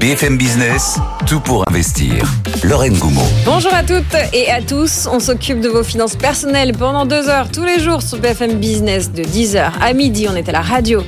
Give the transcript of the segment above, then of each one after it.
BFM Business, tout pour investir. Lorraine Goumeau. Bonjour à toutes et à tous. On s'occupe de vos finances personnelles pendant deux heures tous les jours sur BFM Business de 10h à midi. On est à la radio,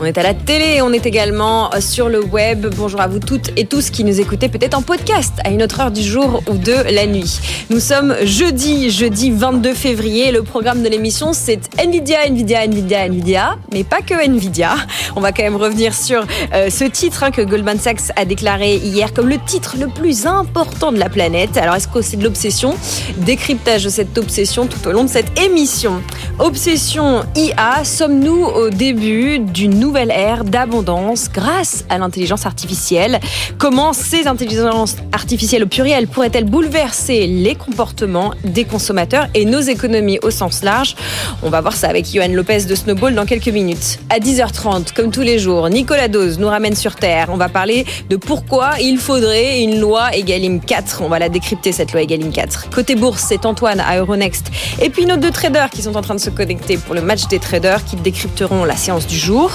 on est à la télé, on est également sur le web. Bonjour à vous toutes et tous qui nous écoutez peut-être en podcast à une autre heure du jour ou de la nuit. Nous sommes jeudi, jeudi 22 février. Le programme de l'émission, c'est Nvidia, Nvidia, Nvidia, Nvidia, mais pas que Nvidia. On va quand même revenir sur euh, ce titre hein, que Goldman Sachs a déclaré hier comme le titre le plus important de la planète. Alors est-ce que c'est de l'obsession? Décryptage de cette obsession tout au long de cette émission. Obsession IA, sommes-nous au début d'une nouvelle ère d'abondance grâce à l'intelligence artificielle? Comment ces intelligences artificielles au pluriel pourraient-elles bouleverser les comportements des consommateurs et nos économies au sens large? On va voir ça avec Johan Lopez de Snowball dans quelques minutes. À 10h30, comme tous les jours, Nicolas Dose nous ramène sur Terre. On va parler de pourquoi pourquoi il faudrait une loi Egalim 4. On va la décrypter cette loi Egalim 4. Côté bourse, c'est Antoine à Euronext et puis nos deux traders qui sont en train de se connecter pour le match des traders qui décrypteront la séance du jour.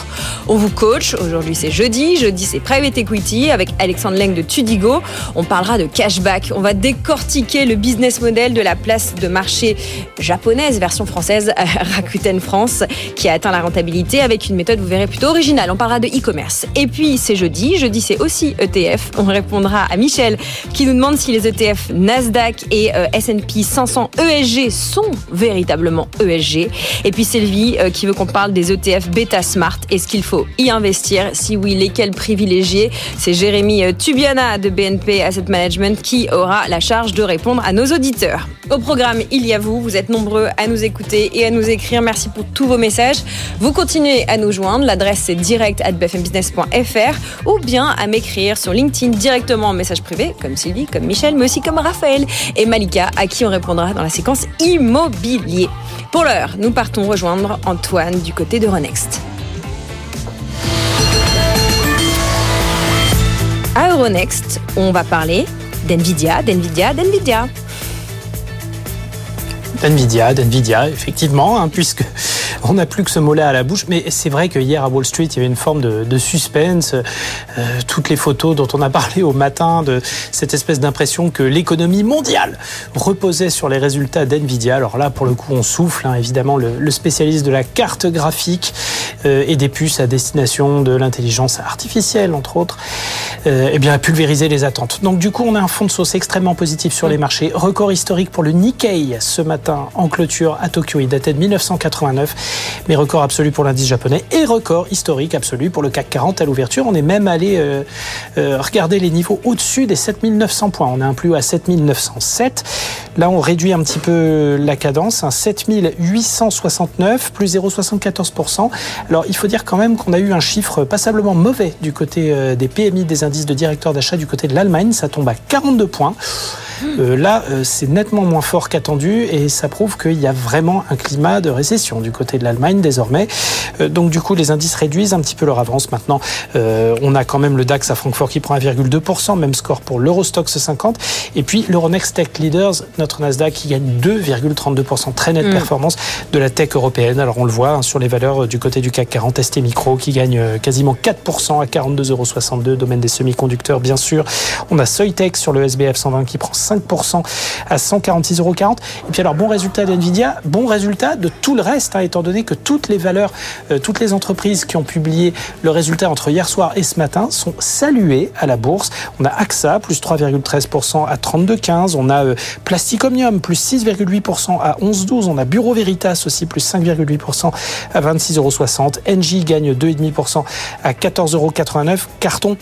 On vous coach. Aujourd'hui, c'est jeudi. Jeudi, c'est Private Equity avec Alexandre Leng de Tudigo. On parlera de cashback. On va décortiquer le business model de la place de marché japonaise, version française, Rakuten France, qui a atteint la rentabilité avec une méthode, vous verrez, plutôt originale. On parlera de e-commerce. Et puis, c'est jeudi. Jeudi, c'est aussi ETF. On répondra à Michel qui nous demande si les ETF Nasdaq et S&P 500 ESG sont véritablement ESG. Et puis Sylvie euh, qui veut qu'on parle des ETF Beta Smart. Est-ce qu'il faut y investir? Si oui, lesquels privilégier? C'est Jérémy euh, Tubiana de BNP Asset Management qui aura la charge de répondre à nos auditeurs. Au programme, il y a vous. Vous êtes nombreux à nous écouter et à nous écrire. Merci pour tous vos messages. Vous continuez à nous joindre. L'adresse c'est direct at bfmbusiness.fr ou bien à m'écrire sur LinkedIn directement en message privé, comme Sylvie, comme Michel, mais aussi comme Raphaël et Malika, à qui on répondra dans la séquence immobilier. Pour l'heure, nous partons rejoindre Antoine du côté de Renext. À Euronext, on va parler d'NVIDIA, d'NVIDIA, d'NVIDIA. Nvidia, d'Nvidia, effectivement, hein, puisque on n'a plus que ce mot-là à la bouche. Mais c'est vrai que hier à Wall Street, il y avait une forme de, suspense. Euh, toutes les photos dont on a parlé au matin, de cette espèce d'impression que l'économie mondiale reposait sur les résultats d'Nvidia. Alors là, pour le coup, on souffle. Hein, évidemment, le, spécialiste de la carte graphique euh, et des puces à destination de l'intelligence artificielle, entre autres, euh, eh bien, a pulvérisé les attentes. Donc du coup, on a un fond de sauce extrêmement positif sur les marchés. Record historique pour le Nikkei ce matin en clôture à Tokyo. Il datait de 1989 mais record absolu pour l'indice japonais et record historique absolu pour le CAC 40 à l'ouverture. On est même allé euh, euh, regarder les niveaux au-dessus des 7900 points. On est un plus haut à 7907. Là, on réduit un petit peu la cadence, un 7869 plus 0,74%. Alors, il faut dire quand même qu'on a eu un chiffre passablement mauvais du côté euh, des PMI des indices de directeurs d'achat du côté de l'Allemagne. Ça tombe à 42 points. Là, c'est nettement moins fort qu'attendu et ça prouve qu'il y a vraiment un climat de récession du côté de l'Allemagne désormais. Euh, donc du coup, les indices réduisent un petit peu leur avance. Maintenant, on a quand même le DAX à Francfort qui prend 1,2%, même score pour l'Eurostox 50. Et puis l'Euronext Tech Leaders, notre Nasdaq, qui gagne 2,32%, très nette mm. performance de la tech européenne. Alors on le voit hein, sur les valeurs du côté du CAC 40, ST Micro qui gagne quasiment 4% à 42,62 euros, domaine des semi-conducteurs bien sûr. On a Soitec sur le SBF 120 qui prend 5% à 146,40 euros. Et puis alors, bon résultat d'NVIDIA, bon résultat de tout le reste, hein, étant donné que toutes les valeurs, euh, toutes les entreprises qui ont publié le résultat entre hier soir et ce matin sont saluées à la bourse. On a AXA, plus 3,13% à 32,15. On a euh, Plasticomium, plus 6,8% à 11,12. On a Bureau Veritas aussi, plus 5,8% à 26,60 euros. Engie gagne 2,5% à 14,89 euros. Carton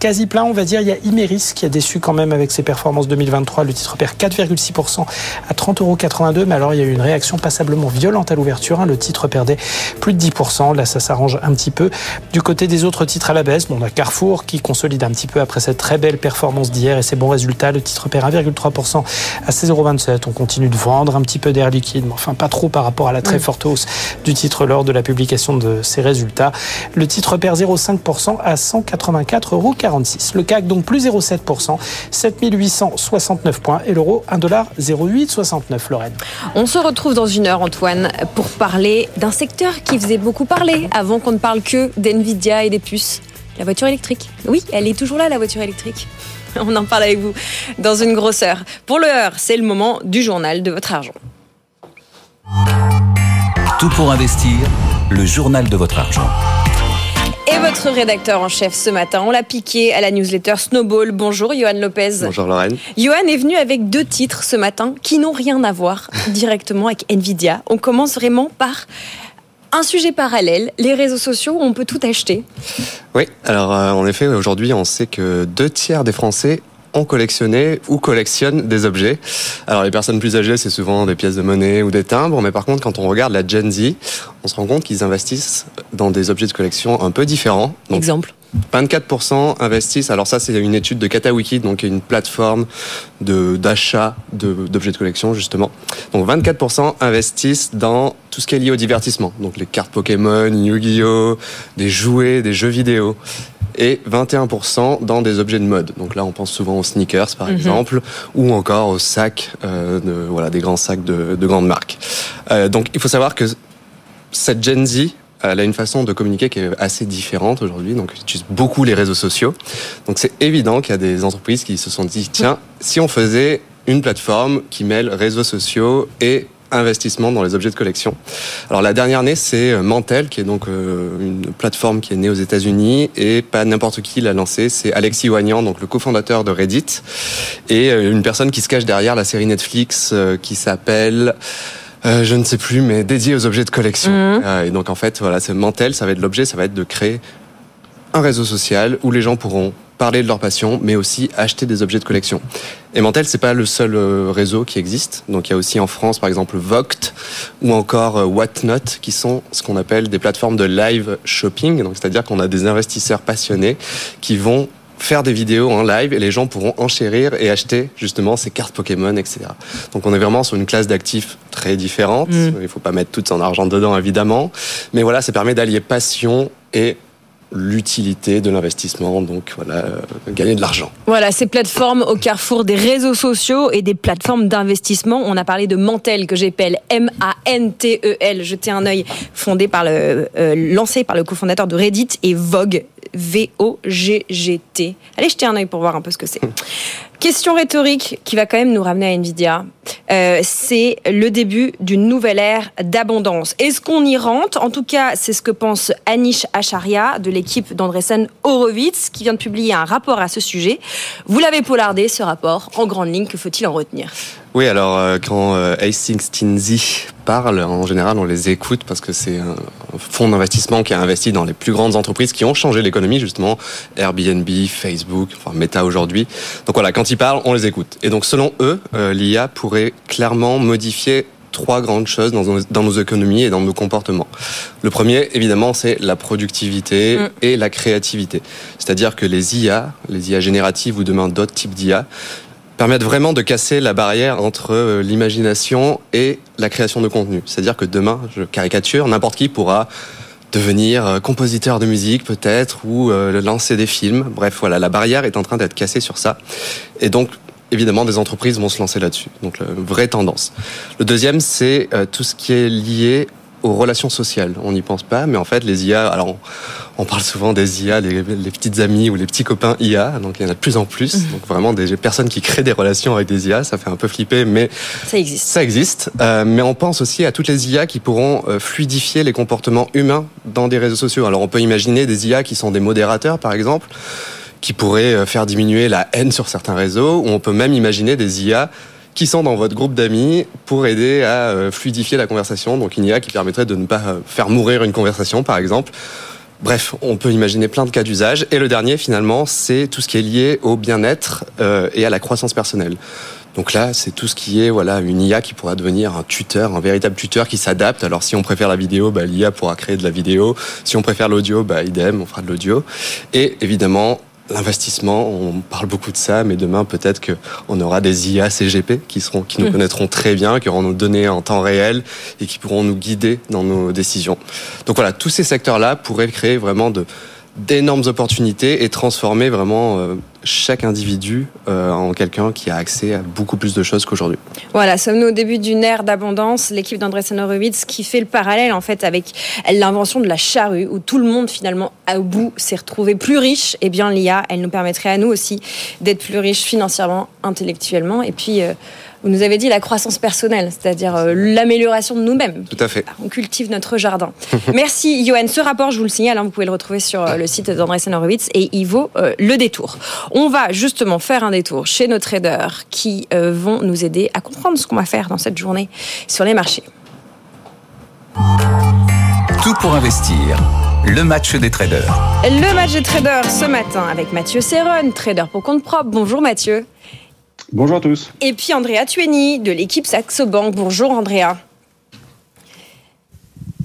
quasi plein, on va dire. Il y a Imeris qui a déçu quand même avec ses performances 2023. Le titre perd 4,6% à 30,82 euros. Mais alors, il y a eu une réaction passablement violente à l'ouverture. Hein. Le titre perdait plus de 10%. Là, ça s'arrange un petit peu. Du côté des autres titres à la baisse, bon, on a Carrefour qui consolide un petit peu après cette très belle performance d'hier et ses bons résultats. Le titre perd 1,3% à 16,27 euros. On continue de vendre un petit peu d'air liquide, mais enfin pas trop par rapport à la très forte hausse du titre lors de la publication de ses résultats. Le titre perd 0,5% à 184,40 euros. 46. Le CAC donc plus 0,7%, 7869 points et l'euro 1,0869 Lorraine. On se retrouve dans une heure Antoine pour parler d'un secteur qui faisait beaucoup parler avant qu'on ne parle que d'NVIDIA et des puces. La voiture électrique. Oui, elle est toujours là la voiture électrique. On en parle avec vous dans une grosse heure. Pour l'heure, c'est le moment du journal de votre argent. Tout pour investir, le journal de votre argent. Et votre rédacteur en chef ce matin, on l'a piqué à la newsletter Snowball. Bonjour Johan Lopez. Bonjour Lorraine. Johan est venu avec deux titres ce matin qui n'ont rien à voir directement avec Nvidia. On commence vraiment par un sujet parallèle, les réseaux sociaux, on peut tout acheter. Oui, alors euh, en effet, aujourd'hui, on sait que deux tiers des Français ont collectionné ou collectionnent des objets. Alors les personnes plus âgées, c'est souvent des pièces de monnaie ou des timbres, mais par contre, quand on regarde la Gen Z, on se rend compte qu'ils investissent dans des objets de collection un peu différents. Exemple 24% investissent, alors ça c'est une étude de KataWiki, donc une plateforme d'achat d'objets de, collection justement. Donc 24% investissent dans tout ce qui est lié au divertissement, donc les cartes Pokémon, Yu-Gi-Oh, des jouets, des jeux vidéo et 21% dans des objets de mode. Donc là, on pense souvent aux sneakers, par mhm. exemple, ou encore aux sacs, euh, de, voilà, des grands sacs de, de grandes marques. Euh, donc, il faut savoir que cette Gen Z, elle a une façon de communiquer qui est assez différente aujourd'hui, donc ils utilisent beaucoup les réseaux sociaux. Donc c'est évident qu'il y a des entreprises qui se sont dit, tiens, si on faisait une plateforme qui mêle réseaux sociaux et investissement dans les objets de collection. Alors la dernière née, c'est euh, Mantel, qui est donc euh, une plateforme qui est née aux États-Unis et pas n'importe qui l'a lancée. C'est Alexis Wagnan, donc le cofondateur de Reddit, et euh, une personne qui se cache derrière la série Netflix qui s'appelle euh, je ne sais plus, mais dédié aux objets de collection. Mhm. Euh, et donc en fait, voilà, c'est Mantel, ça va être l'objet, ça va être de créer un réseau social où les gens pourront parler de leur passion, mais aussi acheter des objets de collection. Et Mantel, c'est pas le seul euh, réseau qui existe. Donc il y a aussi en France, par exemple, Voct ou encore Whatnot, qui sont ce qu'on appelle des plateformes de live shopping. Donc c'est-à-dire qu'on a des investisseurs passionnés qui vont faire des vidéos en live et les gens pourront enchérir et acheter justement ces cartes Pokémon, etc. Donc on est vraiment sur une classe d'actifs très différente. Mm. Il ne faut pas mettre tout son argent dedans, évidemment. Mais voilà, ça permet d'allier passion et l'utilité de l'investissement, donc voilà, euh, gagner de l'argent. Voilà, ces plateformes au carrefour des réseaux sociaux et des plateformes d'investissement. On a parlé de Mantel, que j'appelle M-A-N-T-E-L, jetez un œil, fondé par le, euh, lancé par le cofondateur de Reddit, et Vogue, V-O-G-G-T. Allez jeter un œil pour voir un peu ce que c'est. Question rhétorique qui va quand même nous ramener à Nvidia. Euh, c'est le début d'une nouvelle ère d'abondance. Est-ce qu'on y rentre? En tout cas, c'est ce que pense Anish Acharya de l'équipe d'Andresen Horowitz qui vient de publier un rapport à ce sujet. Vous l'avez polardé, ce rapport, en grande ligne. Que faut-il en retenir? Oui, alors euh, quand euh, Hastings Tinsey parle, en général, on les écoute parce que c'est un fonds d'investissement qui a investi dans les plus grandes entreprises qui ont changé l'économie, justement, Airbnb, Facebook, enfin Meta aujourd'hui. Donc voilà, quand ils parlent, on les écoute. Et donc selon eux, euh, l'IA pourrait clairement modifier trois grandes choses dans nos, dans nos, économies et dans nos comportements. Le premier, évidemment, c'est la productivité mm. et la créativité. C'est-à-dire que les IA, les IA génératives ou demain d'autres types d'IA, permettent vraiment de casser la barrière entre euh, l'imagination et la création de contenu. C'est-à-dire que demain, je caricature, n'importe qui pourra devenir euh, compositeur de musique peut-être ou euh, lancer des films. Bref, voilà, la barrière est en train d'être cassée sur ça. Et donc, évidemment, des entreprises vont se lancer là-dessus. Donc, la vraie tendance. Le deuxième, c'est tout ce qui est lié aux relations sociales. On n'y pense pas, mais en fait, les IA, alors on, parle souvent des IA, les, petites amies ou les petits copains IA, donc il y en a de plus en plus. Mhm. Donc vraiment des personnes qui créent des relations avec des IA, ça fait un peu flipper, mais ça existe. Ça existe. Euh, mais on pense aussi à toutes les IA qui pourront euh, fluidifier les comportements humains dans des réseaux sociaux. Alors on peut imaginer des IA qui sont des modérateurs, par exemple qui pourraient euh, faire diminuer la haine sur certains réseaux, ou on peut même imaginer des IA qui sont dans votre groupe d'amis pour aider à euh, fluidifier la conversation. Donc une IA qui permettrait de ne pas euh, faire mourir une conversation, par exemple. Bref, on peut imaginer plein de cas d'usage. Et le dernier, finalement, c'est tout ce qui est lié au bien-être euh, et à la croissance personnelle. Donc là, c'est tout ce qui est voilà une IA qui pourra devenir un tuteur, un véritable tuteur qui s'adapte. Alors si on préfère la vidéo, bah, l'IA pourra créer de la vidéo. Si on préfère l'audio, bah, idem, on fera de l'audio. Et évidemment, L'investissement, on parle beaucoup de ça, mais demain peut-être qu'on aura des IA CGP qui seront, qui nous mmh. connaîtront très bien, qui auront nos données en temps réel et qui pourront nous guider dans nos décisions. Donc voilà, tous ces secteurs-là pourraient créer vraiment de d'énormes opportunités et transformer vraiment euh, chaque individu euh, en quelqu'un qui a accès à beaucoup plus de choses qu'aujourd'hui. Voilà, sommes-nous au début d'une ère d'abondance, l'équipe d'André Horowitz qui fait le parallèle en fait avec l'invention de la charrue où tout le monde finalement au bout s'est retrouvé plus riche, eh bien l'IA, elle nous permettrait à nous aussi d'être plus riches financièrement, intellectuellement. Et puis euh, vous nous avez dit la croissance personnelle, c'est-à-dire euh, l'amélioration de nous-mêmes. Tout à fait. On cultive notre jardin. Merci, Johan. Ce rapport, je vous le signale, hein, vous pouvez le retrouver sur euh, le site d'André Horowitz et il vaut euh, le détour. On va justement faire un détour chez nos traders qui vont nous aider à comprendre ce qu'on va faire dans cette journée sur les marchés. Tout pour investir. Le match des traders. Le match des traders ce matin avec Mathieu Serron, trader pour compte propre. Bonjour Mathieu. Bonjour à tous. Et puis Andrea Tueni de l'équipe Saxo Bank. Bonjour Andrea.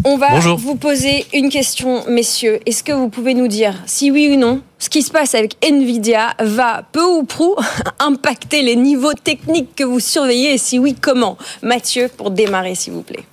On va vous poser une question, messieurs. Est-ce que vous pouvez nous dire si oui ou non ce qui se passe avec Nvidia va peu ou prou impacter les niveaux techniques que vous surveillez? Et si oui, comment? Mathieu, pour démarrer, s'il vous plaît.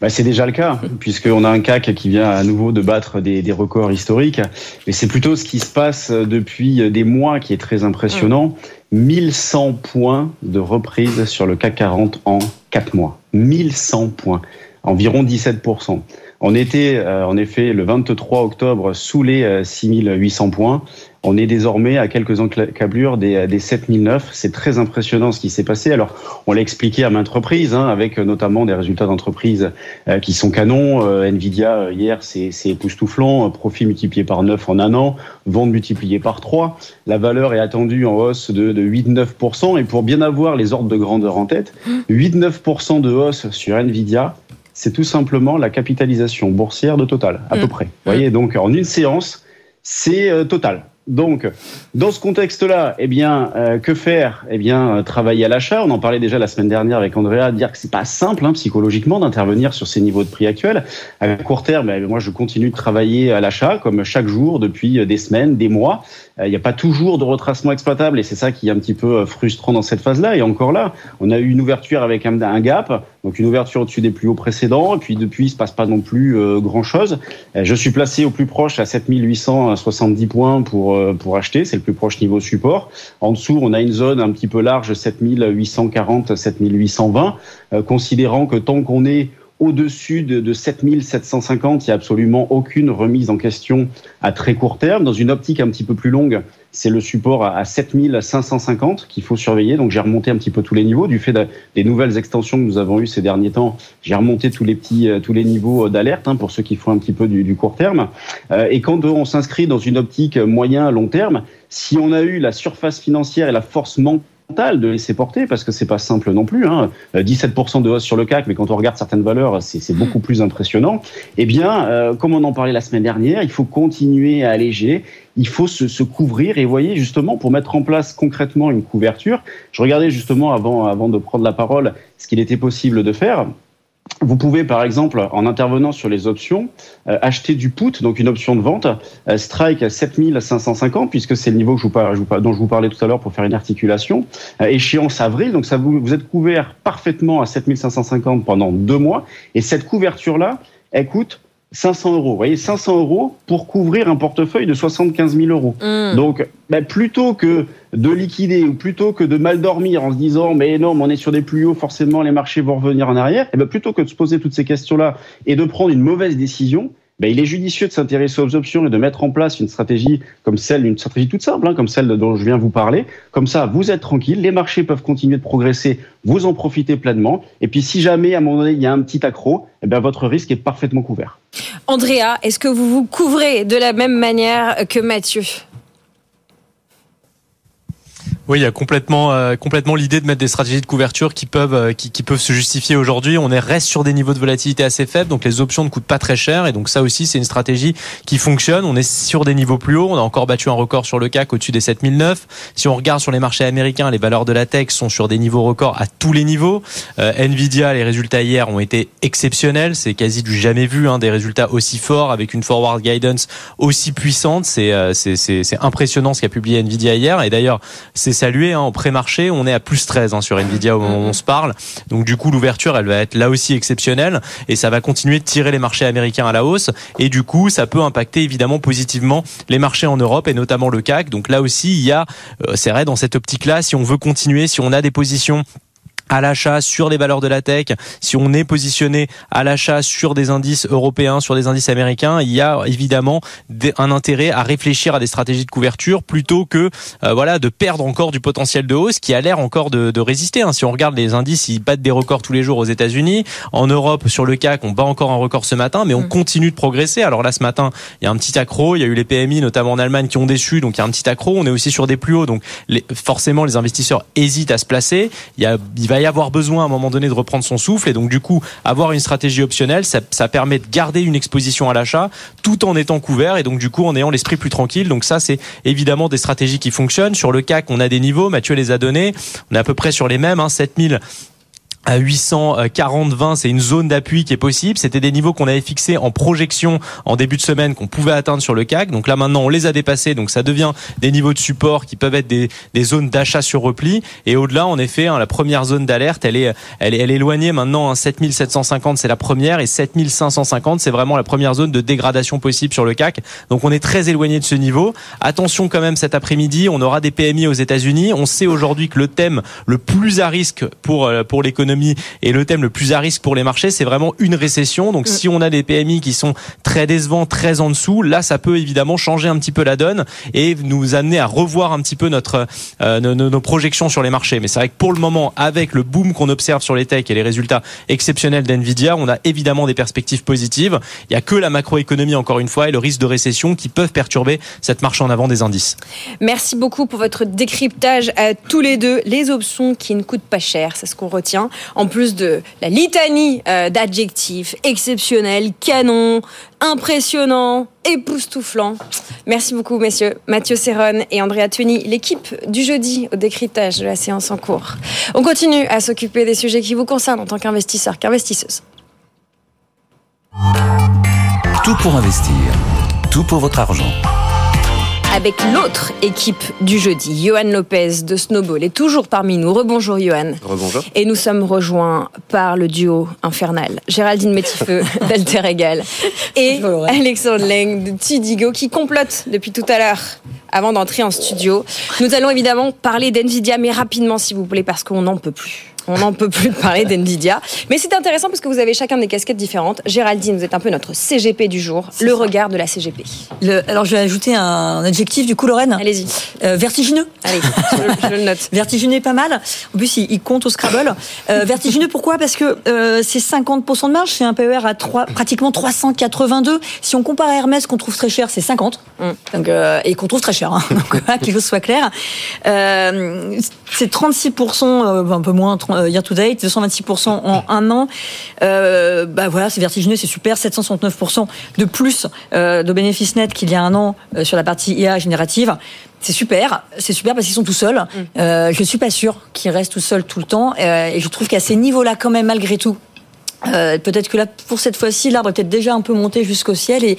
Bah, c'est déjà le cas, puisqu'on a un CAC qui vient à nouveau de battre des, des records historiques. Mais c'est plutôt ce qui se passe depuis des mois qui est très impressionnant. 1100 points de reprise sur le CAC 40 en 4 mois. 1100 points, environ 17%. On était euh, en effet le 23 octobre sous les 6800 euh, points. On est désormais à quelques encablures des, des 7009. C'est très impressionnant ce qui s'est passé. Alors, on l'a expliqué à maintes reprises, hein, avec notamment des résultats d'entreprise euh, qui sont canons. Nvidia, hier, c'est époustouflant. Profit multiplié par 9 en un an. Vente multipliée par 3. La valeur est attendue en hausse de, de 8-9%. Et pour bien avoir les ordres de grandeur en tête, 8-9% de hausse sur Nvidia, c'est tout simplement la capitalisation boursière de Total, à peu mmh. près. Vous voyez, donc en une séance, c'est euh, Total. Donc, dans ce contexte-là, eh bien, euh, que faire? Eh bien, euh, travailler à l'achat. On en parlait déjà la semaine dernière avec Andrea, dire que c'est pas simple hein, psychologiquement d'intervenir sur ces niveaux de prix actuels. À court terme, eh moi, je continue de travailler à l'achat comme chaque jour depuis des semaines, des mois. Il n'y a pas toujours de retracement exploitable et c'est ça qui est un petit peu frustrant dans cette phase-là. Et encore là, on a eu une ouverture avec un, gap, donc une ouverture au-dessus des plus hauts précédents. Et puis depuis, il se passe pas non plus grand-chose. Je suis placé au plus proche à 7870 points pour euh, pour acheter. C'est le plus proche niveau support. En dessous, on a une zone un petit peu large, 7840, 7820, euh, considérant que tant qu'on est au-dessus de, de 7750, il n'y a absolument aucune remise en question à très court terme. Dans une optique un petit peu plus longue, c'est le support à, 7550 qu'il faut surveiller. Donc j'ai remonté un petit peu tous les niveaux du fait des nouvelles extensions que nous avons eues ces derniers temps. J'ai remonté tous les petits euh, tous les niveaux d'alerte hein, pour ceux qui font un petit peu du, du court terme. Euh, et quand on s'inscrit dans une optique moyen long terme, si on a eu la surface financière et la force mentale de laisser porter parce que c'est pas simple non plus. Hein. 17% euh, de hausse sur le CAC, mais quand on regarde certaines valeurs, c'est beaucoup plus impressionnant. Eh bien, euh, comme on en parlait la semaine dernière, il faut continuer à alléger. Il faut se, se, couvrir et voyez justement pour mettre en place concrètement une couverture. Je regardais justement avant, avant de prendre la parole ce qu'il était possible de faire. Vous pouvez, par exemple, en intervenant sur les options, euh, acheter du put, donc une option de vente, euh, strike à 7550, puisque c'est le niveau que je vous dont je vous parlais tout à l'heure pour faire une articulation. Euh, échéance avril, donc ça vous, vous êtes couvert parfaitement à 7550 pendant deux mois. Et cette couverture-là, elle coûte 500 euros. Vous voyez, 500 euros pour couvrir un portefeuille de 75 000 euros. Mm. Donc, ben, plutôt que de liquider ou plutôt que de mal dormir en se disant mais non, mais on est sur des plus hauts, forcément les marchés vont revenir en arrière, et ben, plutôt que de se poser toutes ces questions-là et de prendre une mauvaise décision, ben, il est judicieux de s'intéresser aux options et de mettre en place une stratégie comme celle, une stratégie toute simple, hein, comme celle dont je viens vous parler. Comme ça, vous êtes tranquille, les marchés peuvent continuer de progresser, vous en profitez pleinement. Et puis, si jamais à un moment donné il y a un petit accro, eh bien, votre risque est parfaitement couvert. Andrea, est-ce que vous vous couvrez de la même manière que Mathieu? Oui, il y a complètement, euh, complètement l'idée de mettre des stratégies de couverture qui peuvent, euh, qui, qui, peuvent se justifier aujourd'hui. On est reste sur des niveaux de volatilité assez faibles, donc les options ne coûtent pas très cher, et donc ça aussi c'est une stratégie qui fonctionne. On est sur des niveaux plus hauts. On a encore battu un record sur le CAC au-dessus des 7009. Si on regarde sur les marchés américains, les valeurs de la tech sont sur des niveaux records à tous les niveaux. Euh, Nvidia, les résultats hier ont été exceptionnels. C'est quasi du jamais vu, hein, des résultats aussi forts avec une forward guidance aussi puissante. C'est c'est impressionnant ce qu'a publié Nvidia hier. Et d'ailleurs, c'est saluer. Hein, en pré-marché, on est à plus 13 hein, sur Nvidia au moment où on se parle. Donc du coup, l'ouverture, elle va être là aussi exceptionnelle et ça va continuer de tirer les marchés américains à la hausse. Et du coup, ça peut impacter évidemment positivement les marchés en Europe et notamment le CAC. Donc là aussi, il y a, euh, c'est vrai, dans cette optique-là, si on veut continuer, si on a des positions à l'achat sur les valeurs de la tech, si on est positionné à l'achat sur des indices européens, sur des indices américains, il y a évidemment un intérêt à réfléchir à des stratégies de couverture plutôt que euh, voilà de perdre encore du potentiel de hausse qui a l'air encore de, de résister. Hein. Si on regarde les indices, ils battent des records tous les jours aux États-Unis. En Europe, sur le CAC, on bat encore un record ce matin, mais on mm. continue de progresser. Alors là, ce matin, il y a un petit accro. Il y a eu les PMI, notamment en Allemagne, qui ont déçu, donc il y a un petit accro. On est aussi sur des plus hauts, donc les, forcément, les investisseurs hésitent à se placer. Il, y a, il va avoir besoin à un moment donné de reprendre son souffle et donc du coup avoir une stratégie optionnelle, ça, permet de garder une exposition à l'achat tout en étant couvert et donc du coup en ayant l'esprit plus tranquille. Donc ça c'est évidemment des stratégies qui fonctionnent. Sur le CAC, on a des niveaux, Mathieu les a donnés, on est à peu près sur les mêmes, hein, 7000 à 840 20 c'est une zone d'appui qui est possible. C'était des niveaux qu'on avait fixés en projection en début de semaine qu'on pouvait atteindre sur le CAC donc là maintenant on les a dépassés. Donc ça devient des niveaux de support qui peuvent être des, des zones d'achat sur repli. Et au-delà en effet hein, la première zone d'alerte elle est elle est, elle est éloignée maintenant hein, 7750 c'est la première. Et 7550 c'est vraiment la première zone de dégradation possible sur le CAC donc on est très éloigné de ce niveau. Attention quand même cet après-midi on aura des PMI aux États-Unis. On sait aujourd'hui que le thème le plus à risque pour euh, pour l'économie et le thème le plus à risque pour les marchés, c'est vraiment une récession. Donc, mm. si on a des PMI qui sont très décevants, très en dessous, là, ça peut évidemment changer un petit peu la donne et nous amener à revoir un petit peu notre euh, nos, projections sur les marchés. Mais c'est vrai que pour le moment, avec le boom qu'on observe sur les techs et les résultats exceptionnels d'Nvidia, on a évidemment des perspectives positives. Il y a que la macroéconomie encore une fois et le risque de récession qui peuvent perturber cette marche en avant des indices. Merci beaucoup pour votre décryptage à tous les deux. Les options qui ne coûtent pas cher, c'est ce qu'on retient en plus de la litanie euh, d'adjectifs exceptionnels, canon, impressionnant, époustouflant. Merci beaucoup, messieurs. Mathieu Serron et Andrea Tueni, l'équipe du jeudi au décryptage de la séance en cours. On continue à s'occuper des sujets qui vous concernent en tant qu'investisseur, qu'investisseuse. Tout pour investir. Tout pour votre argent avec l'autre équipe du jeudi. Johan Lopez de Snowball est toujours parmi nous. Rebonjour Johan. Rebonjour. Et nous sommes rejoints par le duo infernal. Géraldine Métifeux d'Alter Egal et Alexandre Leng de Tidigo qui complote depuis tout à l'heure avant d'entrer en studio. Nous allons évidemment parler d'NVIDIA, mais rapidement s'il vous plaît, parce qu'on n'en peut plus. On n'en peut plus de parler d'NVIDIA. Mais c'est intéressant parce que vous avez chacun des casquettes différentes. Géraldine, vous êtes un peu notre CGP du jour, le regard de la CGP. alors je vais ajouter un adjectif du coup, Lorraine. Allez-y. Euh, vertigineux. Allez, je, le note. vertigineux pas mal. En plus, il, compte au Scrabble. Euh, vertigineux pourquoi? Parce que euh, c'est 50% de marge, c'est un PER à 3, pratiquement 382. Si on compare à Hermès qu'on trouve très cher, c'est 50. Mm. Donc, et qu'on trouve très cher, hein. qu'il faut soit clair. c'est 36%, un peu moins, year to date, 226% en un an. Euh, bah voilà, c'est vertigineux, c'est super. 769% de plus euh, de bénéfices nets qu'il y a un an sur la partie IA générative. C'est super, c'est super parce qu'ils sont tout seuls. Mm. Euh, je suis pas sûre qu'ils restent tout seuls tout le temps, et je trouve qu'à ces niveaux-là, quand même, malgré tout, euh, peut-être que là, pour cette fois-ci, l'arbre est peut-être déjà un peu monté jusqu'au ciel et,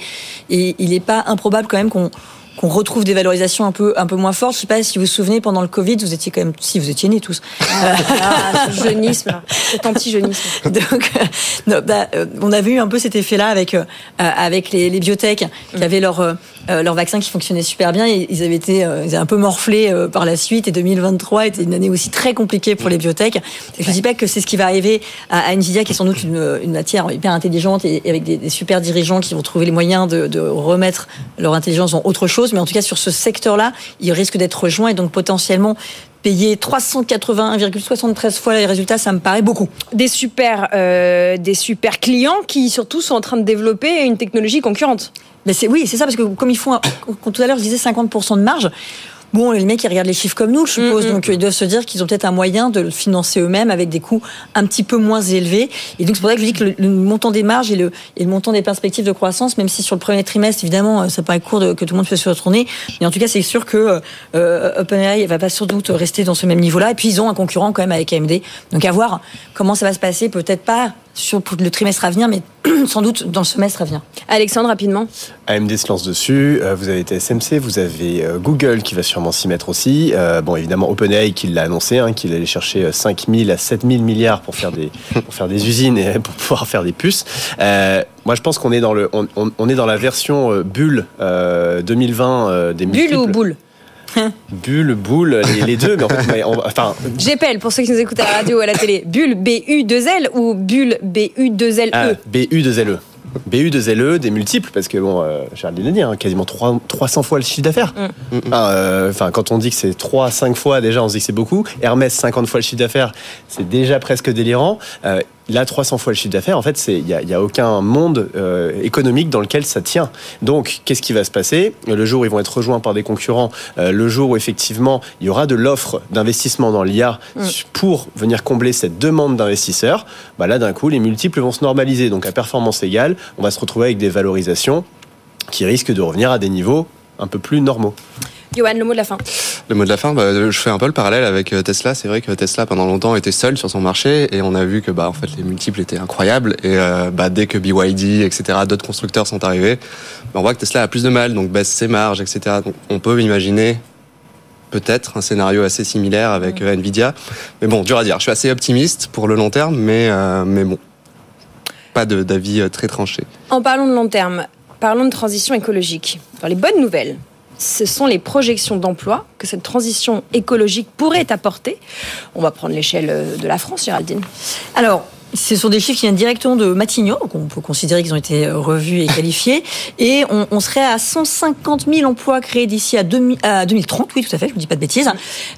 et il n'est pas improbable quand même qu'on qu'on retrouve des valorisations un peu un peu moins fortes. Je sais pas si vous vous souvenez pendant le Covid, vous étiez quand même si vous étiez nés tous. Ah, ah jeunisme, cet anti-jeunisme. Donc euh, bah, euh, on avait eu un peu cet effet-là avec euh, avec les, les biotech qui mm. avaient leur leur vaccin qui fonctionnait super bien. Ils avaient été ils avaient un peu morflé par la suite et 2023 était une année aussi très compliquée pour les biotech. je ne dis pas que c'est ce qui va arriver à, Nvidia qui est sans doute une, une matière hyper intelligente et, avec des, des, super dirigeants qui vont trouver les moyens de, de remettre leur intelligence en autre chose mais en tout cas sur ce secteur-là, il risque d'être rejoint et donc potentiellement payer 381,73 fois les résultats, ça me paraît beaucoup. Des super, euh, des super clients qui surtout sont en train de développer une technologie concurrente. Mais c'est oui, c'est ça parce que comme ils font, tout à l'heure je disais 50% de marge. Bon, les mecs, ils regardent les chiffres comme nous, je suppose. Mm, mm. Donc, ils doivent se dire qu'ils ont peut-être un moyen de le financer eux-mêmes avec des coûts un petit peu moins élevés. Et donc, c'est pour ça que je dis que le, montant des marges et le, et le montant des perspectives de croissance, même si sur le premier trimestre, évidemment, euh, ça paraît court de, que tout le monde peut se retourner. Mais en tout cas, c'est sûr que euh, euh OpenAI va pas sans doute rester dans ce même niveau-là. Et puis, ils ont un concurrent quand même avec AMD. Donc, à voir comment ça va se passer. Peut-être pas sur pour le trimestre à venir, mais sans doute dans le semestre à venir. Alexandre, rapidement. AMD se lance dessus. euh, Vous avez TSMC, vous avez euh, Google qui va sûrement s'y mettre aussi. Euh, Bon, évidemment, OpenAI qui l'a annoncé, hein, qu'il allait chercher 5 000 à 7 000 milliards pour faire des pour faire des usines et pour pouvoir faire des puces. Euh, moi, je pense qu'on est dans le on, on- on est dans la version euh, bulle euh, 2020 euh, des Bulle ou boule? Bulle, boule, les, les deux. Mais en fait, on- enfin, GPL, pour ceux qui nous écoutent à la radio ou à la télé. Bulle B-U-2-L ou Bulle B-U-2-L-E Ah, BU2LE. BU2LE, des multiples, parce que bon, euh, Géraldine l'a dit, hein, quasiment 3, 300 fois le chiffre d'affaires. Ah, euh, Enfin, quand on dit que c'est 3, 5 fois, déjà, on se dit que c'est beaucoup. Hermès, 50 fois le chiffre d'affaires, c'est déjà presque délirant. Euh, là, 300 fois le chiffre d'affaires, en fait, c'est- il n'y a, y a aucun monde euh, économique dans lequel ça tient. Donc, qu'est-ce qui va se passer? Le jour où ils vont être rejoints par des concurrents, euh, le jour où effectivement il y aura de l'offre d'investissement dans l'IA pour venir combler cette demande d'investisseurs, bah là d'un coup les multiples vont se normaliser. Donc à performance égale, on va se retrouver avec des valorisations qui risquent de revenir à des niveaux un peu plus normaux. Johan, le mot de la fin. Le mot de la fin, bah, je fais un peu le parallèle avec euh, Tesla. C'est vrai que Tesla, pendant longtemps, était seul sur son marché et on a vu que bah, en fait, les multiples étaient incroyables. Et euh, bah, dès que BYD, etc., d'autres constructeurs sont arrivés, bah, on voit que Tesla a plus de mal, donc baisse ses marges, etc. Donc on peut imaginer peut-être un scénario assez similaire avec euh, Nvidia. Mais bon, dur à dire. Je suis assez optimiste pour le long terme, mais, euh, mais bon, pas d'avis très tranché. En parlant de long terme, parlons de transition écologique. Dans les bonnes nouvelles, ce sont les projections d'emploi que cette transition écologique pourrait apporter. On va prendre l'échelle euh, de la France, Géraldine. Alors, ce sont des chiffres qui viennent directement de Matignon, donc on peut considérer qu'ils ont été euh, revus et qualifiés. Et on, on serait à 150 000 emplois créés d'ici à, 2000 à 2030, oui, tout à fait, je ne dis pas de bêtises.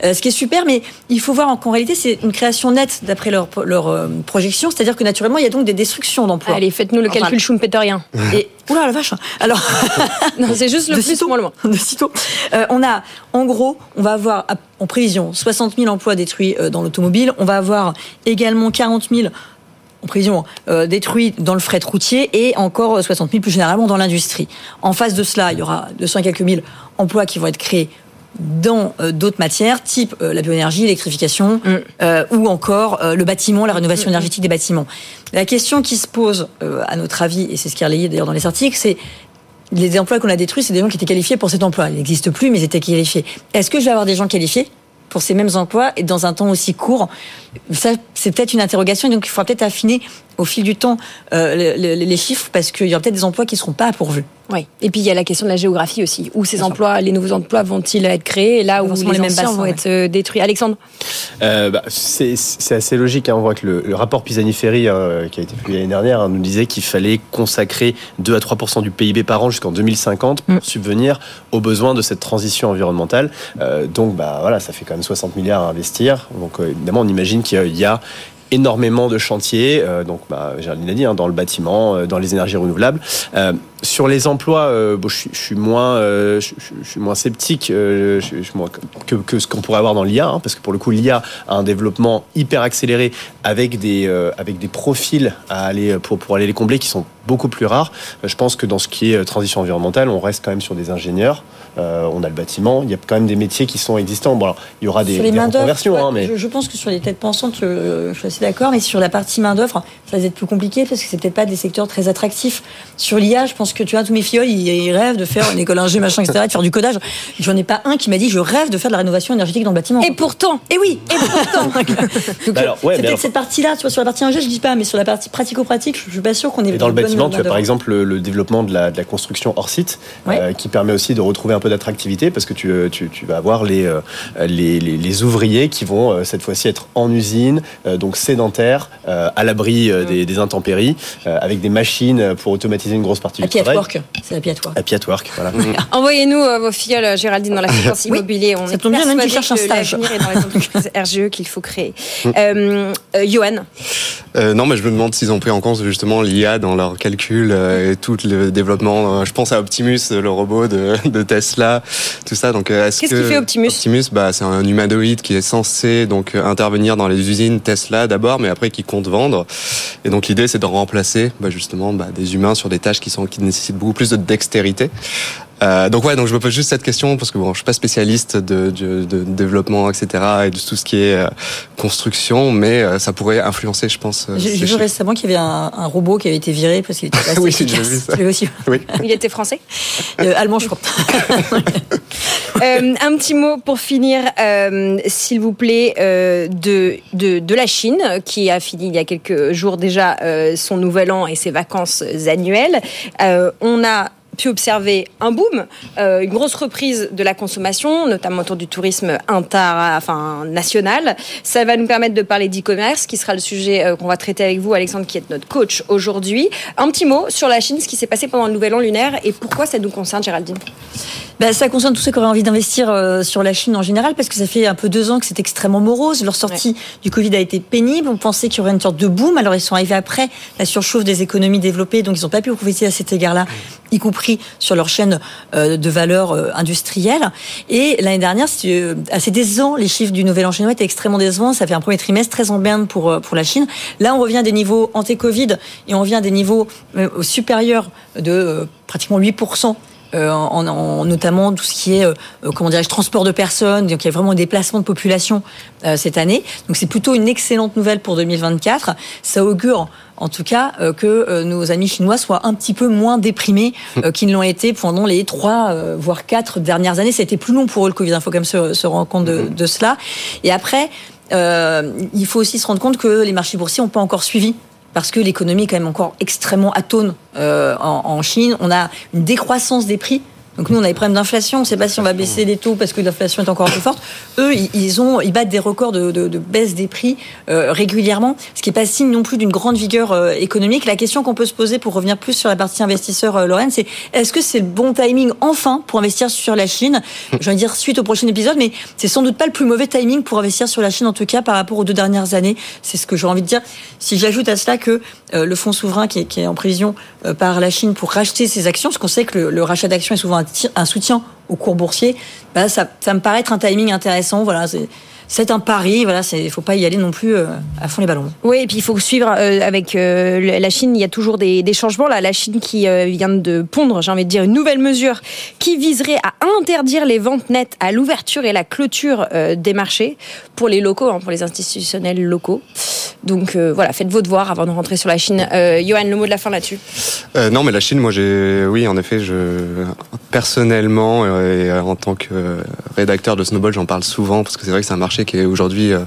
Euh, ce qui est super, mais il faut voir qu'en réalité, c'est une création nette d'après leur, leur euh, projection, c'est-à-dire que naturellement, il y a donc des destructions d'emplois. Allez, faites-nous le Enfin, calcul schumpeterien. Et, oula la vache Alors, Non, c'est juste le de plus sitôt, moins le moins. de sitôt. Euh, on a, en gros, on va avoir en prévision 60 000 emplois détruits euh, dans l'automobile. On va avoir également 40 000 en prévision euh, détruits dans le fret routier et encore euh, 60 000 plus généralement dans l'industrie. En face de cela, il y aura 200 et quelques mille emplois qui vont être créés dans euh, d'autres matières, type euh, la bioénergie, l'électrification, euh, ou encore le bâtiment, la rénovation énergétique des bâtiments. La question qui se pose, à notre avis, et c'est ce qui est relayé d'ailleurs dans les articles, c'est les emplois qu'on a détruits, c'est des gens qui étaient qualifiés pour cet emploi. Ils n'existent plus, mais ils étaient qualifiés. Est-ce que je vais avoir des gens qualifiés pour ces mêmes emplois et dans un temps aussi court? Ça, c'est peut-être une interrogation. Donc, il faudra peut-être affiner au fil du temps euh, le- le- les chiffres parce qu'il y aura peut-être des emplois qui ne seront pas pourvus. Oui. Et puis il y a la question de la géographie aussi. Où ces emplois, les nouveaux emplois vont-ils être créés et là où les, les mêmes anciens bassins, vont ouais. être euh, détruits. Alexandre Euh, bah, c'est c'est assez logique. hein. On voit que le, le rapport Pisani-Ferry, qui a été publié l'année dernière, hein, nous disait qu'il fallait consacrer 2 à 3% du PIB par an jusqu'en 2050 pour Mm. subvenir aux besoins de cette transition environnementale. Euh, donc, bah, voilà, ça fait quand même 60 milliards à investir. Donc, euh, évidemment, on imagine qu'il y a énormément de chantiers, euh, donc bah, Géraldine dit, hein, dans le bâtiment, euh, dans les énergies renouvelables. Euh, sur les emplois, je, suis- moins, je, suis moins sceptique que, ce qu'on pourrait avoir dans l'IA, hein, parce que pour le coup, l'IA a un développement hyper accéléré avec des, avec des profils à aller pour, pour aller les combler qui sont beaucoup plus rares. Je pense que dans ce qui est transition environnementale, on reste quand même sur des ingénieurs. Euh, on a le bâtiment. Il y a quand même des métiers qui sont existants. Bon, alors, il y aura des, sur les des hein, mais je, je pense que sur les têtes pensantes, euh, je suis assez d'accord, mais sur la partie main d'œuvre, ça va être plus compliqué parce que c'est peut-être pas des secteurs très attractifs. Sur l'IA, je pense que tu vois tous mes filles, ils, ils rêvent de faire une école ingé, machin, etc., de faire du codage. J'en ai pas un qui m'a dit je rêve de faire de la rénovation énergétique dans le bâtiment. Et pourtant, Et oui, et pourtant. Donc, Bah ouais, c'est peut-être alors- cette partie-là, tu vois, sur la partie ingé, je dis pas, mais sur la partie pratico-pratique, je suis pas sûr qu'on ait Et dans le bâtiment, tu as main-d'œuvre. par exemple le, le développement de la, de la construction hors site, Ouais. euh, qui permet aussi de retrouver un peu d'attractivité, parce que tu, euh, tu, tu vas avoir les, euh, les, les, les ouvriers qui vont euh, cette fois-ci être en usine, donc sédentaires, à l'abri des, des intempéries, avec des machines pour automatiser une grosse partie du Happy at travail. work, c'est happy at work. Happy at work, voilà. envoyez-nous vos filleuls, euh, Géraldine, dans la finance Oui, immobilier. On ça est tombe bien, même qu'ils cherchent un stage. l'avenir est dans les entreprises RGE qu'il faut créer. Euh, euh, Johan, Euh, non, mais je me demande s'ils ont pris en compte justement l'IA dans leurs calculs euh, et tout le développement. Euh, je pense à Optimus, le robot de, de Tesla, tout ça. Donc, euh, est-ce Qu'est-ce que qu'il fait, Optimus Optimus, bah, c'est un humanoïde qui est censé donc euh, intervenir dans les usines Tesla d'abord, mais après qui compte vendre. Et donc l'idée, c'est de remplacer bah, justement bah, des humains sur des tâches qui sont qui nécessitent beaucoup plus de dextérité. Euh, donc ouais, donc je me pose juste cette question parce que bon, je suis pas spécialiste de, de, de développement, etc. et de tout ce qui est euh, construction, mais euh, ça pourrait influencer, je pense. J'ai vu récemment qu'il y avait un, un robot qui avait été viré parce qu'il était pas assez Oui, j'ai vu ça. Tu l'as aussi Oui. Il était français. Euh, Allemand, je crois. Euh, un petit mot pour finir, euh, s'il vous plaît, euh, de, de, de la Chine, qui a fini il y a quelques jours déjà euh, son nouvel an et ses vacances annuelles. Euh, on a pu observer un boom, euh, une grosse reprise de la consommation, notamment autour du tourisme inter, enfin national. Ça va nous permettre de parler d'e-commerce, qui sera le sujet euh, qu'on va traiter avec vous, Alexandre, qui est notre coach aujourd'hui. Un petit mot sur la Chine, ce qui s'est passé pendant le Nouvel An lunaire et pourquoi ça nous concerne, Géraldine? Bah, ça concerne tous ceux qui auraient envie d'investir euh, sur la Chine en général, parce que ça fait un peu deux ans que c'est extrêmement morose. Leur sortie du Covid a été pénible. On pensait qu'il y aurait une sorte de boom. Alors ils sont arrivés après la surchauffe des économies développées, donc ils n'ont pas pu profiter à cet égard-là, y compris sur leur chaîne euh, de valeur euh, industrielle. Et l'année dernière, c'était euh, assez décevant. Les chiffres du Nouvel An chinois étaient extrêmement décevants. Ça fait un premier trimestre très en berne pour pour la Chine. Là, on revient à des niveaux anté-Covid et on revient à des niveaux supérieurs de pratiquement 8 euh, en, en- notamment tout ce qui est comment dirais-je transport de personnes donc il y a vraiment un déplacement de population cette année donc c'est plutôt une excellente nouvelle pour 2024 ça augure en tout cas euh, que euh, nos amis chinois soient un petit peu moins déprimés euh, qu'ils ne l'ont été pendant les trois euh, voire quatre dernières années ça a été plus long pour eux le Covid il faut quand même se, se rendre compte de, de cela et après euh, il faut aussi se rendre compte que les marchés boursiers n'ont pas encore suivi parce que l'économie est quand même encore extrêmement atone euh, en, en Chine. On a une décroissance des prix. Donc nous, on a des problèmes d'inflation. On ne sait pas si on va baisser les taux parce que l'inflation est encore plus forte. Eux, ils- ont, ils battent des records de, de- de baisse des prix euh, régulièrement, ce qui n'est pas signe non plus d'une grande vigueur euh, économique. La question qu'on peut se poser pour revenir plus sur la partie investisseur, euh, Lorraine, c'est est-ce que c'est le bon timing enfin pour investir sur la Chine? Je vais dire suite au prochain épisode, mais c'est sans doute pas le plus mauvais timing pour investir sur la Chine en tout cas par rapport aux deux dernières années. C'est ce que j'ai envie de dire. Si j'ajoute à cela que euh, le fonds souverain qui est, qui est en prévision euh, par la Chine pour racheter ses actions, parce qu'on sait que le, le rachat d'actions est souvent un, un soutien au cours boursier, bah, ça, ça me paraît être un timing intéressant. Voilà, c'est un pari. Voilà, il faut pas y aller non plus euh, à fond les ballons. Oui, et puis il faut suivre euh, avec euh, la Chine. Il y a toujours des, des changements. Là, la Chine qui euh, vient de pondre, j'ai envie de dire, une nouvelle mesure qui viserait à interdire les ventes nettes à l'ouverture et la clôture euh, des marchés pour les locaux, hein, pour les institutionnels locaux. Donc euh, voilà, faites vos devoirs avant de rentrer sur la Chine. Euh, Johan, le mot de la fin là-dessus. Euh, non, mais la Chine, moi, j'ai, oui, en effet, je personnellement euh, et en tant que euh, rédacteur de Snowball, j'en parle souvent parce que c'est vrai que c'est un marché qui est aujourd'hui euh,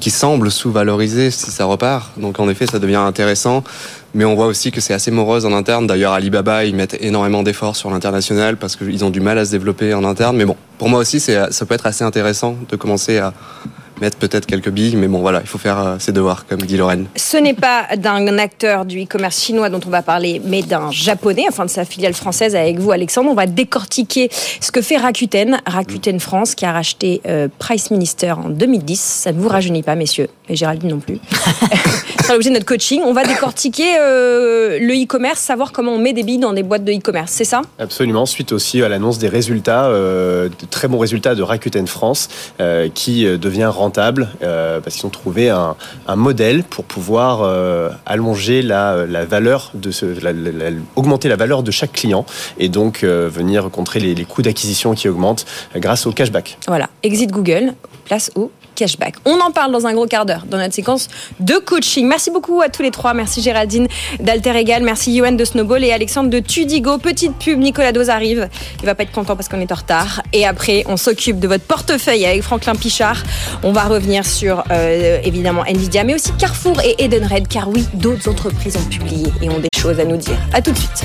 qui semble sous-valorisé si ça repart. Donc en effet, ça devient intéressant. Mais on voit aussi que c'est assez morose en interne. D'ailleurs, Alibaba, ils mettent énormément d'efforts sur l'international parce qu'ils ont du mal à se développer en interne. Mais bon, pour moi aussi, ça peut être assez intéressant de commencer à mettre peut-être quelques billes. Mais bon, voilà, il faut faire euh, ses devoirs, comme dit Lorraine. Ce n'est pas d'un acteur du e-commerce chinois dont on va parler, mais d'un japonais, enfin de sa filiale française avec vous, Alexandre. On va décortiquer ce que fait Rakuten, Rakuten France, qui a racheté euh, Price Minister en 2010. Ça ne vous rajeunit pas, messieurs, et Géraldine non plus. Ce sera l'objet de notre coaching. On va décortiquer euh, le e-commerce, savoir comment on met des billes dans des boîtes de e-commerce. C'est ça? Absolument, suite aussi à l'annonce des résultats, euh, de très bons résultats de Rakuten France, euh, qui devient rentable euh, parce qu'ils ont trouvé un, modèle pour pouvoir euh, allonger la, valeur de augmenter la valeur de chaque client et donc euh, venir contrer les, les coûts d'acquisition qui augmentent grâce au cashback. Voilà, exit Google, place au cashback. On en parle dans un gros quart d'heure dans notre séquence de coaching. Merci beaucoup à tous les trois. Merci Géraldine d'Alter Egal, merci Yoann de Snowball et Alexandre de Tudigo. Petite pub, Nicolas Dose arrive. Il va pas être content parce qu'on est en retard. Et après, on s'occupe de votre portefeuille avec Franklin Pichard. On va revenir sur euh, évidemment Nvidia, mais aussi Carrefour et Edenred, car oui, d'autres entreprises ont publié et ont des choses à nous dire. À tout de suite.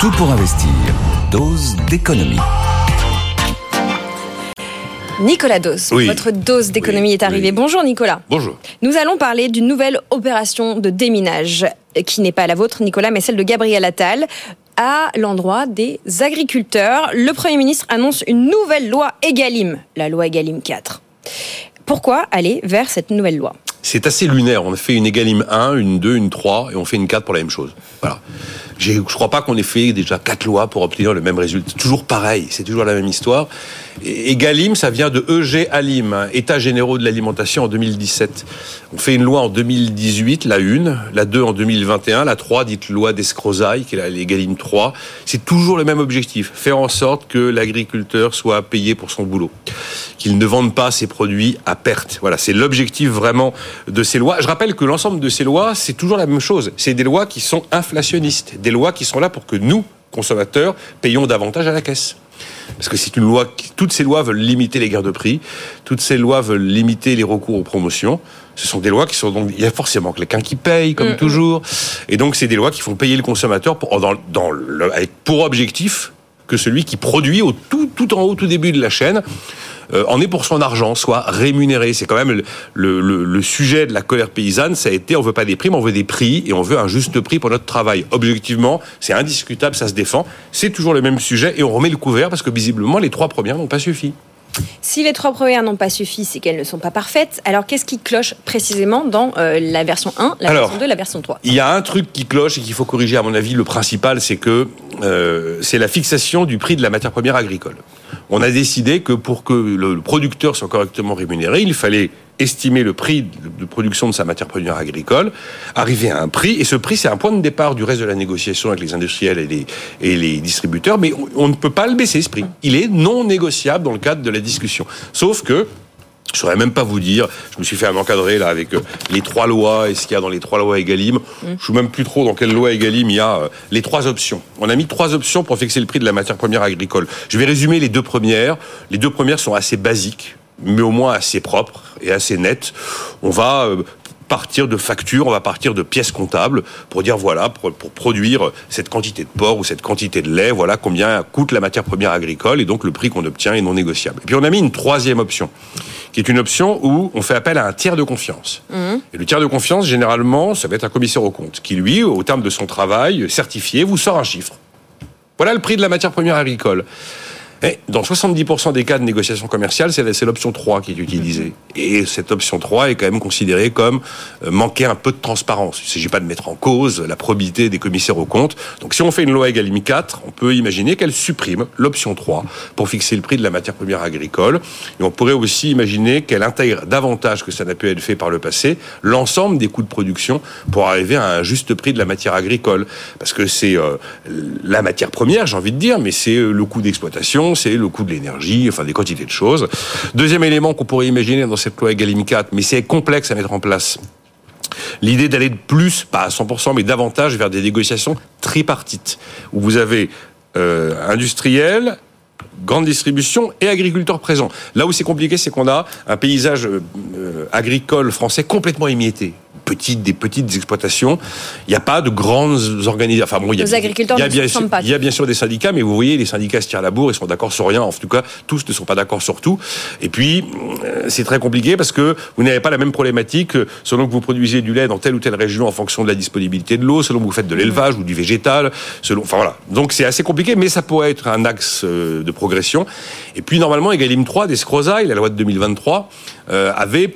Tout pour investir. Dose d'économie. Nicolas Oui. votre dose d'économie Oui, est arrivée. oui. Bonjour Nicolas. Bonjour. Nous allons parler d'une nouvelle opération de déminage euh, qui n'est pas la vôtre, Nicolas, mais celle de Gabriel Attal à l'endroit des agriculteurs. Le Premier ministre annonce une nouvelle loi Egalim, la loi Egalim 4. Pourquoi aller vers cette nouvelle loi? C'est assez lunaire. On a fait une Egalim 1, une 2, une 3 et on fait une 4 pour la même chose. Voilà. Je crois pas qu'on ait fait déjà quatre lois pour obtenir le même résultat. C'est toujours pareil, c'est toujours la même histoire. Et, Galim, ça vient de EG Alim, États généraux de l'alimentation en 2017. On fait une loi en 2018, la 1, la 2 en 2021, la 3 dite loi d'Escrozaille, qui est la Galim 3. C'est toujours le même objectif, faire en sorte que l'agriculteur soit payé pour son boulot, qu'il ne vende pas ses produits à perte. Voilà, c'est l'objectif vraiment de ces lois. Je rappelle que l'ensemble de ces lois, c'est toujours la même chose. C'est des lois qui sont inflationnistes, des lois qui sont là pour que nous, consommateurs, payons davantage à la caisse. Parce que c'est une loi, qui- toutes ces lois veulent limiter les guerres de prix, toutes ces lois veulent limiter les recours aux promotions. Ce sont des lois qui sont donc, il y a forcément quelqu'un qui paye, comme toujours. Et donc, c'est des lois qui font payer le consommateur pour, dans, dans le, avec pour objectif que celui qui produit au tout, tout en haut, tout début de la chaîne, en est pour son argent, soit rémunéré. C'est quand même le, le- le- le sujet de la colère paysanne, ça a été on veut pas des primes, on veut des prix et on veut un juste prix pour notre travail. Objectivement, c'est indiscutable, ça se défend. C'est toujours le même sujet et on remet le couvert parce que visiblement les trois premières n'ont pas suffi. Si les trois premières n'ont pas suffi, c'est qu'elles ne sont pas parfaites. Alors qu'est-ce qui cloche précisément dans euh, la version 1, la Alors, version 2, la version 3 Il y a un truc qui cloche et qu'il faut corriger, à mon avis. Le principal, c'est que euh, c'est la fixation du prix de la matière première agricole. On a décidé que pour que le, producteur soit correctement rémunéré, il fallait estimer le prix de, production de sa matière première agricole, arriver à un prix, et ce prix, c'est un point de départ du reste de la négociation avec les industriels et les, et les distributeurs, mais on, on ne peut pas le baisser, ce prix. Il est non négociable dans le cadre de la discussion. Sauf que je saurais même pas vous dire. Je me suis fait un encadré là avec euh, les trois lois et ce qu'il y a dans les trois lois Egalim. Je sais même plus trop dans quelle loi Egalim il y a euh, les trois options. On a mis trois options pour fixer le prix de la matière première agricole. Je vais résumer les deux premières. Les deux premières sont assez basiques, mais au moins assez propres et assez nettes. On va euh, partir de factures, on va partir de pièces comptables pour dire voilà, pour, pour produire cette quantité de porc ou cette quantité de lait, voilà combien coûte la matière première agricole et donc le prix qu'on obtient est non négociable. Et puis on a mis une troisième option, qui est une option où on fait appel à un tiers de confiance. Et le tiers de confiance, généralement, ça va être un commissaire au compte, qui lui, au terme de son travail certifié, vous sort un chiffre. Voilà le prix de la matière première agricole. Et dans 70% des cas de négociation commerciale, c'est c'est l'option 3 qui est utilisée. Et cette option 3 est quand même considérée comme euh, manquer un peu de transparence. Il ne s'agit pas de mettre en cause la probité des commissaires aux comptes. Donc si on fait une loi Egalim 4, on peut imaginer qu'elle supprime l'option 3 pour fixer le prix de la matière première agricole. Et on pourrait aussi imaginer qu'elle intègre davantage que ça n'a pu être fait par le passé l'ensemble des coûts de production pour arriver à un juste prix de la matière agricole. Parce que c'est euh, la matière première, j'ai envie de dire, mais c'est euh, le coût d'exploitation, c'est le coût de l'énergie, enfin des quantités de choses. Deuxième élément qu'on pourrait imaginer dans cette loi Egalim 4, mais c'est complexe à mettre en place. L'idée d'aller de plus, pas à 100%, mais davantage vers des négociations tripartites, où vous avez euh, industriels, grande distribution et agriculteurs présents. Là où c'est compliqué, c'est qu'on a un paysage euh, euh, agricole français complètement émietté. Petites, des petites exploitations. Il n'y a pas de grandes organisations. Enfin bon, il y a, Les agriculteurs y a ne se sûr, pas. il y a bien sûr des syndicats, mais vous voyez, les syndicats se tirent la bourre, ils sont d'accord sur rien. En tout cas, tous ne sont pas d'accord sur tout. Et puis, euh, c'est très compliqué parce que vous n'avez pas la même problématique selon que vous produisez du lait dans telle ou telle région en fonction de la disponibilité de l'eau, selon que vous faites de l'élevage ou du végétal, selon. Enfin voilà. Donc c'est assez compliqué, mais ça pourrait être un axe euh, de progression. Et puis normalement, Egalim 3 d'Escrozaille, la loi de 2023, euh, avait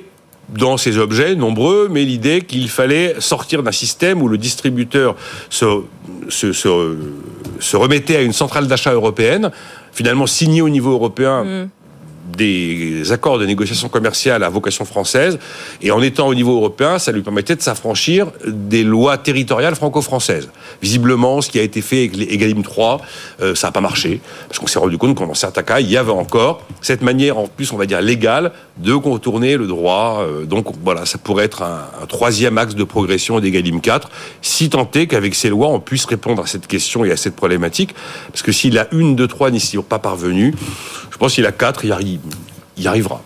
dans ces objets nombreux, mais l'idée qu'il fallait sortir d'un système où le distributeur se, se, se, se remettait à une centrale d'achat européenne, finalement signé au niveau européen des accords de négociation commerciale à vocation française, et en étant au niveau européen, ça lui permettait de s'affranchir des lois territoriales franco-françaises. Visiblement, ce qui a été fait avec les Egalim 3, euh, ça n'a pas marché, parce qu'on s'est rendu compte qu'en certains cas, il y avait encore cette manière, en plus, on va dire légale, de contourner le droit. Euh, donc voilà, ça pourrait être un, troisième axe de progression d'Egalim 4, si tant est qu'avec ces lois, on puisse répondre à cette question et à cette problématique, parce que si la une, deux, trois n'y sont pas parvenus, je pense qu'il a quatre, il y arrive il y arrivera.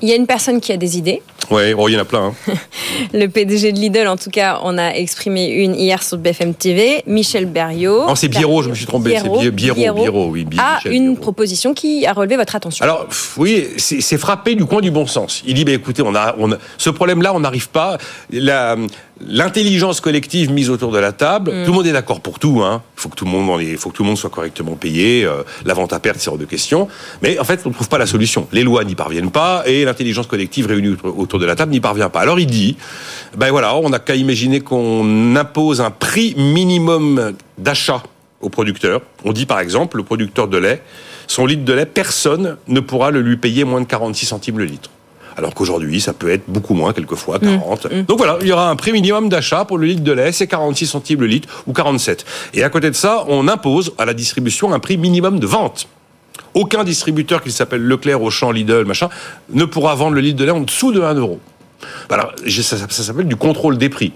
Il y a une personne qui a des idées. Ouais, oh, il y en a plein. hein. Le PDG de Lidl, en tout cas, on a exprimé une hier sur BFM TV. Michel Berriot. Non, c'est Biérot, je me suis trompé. C'est Biérot, Biérot, Biérot, Biérot, oui. Bi- a une Biérot. proposition qui a relevé votre attention. Alors, oui, c'est c'est frappé du coin du bon sens. Il dit, bah, écoutez, on a, on a- ce problème-là, on n'arrive pas. La, l'intelligence collective mise autour de la table, tout le monde est d'accord pour tout. Hein. Il faut que tout le monde, il faut que tout le monde soit correctement payé. euh, la vente à perte, c'est hors de question. Mais en fait, on ne trouve pas la solution. Les lois n'y parviennent pas et l'intelligence collective réunie autour- de la table n'y parvient pas. Alors il dit, ben voilà, on n'a qu'à imaginer qu'on impose un prix minimum d'achat au producteur. On dit par exemple, le producteur de lait, son litre de lait, personne ne pourra le lui payer moins de 46 centimes le litre. Alors qu'aujourd'hui, ça peut être beaucoup moins, quelquefois 40. Donc voilà, il y aura un prix minimum d'achat pour le litre de lait, c'est 46 centimes le litre ou 47. Et à côté de ça, on impose à la distribution un prix minimum de vente. Aucun distributeur, qu'il s'appelle Leclerc, Auchan, Lidl, machin, ne pourra vendre le litre de lait en dessous de 1 euro. Alors, ça, ça s'appelle du contrôle des prix.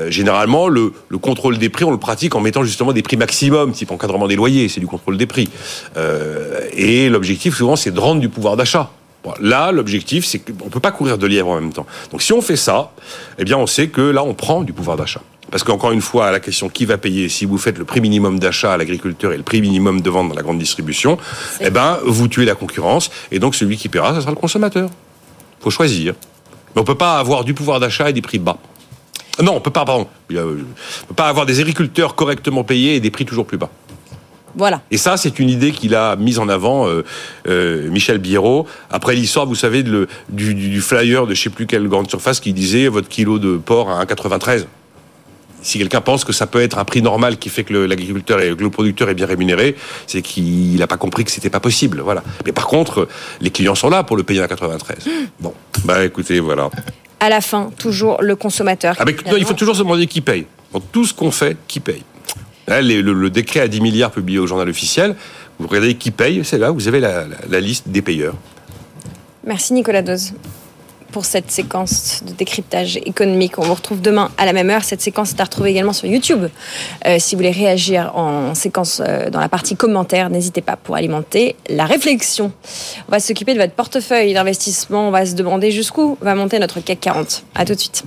Euh, généralement, le, le contrôle des prix, on le pratique en mettant justement des prix maximum, type encadrement des loyers, c'est du contrôle des prix. Euh, et l'objectif, souvent, c'est de rendre du pouvoir d'achat. Bon, Là, l'objectif, c'est qu'on ne peut pas courir de lièvre en même temps. Donc, si on fait ça, eh bien, on sait que là, on prend du pouvoir d'achat. Parce qu'encore une fois, à la question qui va payer, si vous faites le prix minimum d'achat à l'agriculteur et le prix minimum de vente dans la grande distribution, eh ben, vous tuez la concurrence, et donc celui qui paiera, ce sera le consommateur. faut choisir. Mais on peut pas avoir du pouvoir d'achat et des prix bas. Non, on peut pas, pardon. Il On peut pas avoir des agriculteurs correctement payés et des prix toujours plus bas. Voilà. Et ça, c'est une idée qu'il a mise en avant, euh, euh, Michel Biérot, après l'histoire, vous savez, de le- du, flyer de je sais plus quelle grande surface qui disait votre kilo de porc à 1,93. Si quelqu'un pense que ça peut être un prix normal qui fait que l'agriculteur et que le producteur est bien rémunéré, c'est qu'il n'a pas compris que c'était pas possible. Voilà. Mais par contre, les clients sont là pour le payer à 93. Bon, bah écoutez, voilà. À la fin, toujours le consommateur. Ah, non, il faut toujours se demander qui paye. Dans tout ce qu'on fait, qui paye Là, les- le, le décret à 10 milliards publié au journal officiel, vous regardez qui paye, c'est là, vous avez la, la- la liste des payeurs. Merci Nicolas Dose pour cette séquence de décryptage économique. On vous retrouve demain à la même heure. Cette séquence est à retrouver également sur YouTube. Euh, si vous voulez réagir en séquence euh, dans la partie commentaires, n'hésitez pas pour alimenter la réflexion. On va s'occuper de votre portefeuille d'investissement. On va se demander jusqu'où va monter notre CAC 40. À tout de suite.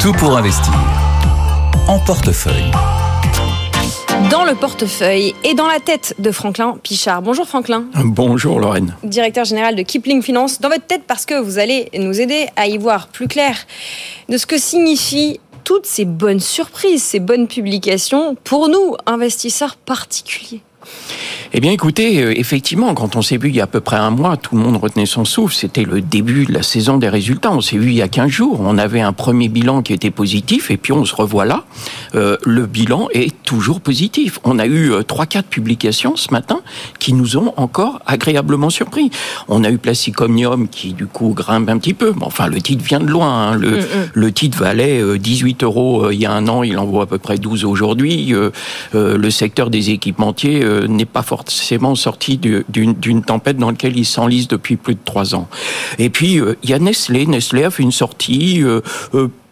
Tout pour investir. En portefeuille. Dans le portefeuille et dans la tête de Franklin Pichard. Bonjour Franklin. Bonjour Lorraine. directeur général de Kipling Finance, dans votre tête parce que vous allez nous aider à y voir plus clair de ce que signifient toutes ces bonnes surprises, ces bonnes publications pour nous, investisseurs particuliers. Eh bien écoutez, euh, effectivement, quand on s'est vu il y a à peu près un mois, tout le monde retenait son souffle. C'était le début de la saison des résultats. On s'est vu il y a 15 jours. On avait un premier bilan qui était positif et puis on se revoit là. Euh, le bilan est toujours positif. On a eu euh, trois, quatre publications ce matin qui nous ont encore agréablement surpris. On a eu Plasticomnium qui du coup grimpe un petit peu. Mais enfin, le titre vient de loin. hein. Le, le titre valait euh, 18 euros euh, il y a un an, il en vaut à peu près 12 aujourd'hui. Euh, euh, le secteur des équipementiers euh, n'est pas forcément sorti du- d'une tempête dans laquelle il s'enlise depuis plus de trois ans. Et puis, euh, il y a Nestlé. Nestlé a fait une sortie euh,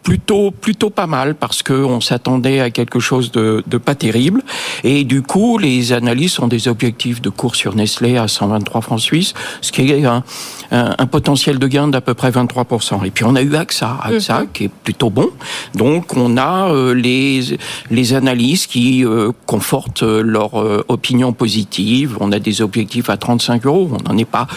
plutôt plutôt pas mal parce que on s'attendait à quelque chose de, de pas terrible. Et du coup les analystes ont des objectifs de cours sur Nestlé à 123 francs suisses ce qui est un, un, un potentiel de gain d'à peu près 23 et puis on a eu AXA. AXA qui est plutôt bon. Donc on a euh, les les analystes qui euh, confortent euh, leur euh, opinion positive. On a des objectifs à 35 euros. On n'en est pas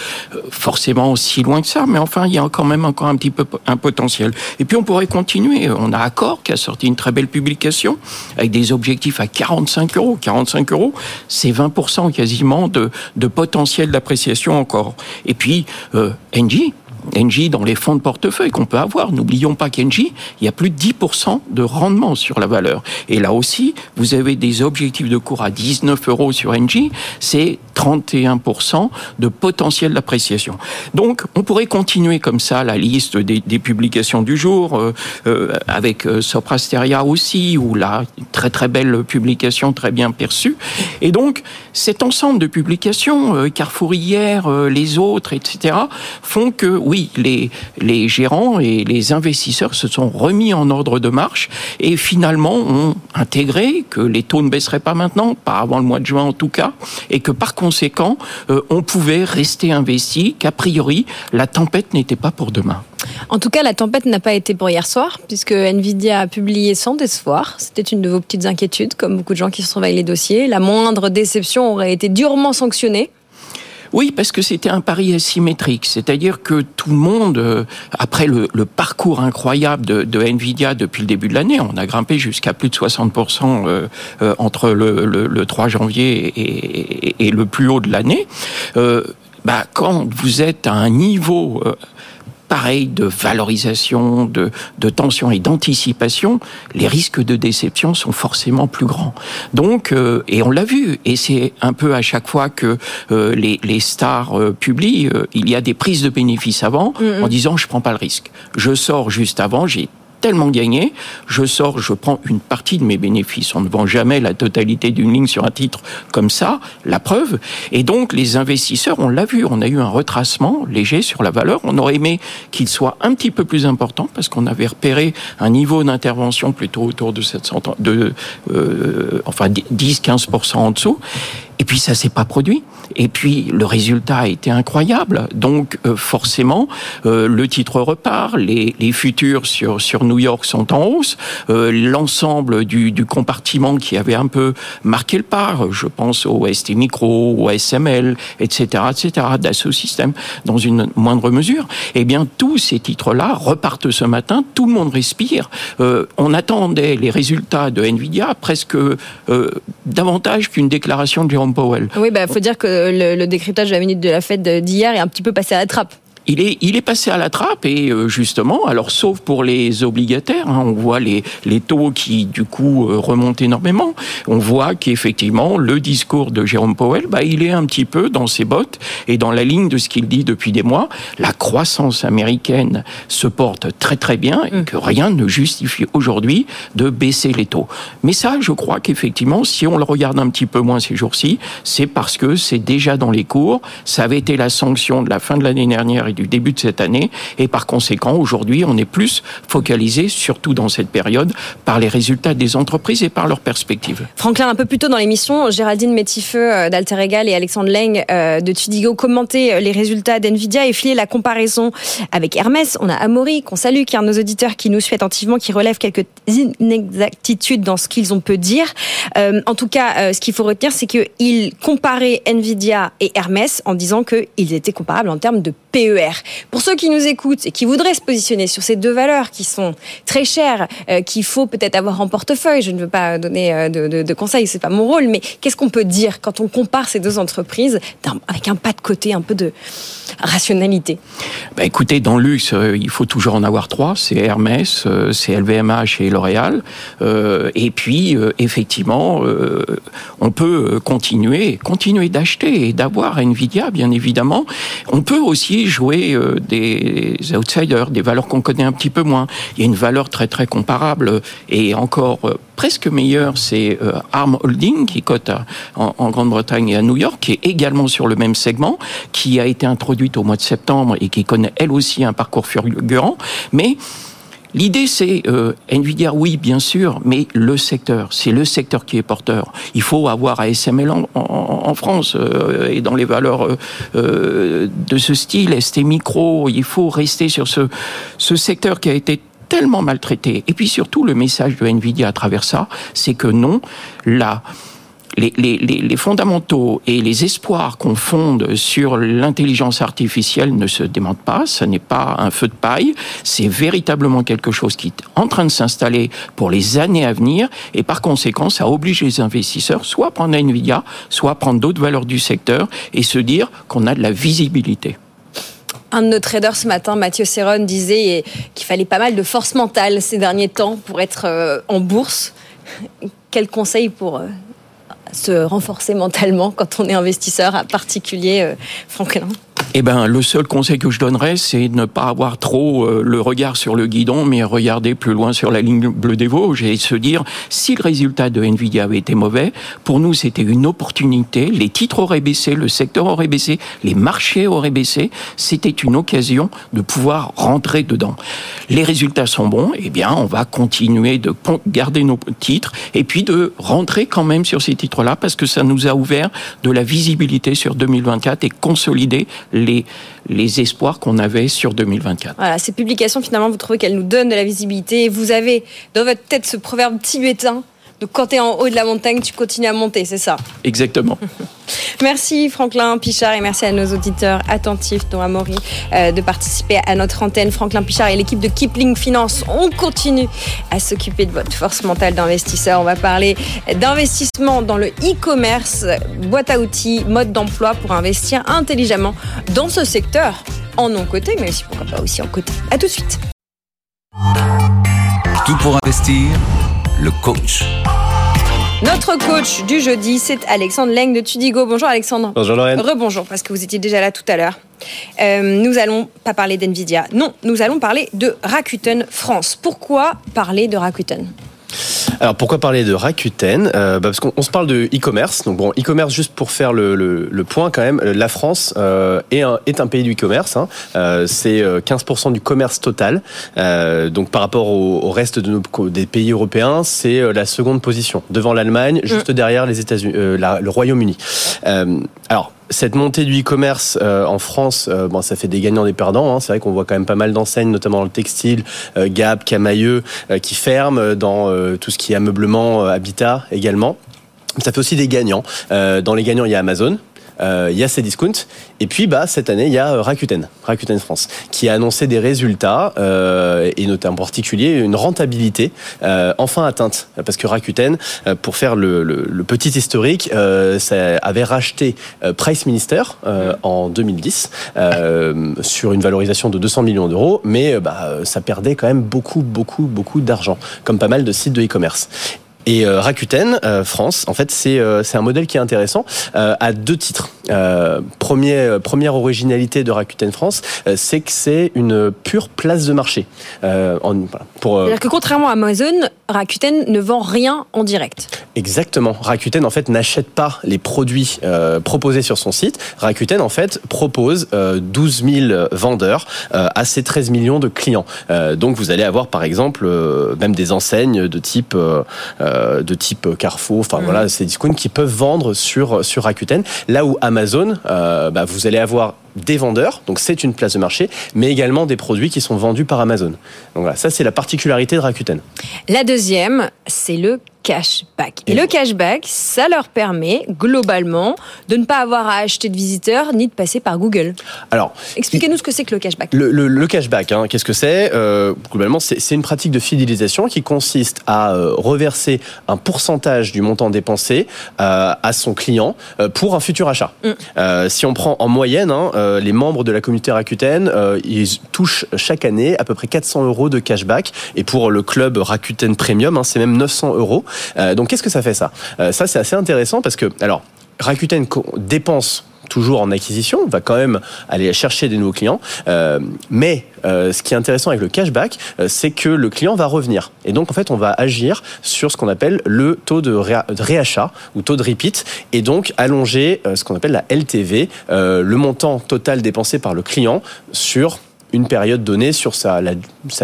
forcément aussi loin que ça mais enfin il y a quand même encore un petit peu un potentiel. Et puis on pourrait continuer on a Accor qui a sorti une très belle publication avec des objectifs à 45 euros 45 euros c'est 20% quasiment de, de potentiel d'appréciation encore et puis euh, Engie Engie dans les fonds de portefeuille qu'on peut avoir. N'oublions pas qu'Engie, il y a plus de 10% de rendement sur la valeur. Et là aussi, vous avez des objectifs de cours à 19 euros sur Engie, c'est 31% de potentiel d'appréciation. Donc, on pourrait continuer comme ça la liste des, publications du jour, euh, euh, avec euh, Soprasteria aussi, là, une très très belle publication, très bien perçue. Et donc, cet ensemble de publications, euh, Carrefour hier, euh, les autres, etc., font que, oui, les, les gérants et les investisseurs se sont remis en ordre de marche et finalement ont intégré que les taux ne baisseraient pas maintenant, pas avant le mois de juin en tout cas, et que par conséquent, euh, on pouvait rester investi, qu'a priori, la tempête n'était pas pour demain. En tout cas, la tempête n'a pas été pour hier soir, puisque Nvidia a publié sans décevoir. C'était une de vos petites inquiétudes, comme beaucoup de gens qui surveillent les dossiers. La moindre déception aurait été durement sanctionnée. Oui, parce que c'était un pari asymétrique. C'est-à-dire que tout le monde, euh, après le, le parcours incroyable de, de, Nvidia depuis le début de l'année, on a grimpé jusqu'à plus de 60% euh, euh, entre le, le, le, 3 janvier et, et, le plus haut de l'année. Euh, bah, quand vous êtes à un niveau pareil de valorisation, de, de tension et d'anticipation, les risques de déception sont forcément plus grands. Donc, euh, et on l'a vu, et c'est un peu à chaque fois que euh, les, les, stars euh, publient, il y a des prises de bénéfices avant, mm -hmm. en disant je prends pas le risque. Je sors juste avant, j'ai tellement gagné, je sors, je prends une partie de mes bénéfices. On ne vend jamais la totalité d'une ligne sur un titre comme ça, la preuve. Et donc, les investisseurs, on l'a vu, on a eu un retracement léger sur la valeur. On aurait aimé qu'il soit un petit peu plus important parce qu'on avait repéré un niveau d'intervention plutôt autour de 700, de, euh, enfin 10-15% en dessous. Et puis ça s'est pas produit. Et puis le résultat a été incroyable. Donc euh, forcément, euh, le titre repart, les, futurs sur sur New York sont en hausse. Euh, L'ensemble du, compartiment qui avait un peu marqué le pas, je pense au ST Micro, au SML, etc., etc., Dassault Systèmes, dans une moindre mesure. Eh bien, tous ces titres-là repartent ce matin. Tout le monde respire. On attendait les résultats de Nvidia presque davantage qu'une déclaration de Oui, il bah, faut dire que le, décryptage de la minute de la fête d'hier est un petit peu passé à la trappe. Il est, il est passé à la trappe et euh, justement, alors sauf pour les obligataires, hein, on voit les, les taux qui du coup euh, remontent énormément. On voit qu'effectivement le discours de Jérôme Powell, bah, il est un petit peu dans ses bottes et dans la ligne de ce qu'il dit depuis des mois. La croissance américaine se porte très très bien et que rien ne justifie aujourd'hui de baisser les taux. Mais ça, je crois qu'effectivement, si on le regarde un petit peu moins ces jours-ci, c'est parce que c'est déjà dans les cours. Ça avait été la sanction de la fin de l'année dernière du début de cette année. Et par conséquent, aujourd'hui, on est plus focalisé, surtout dans cette période, par les résultats des entreprises et par leurs perspectives. Franklin, un peu plus tôt dans l'émission, Géraldine Métifeux d'Alter Egal et Alexandre Leng de Tudigo commentaient les résultats d'NVIDIA et filaient la comparaison avec Hermès. On a Amaury, qu'on salue, qui est un de nos auditeurs qui nous suit attentivement, qui relève quelques inexactitudes dans ce qu'ils ont peut dire. Euh, en tout cas, euh, ce qu'il faut retenir, c'est qu'ils comparaient NVIDIA et Hermès en disant qu'ils étaient comparables en termes de PER. Pour ceux qui nous écoutent et qui voudraient se positionner sur ces deux valeurs qui sont très chères, euh, qu'il faut peut-être avoir en portefeuille, je ne veux pas donner euh, de, de, de conseils, c'est pas mon rôle, mais qu'est-ce qu'on peut dire quand on compare ces deux entreprises avec un pas de côté, un peu de rationalité? Bah Écoutez, dans le luxe, euh, il faut toujours en avoir trois. C'est Hermès, euh, c'est LVMH et L'Oréal. Euh, et puis, euh, effectivement, on peut continuer, continuer d'acheter et d'avoir Nvidia, bien évidemment. On peut aussi jouer des outsiders, des valeurs qu'on connaît un petit peu moins. Il y a une valeur très très comparable et encore presque meilleure, c'est Arm Holding qui cote en, en Grande-Bretagne et à New York, qui est également sur le même segment, qui a été introduite au mois de septembre et qui connaît elle aussi un parcours fulgurant, mais L'idée, c'est euh, Nvidia, oui, bien sûr, mais le secteur, c'est le secteur qui est porteur. Il faut avoir ASML en, en, en France euh, et dans les valeurs euh, de ce style, ST Micro, il faut rester sur ce, ce secteur qui a été tellement maltraité. Et puis surtout, le message de Nvidia à travers ça, c'est que non, là, les, fondamentaux et les espoirs qu'on fonde sur l'intelligence artificielle ne se démentent pas. Ce n'est pas un feu de paille. C'est véritablement quelque chose qui est en train de s'installer pour les années à venir. Et par conséquent, ça oblige les investisseurs soit à prendre Nvidia, soit à prendre d'autres valeurs du secteur et se dire qu'on a de la visibilité. Un de nos traders ce matin, Mathieu Serron, disait qu'il fallait pas mal de force mentale ces derniers temps pour être euh, en bourse. Quel conseil pour euh, se renforcer mentalement quand on est investisseur, à particulier euh, Franklin eh ben, le seul conseil que je donnerais, c'est de ne pas avoir trop euh, le regard sur le guidon, mais regarder plus loin sur la ligne bleue des Vosges et se dire si le résultat de Nvidia avait été mauvais, pour nous c'était une opportunité. Les titres auraient baissé, le secteur aurait baissé, les marchés auraient baissé. C'était une occasion de pouvoir rentrer dedans. Les résultats sont bons, eh bien, on va continuer de garder nos titres et puis de rentrer quand même sur ces titres-là parce que ça nous a ouvert de la visibilité sur 2024 et consolider les, espoirs qu'on avait sur 2024. Voilà, ces publications, finalement, vous trouvez qu'elles nous donnent de la visibilité. Vous avez dans votre tête ce proverbe tibétain Donc quand tu es en haut de la montagne, tu continues à monter, c'est ça Exactement. Merci Franklin Pichard et merci à nos auditeurs attentifs, dont Amaury, euh, de participer à notre antenne. Franklin Pichard et l'équipe de Kipling Finance, on continue à s'occuper de votre force mentale d'investisseur. On va parler d'investissement dans le e-commerce, boîte à outils, mode d'emploi pour investir intelligemment dans ce secteur en non-côté, mais aussi pourquoi pas aussi en côté. À tout de suite. Tout pour investir, le coach. Notre coach du jeudi, c'est Alexandre Leng de Tudigo. Bonjour Alexandre. Bonjour Lorraine. Rebonjour, parce que vous étiez déjà là tout à l'heure. Euh, nous allons pas parler d'NVIDIA. Non, nous allons parler de Rakuten France. Pourquoi parler de Rakuten? Alors pourquoi parler de Rakuten Euh, bah, Parce qu'on on se parle de e-commerce. Donc bon, e-commerce juste pour faire le, le- le point quand même. La France euh, est, un, est un pays du e-commerce. hein. Euh, C'est euh, 15% du commerce total. Euh, donc par rapport au, au reste de nos, des pays européens, c'est euh, la seconde position devant l'Allemagne, juste derrière les États-Unis, euh, le Royaume-Uni. Euh, alors cette montée du e-commerce euh, en France, euh, bon, ça fait des gagnants, des perdants. hein. C'est vrai qu'on voit quand même pas mal d'enseignes, notamment dans le textile, euh, Gap, Camailleux, euh, qui ferment dans tout ce qui est ameublement, habitat également. Ça fait aussi des gagnants. Dans les gagnants, il y a Amazon. Euh, Il y a Cdiscount. Et puis bah cette année il y a euh, Rakuten, Rakuten France, qui a annoncé des résultats euh, et notamment en particulier une rentabilité enfin atteinte. Parce que Rakuten, pour faire le, le- le petit historique, ça avait racheté Price Minister en 2010 euh, sur une valorisation de 200 millions d'euros, mais bah, ça perdait quand même beaucoup beaucoup beaucoup d'argent, comme pas mal de sites de e-commerce. Et euh, Rakuten euh, France, en fait, c'est euh, c'est un modèle qui est intéressant à deux titres. Premier, première originalité de Rakuten France, c'est que c'est une pure place de marché. En, voilà, pour que contrairement à Amazon, Rakuten ne vend rien en direct. Exactement. Rakuten en fait n'achète pas les produits euh, proposés sur son site. Rakuten en fait propose euh, 12 000 vendeurs euh, à ses 13 millions de clients. Euh, donc vous allez avoir par exemple euh, même des enseignes de type euh, euh, de type Carrefour, enfin voilà, ces discounts qui peuvent vendre sur sur Rakuten. Là où Amazon, euh, bah, vous allez avoir des vendeurs, donc c'est une place de marché, mais également des produits qui sont vendus par Amazon. Donc voilà, ça c'est la particularité de Rakuten. La deuxième, c'est le cashback. Et le cashback, ça leur permet globalement de ne pas avoir à acheter de visiteurs ni de passer par Google. Alors, Expliquez-nous ce que c'est que le cashback. Le, le- le cashback, hein, qu'est-ce que c'est? Euh, Globalement, c'est une pratique de fidélisation qui consiste à euh, reverser un pourcentage du montant dépensé euh, à son client pour un futur achat. Euh, si on prend en moyenne, hein, les membres de la communauté Rakuten, ils touchent chaque année à peu près 400 euros de cashback. Et pour le club Rakuten Premium, hein, c'est même 900 euros. Euh, donc, qu'est-ce que ça fait ça? Euh, Ça, c'est assez intéressant parce que, alors, Rakuten dépense toujours en acquisition, va quand même aller chercher des nouveaux clients. Euh, mais ce qui est intéressant avec le cashback, c'est que le client va revenir. Et donc, en fait, on va agir sur ce qu'on appelle le taux de, réa- de réachat ou taux de repeat, et donc allonger ce qu'on appelle la LTV, le montant total dépensé par le client sur une période donnée, sur sa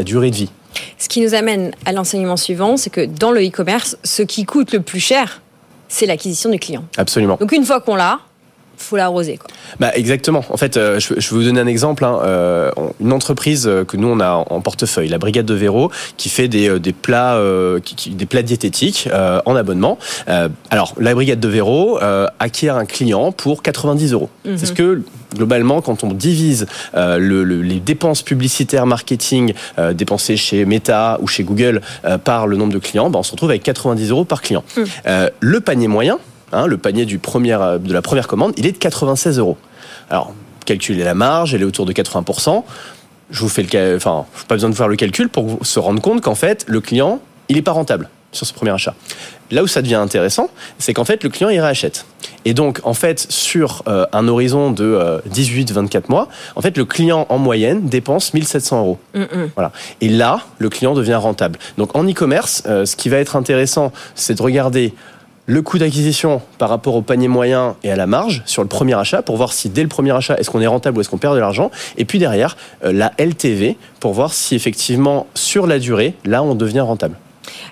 durée de vie. Ce qui nous amène à l'enseignement suivant, c'est que dans le e-commerce, ce qui coûte le plus cher, c'est l'acquisition du client. Absolument. Donc une fois qu'on l'a, faut l'arroser. quoi. Bah exactement. En fait, euh, je, je vais vous donner un exemple. hein. Euh, une entreprise euh, que nous on a en, portefeuille, la Brigade de Véro, qui fait des, des plats, euh, qui- qui- des plats diététiques en abonnement. Alors, la Brigade de Véro acquiert un client pour 90 euros. Mhm. C'est ce que globalement, quand on divise euh, le- le- les dépenses publicitaires marketing euh, dépensées chez Meta ou chez Google euh, par le nombre de clients, bah, on se retrouve avec 90 euros par client. Euh, le panier moyen, hein, le panier du premier, euh, de la première commande, il est de 96 euros. Alors, calculez la marge, elle est autour de 80%. Je vous fais le, enfin, pas besoin de faire le calcul pour vous- se rendre compte qu'en fait, le client, il n'est pas rentable sur ce premier achat. Là où ça devient intéressant, c'est qu'en fait, le client, il réachète. Et donc, en fait, sur euh, un horizon de euh, 18-24 mois, en fait, le client, en moyenne, dépense 1700 euros. Voilà. Et là, le client devient rentable. Donc en e-commerce, euh, ce qui va être intéressant, c'est de regarder le coût d'acquisition par rapport au panier moyen et à la marge sur le premier achat pour voir si dès le premier achat, est-ce qu'on est rentable ou est-ce qu'on perd de l'argent. Et puis derrière, euh, la LTV pour voir si effectivement sur la durée, là, on devient rentable.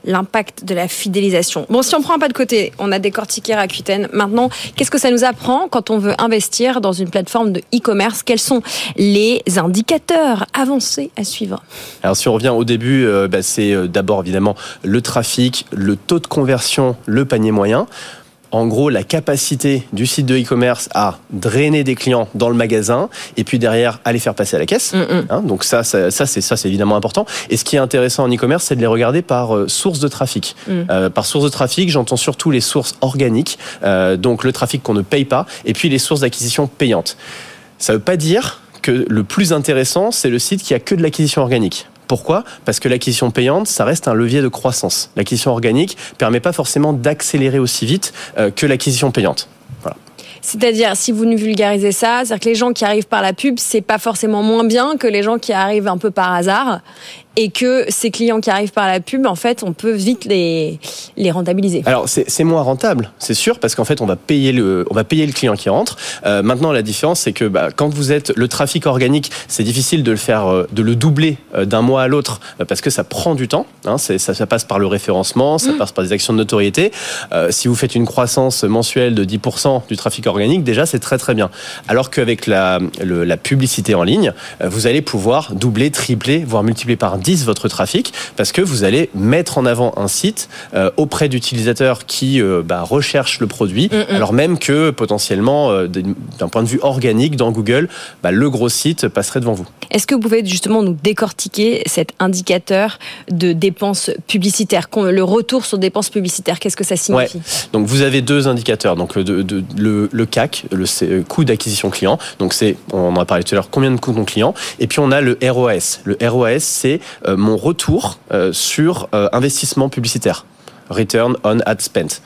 L'impact de la fidélisation. Bon, si on prend un pas de côté, on a décortiqué Rakuten. Maintenant, qu'est-ce que ça nous apprend quand on veut investir dans une plateforme de e-commerce? Quels sont les indicateurs avancés à suivre? Alors si on revient au début, euh, bah, c'est euh, d'abord évidemment le trafic, le taux de conversion, le panier moyen en gros la capacité du site de e-commerce à drainer des clients dans le magasin et puis derrière à les faire passer à la caisse. Hein, donc ça, ça, ça c'est ça c'est évidemment important. Et ce qui est intéressant en e-commerce, c'est de les regarder par euh, source de trafic. Mm. Euh, par source de trafic, j'entends surtout les sources organiques, euh, donc le trafic qu'on ne paye pas, et puis les sources d'acquisition payantes. Ça veut pas dire que le plus intéressant, c'est le site qui a que de l'acquisition organique. Pourquoi? Parce que l'acquisition payante, ça reste un levier de croissance. L'acquisition organique permet pas forcément d'accélérer aussi vite euh, que l'acquisition payante. C'est-à-dire, si vous nous vulgarisez ça, c'est-à-dire que les gens qui arrivent par la pub, c'est pas forcément moins bien que les gens qui arrivent un peu par hasard, et que ces clients qui arrivent par la pub, en fait, on peut vite les, les rentabiliser. Alors c'est moins rentable, c'est sûr, parce qu'en fait on va payer le, on va payer le client qui rentre. Euh, maintenant la différence c'est que bah, quand vous êtes le trafic organique, c'est difficile de le faire, euh, de le doubler euh, d'un mois à l'autre parce que ça prend du temps. Hein, ça, ça passe par le référencement, ça passe par des actions de notoriété. Euh, si vous faites une croissance mensuelle de 10% du trafic organique, déjà c'est très très bien. Alors qu'avec la, le- la publicité en ligne, vous allez pouvoir doubler, tripler, voire multiplier par 10 votre trafic parce que vous allez mettre en avant un site euh, auprès d'utilisateurs qui euh, bah, recherchent le produit, Mm, mm. alors même que potentiellement, euh, d'un point de vue organique dans Google, bah, le gros site passerait devant vous. Est-ce que vous pouvez justement nous décortiquer cet indicateur de dépenses publicitaires, le retour sur dépenses publicitaires Qu'est-ce que ça signifie? Donc vous avez deux indicateurs. Donc de- de- le, le CAC, le euh, coût d'acquisition client. Donc c'est, on en a parlé tout à l'heure, combien de coûts mon client? Et puis on a le ROAS. Le ROAS, c'est mon retour euh, sur euh, investissement publicitaire. Return on ad spent.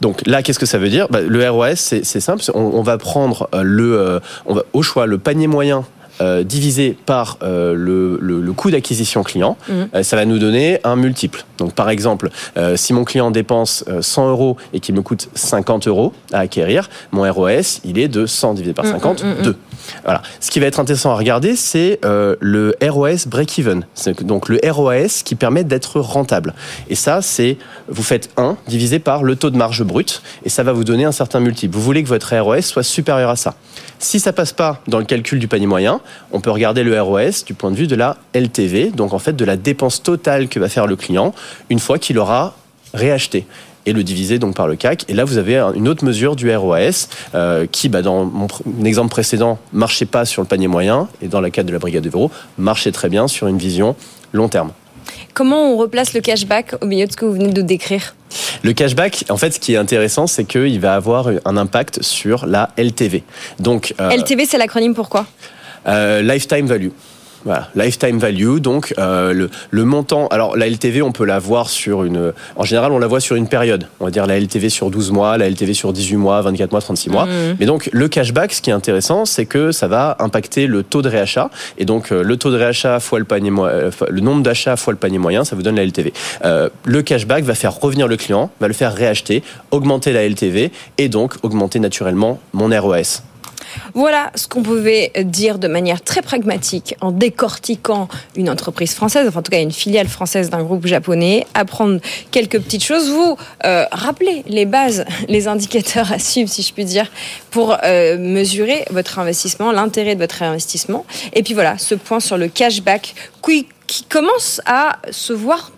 Donc là, qu'est-ce que ça veut dire? Bah, Le ROAS, c'est simple. On, on va prendre euh, le, euh, on va, au choix le panier moyen euh, divisé par euh, le, le- le coût d'acquisition client. Mhm. Euh, ça va nous donner un multiple. Donc par exemple, euh, si mon client dépense euh, 100 euros et qu'il me coûte 50 euros à acquérir, mon ROAS, il est de 100 divisé par Mhm, 50, mhm, mhm. 2. Voilà. Ce qui va être intéressant à regarder, c'est euh, le ROAS break-even. Donc le ROAS qui permet d'être rentable. Et ça, c'est vous faites 1 divisé par le taux de marge brut et ça va vous donner un certain multiple. Vous voulez que votre ROAS soit supérieur à ça. Si ça passe pas dans le calcul du panier moyen, on peut regarder le ROAS du point de vue de la LTV, donc en fait de la dépense totale que va faire le client une fois qu'il aura réacheté et le diviser donc par le CAC. Et là, vous avez un- une autre mesure du ROAS euh, qui, bah, dans mon exemple précédent, marchait pas sur le panier moyen et dans la cadre de la brigade de Véro, marchait très bien sur une vision long terme. Comment on replace le cashback au milieu de ce que vous venez de décrire? Le cashback, en fait, ce qui est intéressant, c'est qu'il va avoir un impact sur la LTV. Donc, euh, LTV, c'est l'acronyme pourquoi euh, lifetime value. Voilà, lifetime value, donc euh, le, le montant. Alors la LTV, on peut la voir sur une. En général, on la voit sur une période. On va dire la LTV sur 12 mois, la LTV sur 18 mois, 24 mois, 36 mois. Mhm. Mais donc le cashback, ce qui est intéressant, c'est que ça va impacter le taux de réachat. Et donc euh, le taux de réachat fois le panier mo- euh, fois- le nombre d'achats fois le panier moyen, ça vous donne la LTV. Euh, le cashback va faire revenir le client, va le faire réacheter, augmenter la LTV et donc augmenter naturellement mon ROS. Voilà ce qu'on pouvait dire de manière très pragmatique en décortiquant une entreprise française, enfin en tout cas une filiale française d'un groupe japonais, apprendre quelques petites choses, vous euh, rappeler les bases, les indicateurs à suivre si je puis dire, pour euh, mesurer votre investissement, l'intérêt de votre investissement. Et puis voilà, ce point sur le cashback qui commence à se voir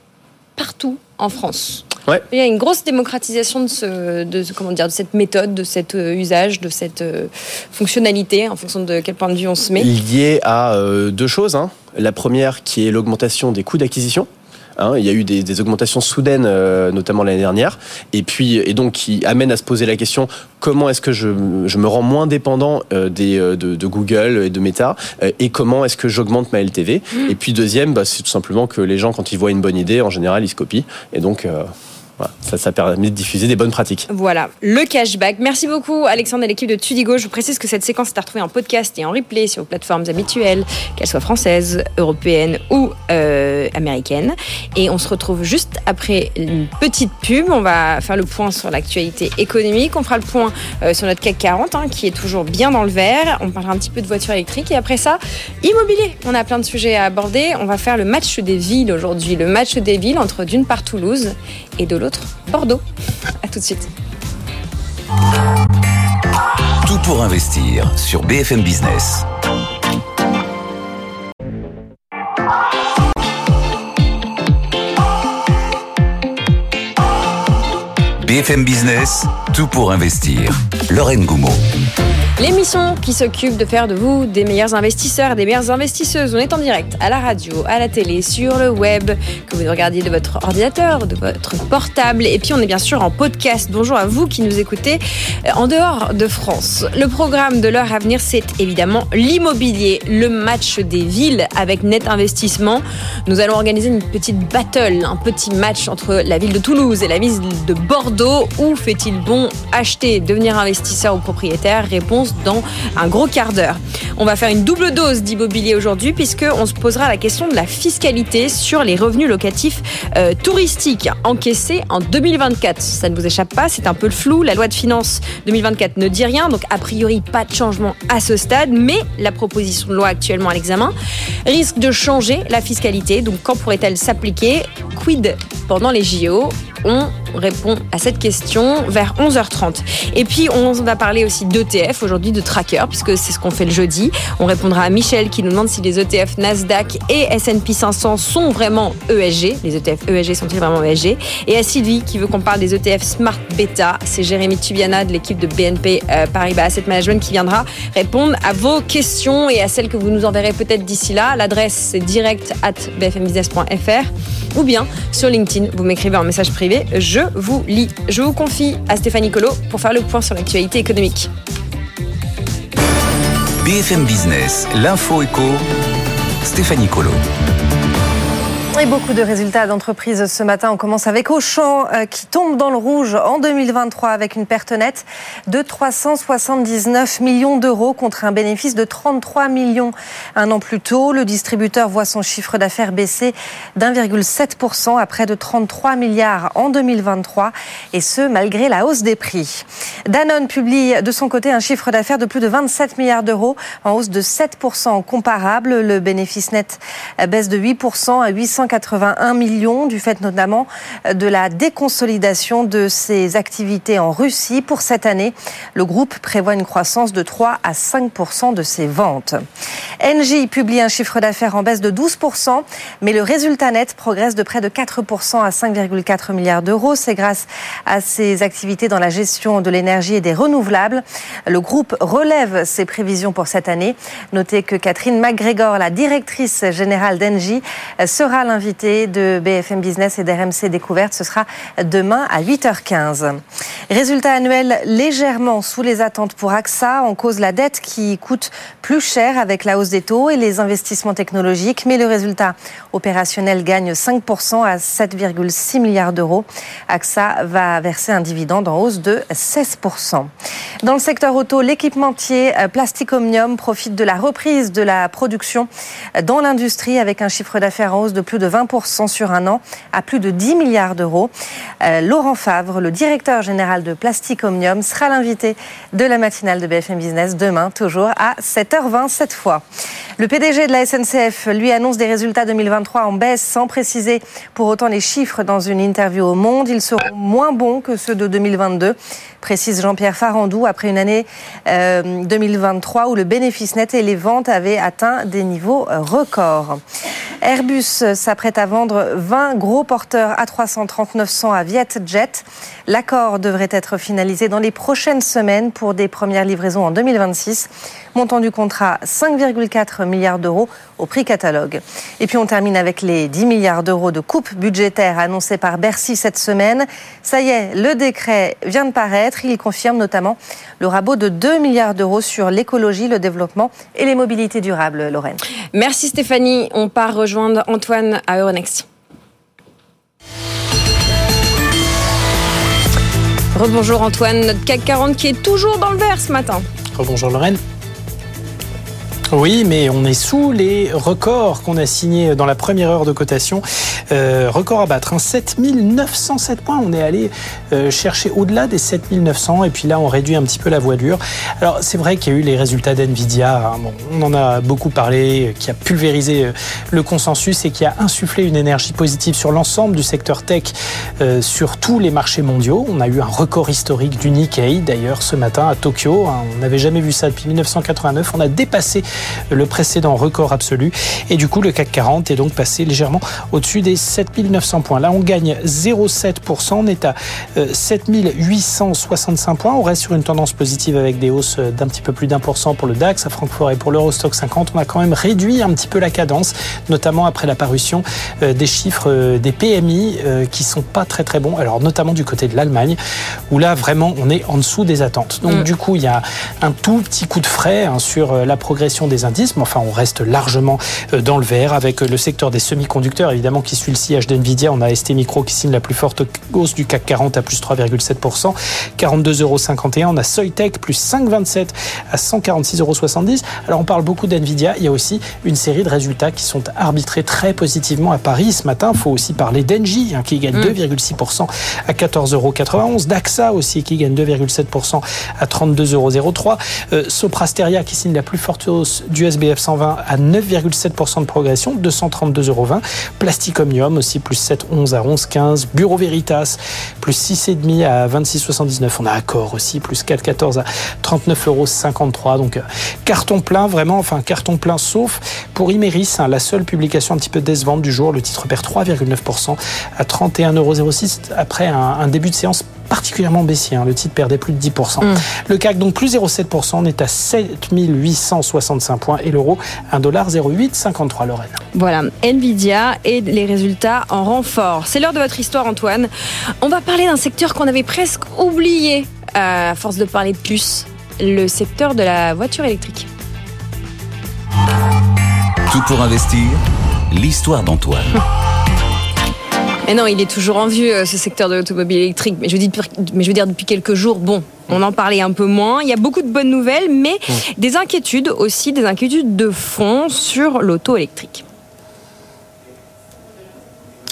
partout en France. Ouais. Il y a une grosse démocratisation de, ce, de, comment dire, de cette méthode, de cet euh, usage, de cette euh, fonctionnalité, en fonction de quel point de vue on se met. lié à euh, deux choses. hein. La première qui est l'augmentation des coûts d'acquisition. Hein, il y a eu des, des augmentations soudaines, euh, notamment l'année dernière, et puis et donc qui amène à se poser la question comment est-ce que je, je me rends moins dépendant euh, des, de, de Google et de Meta, euh, et comment est-ce que j'augmente ma LTV. Et puis deuxième, bah, c'est tout simplement que les gens quand ils voient une bonne idée, en général, ils se copient, et donc Ça, ça permet de diffuser des bonnes pratiques. Voilà, le cashback. Merci beaucoup Alexandre et l'équipe de Tudigo. Je précise que cette séquence est à retrouver en podcast et en replay sur vos plateformes habituelles, qu'elles soient françaises, européennes ou euh, américaines. Et on se retrouve juste après une petite pub. On va faire le point sur l'actualité économique. On fera le point euh, sur notre CAC 40 hein, qui est toujours bien dans le vert. On parlera un petit peu de voitures électriques. Et après ça, immobilier. On a plein de sujets à aborder. On va faire le match des villes aujourd'hui. Le match des villes entre d'une part Toulouse et de l'autre Bordeaux. À tout de suite. Tout pour investir sur BFM Business. BFM Business, tout pour investir. Lorraine Goumeau. L'émission qui s'occupe de faire de vous des meilleurs investisseurs, des meilleures investisseuses. On est en direct à la radio, à la télé, sur le web, que vous regardiez de votre ordinateur, de votre portable. Et puis on est bien sûr en podcast. Bonjour à vous qui nous écoutez euh, en dehors de France. Le programme de l'heure à venir, c'est évidemment l'immobilier, le match des villes avec Net Investissement. Nous allons organiser une petite battle, un petit match entre la ville de Toulouse et la ville de Bordeaux. Où fait-il bon acheter, devenir investisseur ou propriétaire? Réponse dans un gros quart d'heure. On va faire une double dose d'immobilier aujourd'hui puisqu'on se posera la question de la fiscalité sur les revenus locatifs euh, touristiques encaissés en 2024. Ça ne vous échappe pas, c'est un peu le flou. La loi de finances 2024 ne dit rien, donc a priori pas de changement à ce stade, mais la proposition de loi actuellement à l'examen risque de changer la fiscalité. Donc quand pourrait-elle s'appliquer? Quid pendant les JO on répond à cette question vers 11h30. Et puis, on va parler aussi d'ETF aujourd'hui, de tracker, puisque c'est ce qu'on fait le jeudi. On répondra à Michel qui nous demande si les ETF Nasdaq et S&P 500 sont vraiment ESG. Les ETF ESG sont-ils vraiment ESG Et à Sylvie qui veut qu'on parle des ETF Smart Beta. C'est Jérémy Tubiana de l'équipe de BNP euh, Paribas Asset Management qui viendra répondre à vos questions et à celles que vous nous enverrez peut-être d'ici là. L'adresse, c'est direct at bfmbusiness.fr ou bien sur LinkedIn. Vous m'écrivez en message privé je vous lis. Je vous confie à Stéphanie Colo pour faire le point sur l'actualité économique. BFM Business, l'info éco, Stéphanie Colo. Beaucoup de résultats d'entreprise ce matin. On commence avec Auchan euh, qui tombe dans le rouge en 2023 avec une perte nette de 379 millions d'euros contre un bénéfice de 33 millions un an plus tôt. Le distributeur voit son chiffre d'affaires baisser d'1,7% à près de 33 milliards en 2023 et ce malgré la hausse des prix. Danone publie de son côté un chiffre d'affaires de plus de 27 milliards d'euros en hausse de 7% comparable. Le bénéfice net baisse de 8% à 800 81 millions du fait notamment de la déconsolidation de ses activités en Russie. Pour cette année, le groupe prévoit une croissance de 3 à 5% de ses ventes. Engie publie un chiffre d'affaires en baisse de 12% mais le résultat net progresse de près de 4% à 5,4 milliards d'euros. C'est grâce à ses activités dans la gestion de l'énergie et des renouvelables. Le groupe relève ses prévisions pour cette année. Notez que Catherine McGregor, la directrice générale d'Engie, sera l'invité de BFM Business et d'RMC Découverte. Ce sera demain à 8h15. Résultat annuel légèrement sous les attentes pour AXA. En cause la dette qui coûte plus cher avec la hausse des taux et les investissements technologiques. Mais le résultat opérationnel gagne 5% à 7,6 milliards d'euros. AXA va verser un dividende en hausse de 16%. Dans le secteur auto, l'équipementier euh, Plastic Omnium profite de la reprise de la production dans l'industrie avec un chiffre d'affaires en hausse de plus de 20% sur un an à plus de 10 milliards d'euros. Euh, Laurent Favre, le directeur général de Plastic Omnium, sera l'invité de la matinale de BFM Business demain, toujours à 7h20 cette fois. Le PDG de la SNCF lui annonce des résultats 2023 en baisse sans préciser pour autant les chiffres dans une interview au Monde. Ils seront moins bons que ceux de 2022 précise Jean-Pierre Farandou, après une année 2023 euh, où le bénéfice net et les ventes avaient atteint des niveaux euh, records. Airbus s'apprête à vendre 20 gros porteurs A330-900 à Vietjet. L'accord devrait être finalisé dans les prochaines semaines pour des premières livraisons en 2026. Montant du contrat 5,4 milliards d'euros au prix catalogue. Et puis on termine avec les 10 milliards d'euros de coupe budgétaire annoncés par Bercy cette semaine. Ça y est, le décret vient de paraître. Il confirme notamment le rabot de 2 milliards d'euros sur l'écologie, le développement et les mobilités durables, Lorraine. Merci Stéphanie. On part rejoindre Antoine à Euronext. Rebonjour Antoine, notre CAC 40 qui est toujours dans le vert ce matin. Rebonjour Lorraine. Oui, mais on est sous les records qu'on a signés dans la première heure de cotation. Euh, record à battre, hein, 7907 points. On est allé euh, chercher au-delà des 7900 et puis là on réduit un petit peu la voilure. Alors c'est vrai qu'il y a eu les résultats d'NVIDIA. Hein. Bon, on en a beaucoup parlé, qui a pulvérisé euh, le consensus et qui a insufflé une énergie positive sur l'ensemble du secteur tech, euh, sur tous les marchés mondiaux. On a eu un record historique du Nikkei d'ailleurs ce matin à Tokyo. Hein. On n'avait jamais vu ça depuis 1989. On a dépassé le précédent record absolu. Et du coup, le CAC 40 est donc passé légèrement au-dessus des 7900 points. Là, on gagne 0,7%. On est à 7865 points. On reste sur une tendance positive avec des hausses d'un petit peu plus d'un pour cent pour le DAX à Francfort et pour l'Eurostock 50. On a quand même réduit un petit peu la cadence, notamment après l'apparition des chiffres des PMI qui sont pas très très bons. Alors, notamment du côté de l'Allemagne, où là, vraiment, on est en dessous des attentes. Donc, Mm. du coup, il y a un tout petit coup de frais hein, sur la progression des indices, mais enfin, on reste largement euh, dans le vert avec euh, le secteur des semi-conducteurs, évidemment, qui suit le sillage d'NVIDIA. On a ST Micro qui signe la plus forte hausse du CAC 40 à plus 3,7%, 42,51 euros. On a Soitec plus 5,27 à 146,70 euros. Alors, on parle beaucoup d'NVIDIA. Il y a aussi une série de résultats qui sont arbitrés très positivement à Paris ce matin. Il faut aussi parler d'Engie, hein, qui gagne Mm. 2,6% à 14,91 euros. DAXA aussi, qui gagne 2,7% à 32,03 euros. Euh, Soprasteria, qui signe la plus forte hausse du SBF 120 à 9,7% de progression, 232,20 euros. Plasticomium aussi, plus 7,11 à 11,15. Bureau Veritas, plus 6,5 à 26,79. On a Accor aussi, plus 4,14 à 39,53 euros. Donc, euh, carton plein, vraiment, enfin, carton plein, sauf pour Imeris, hein, la seule publication un petit peu décevante du jour. Le titre perd 3,9% à 31,06 euros après un début de séance particulièrement baissier. hein. Le titre perdait plus de 10%. Mm. Le CAC, donc plus 0,7%, on est à 7865 points et l'euro, 1,0853 Lorraine. Voilà, Nvidia et les résultats en renfort. C'est l'heure de votre histoire, Antoine. On va parler d'un secteur qu'on avait presque oublié euh, à force de parler de puces, le secteur de la voiture électrique. Tout pour investir, l'histoire d'Antoine. Mais non, il est toujours en vue, euh, ce secteur de l'automobile électrique. Mais je, dis, mais je veux dire, depuis quelques jours, bon, on en parlait un peu moins. Il y a beaucoup de bonnes nouvelles, mais des inquiétudes aussi, des inquiétudes de fond sur l'auto électrique.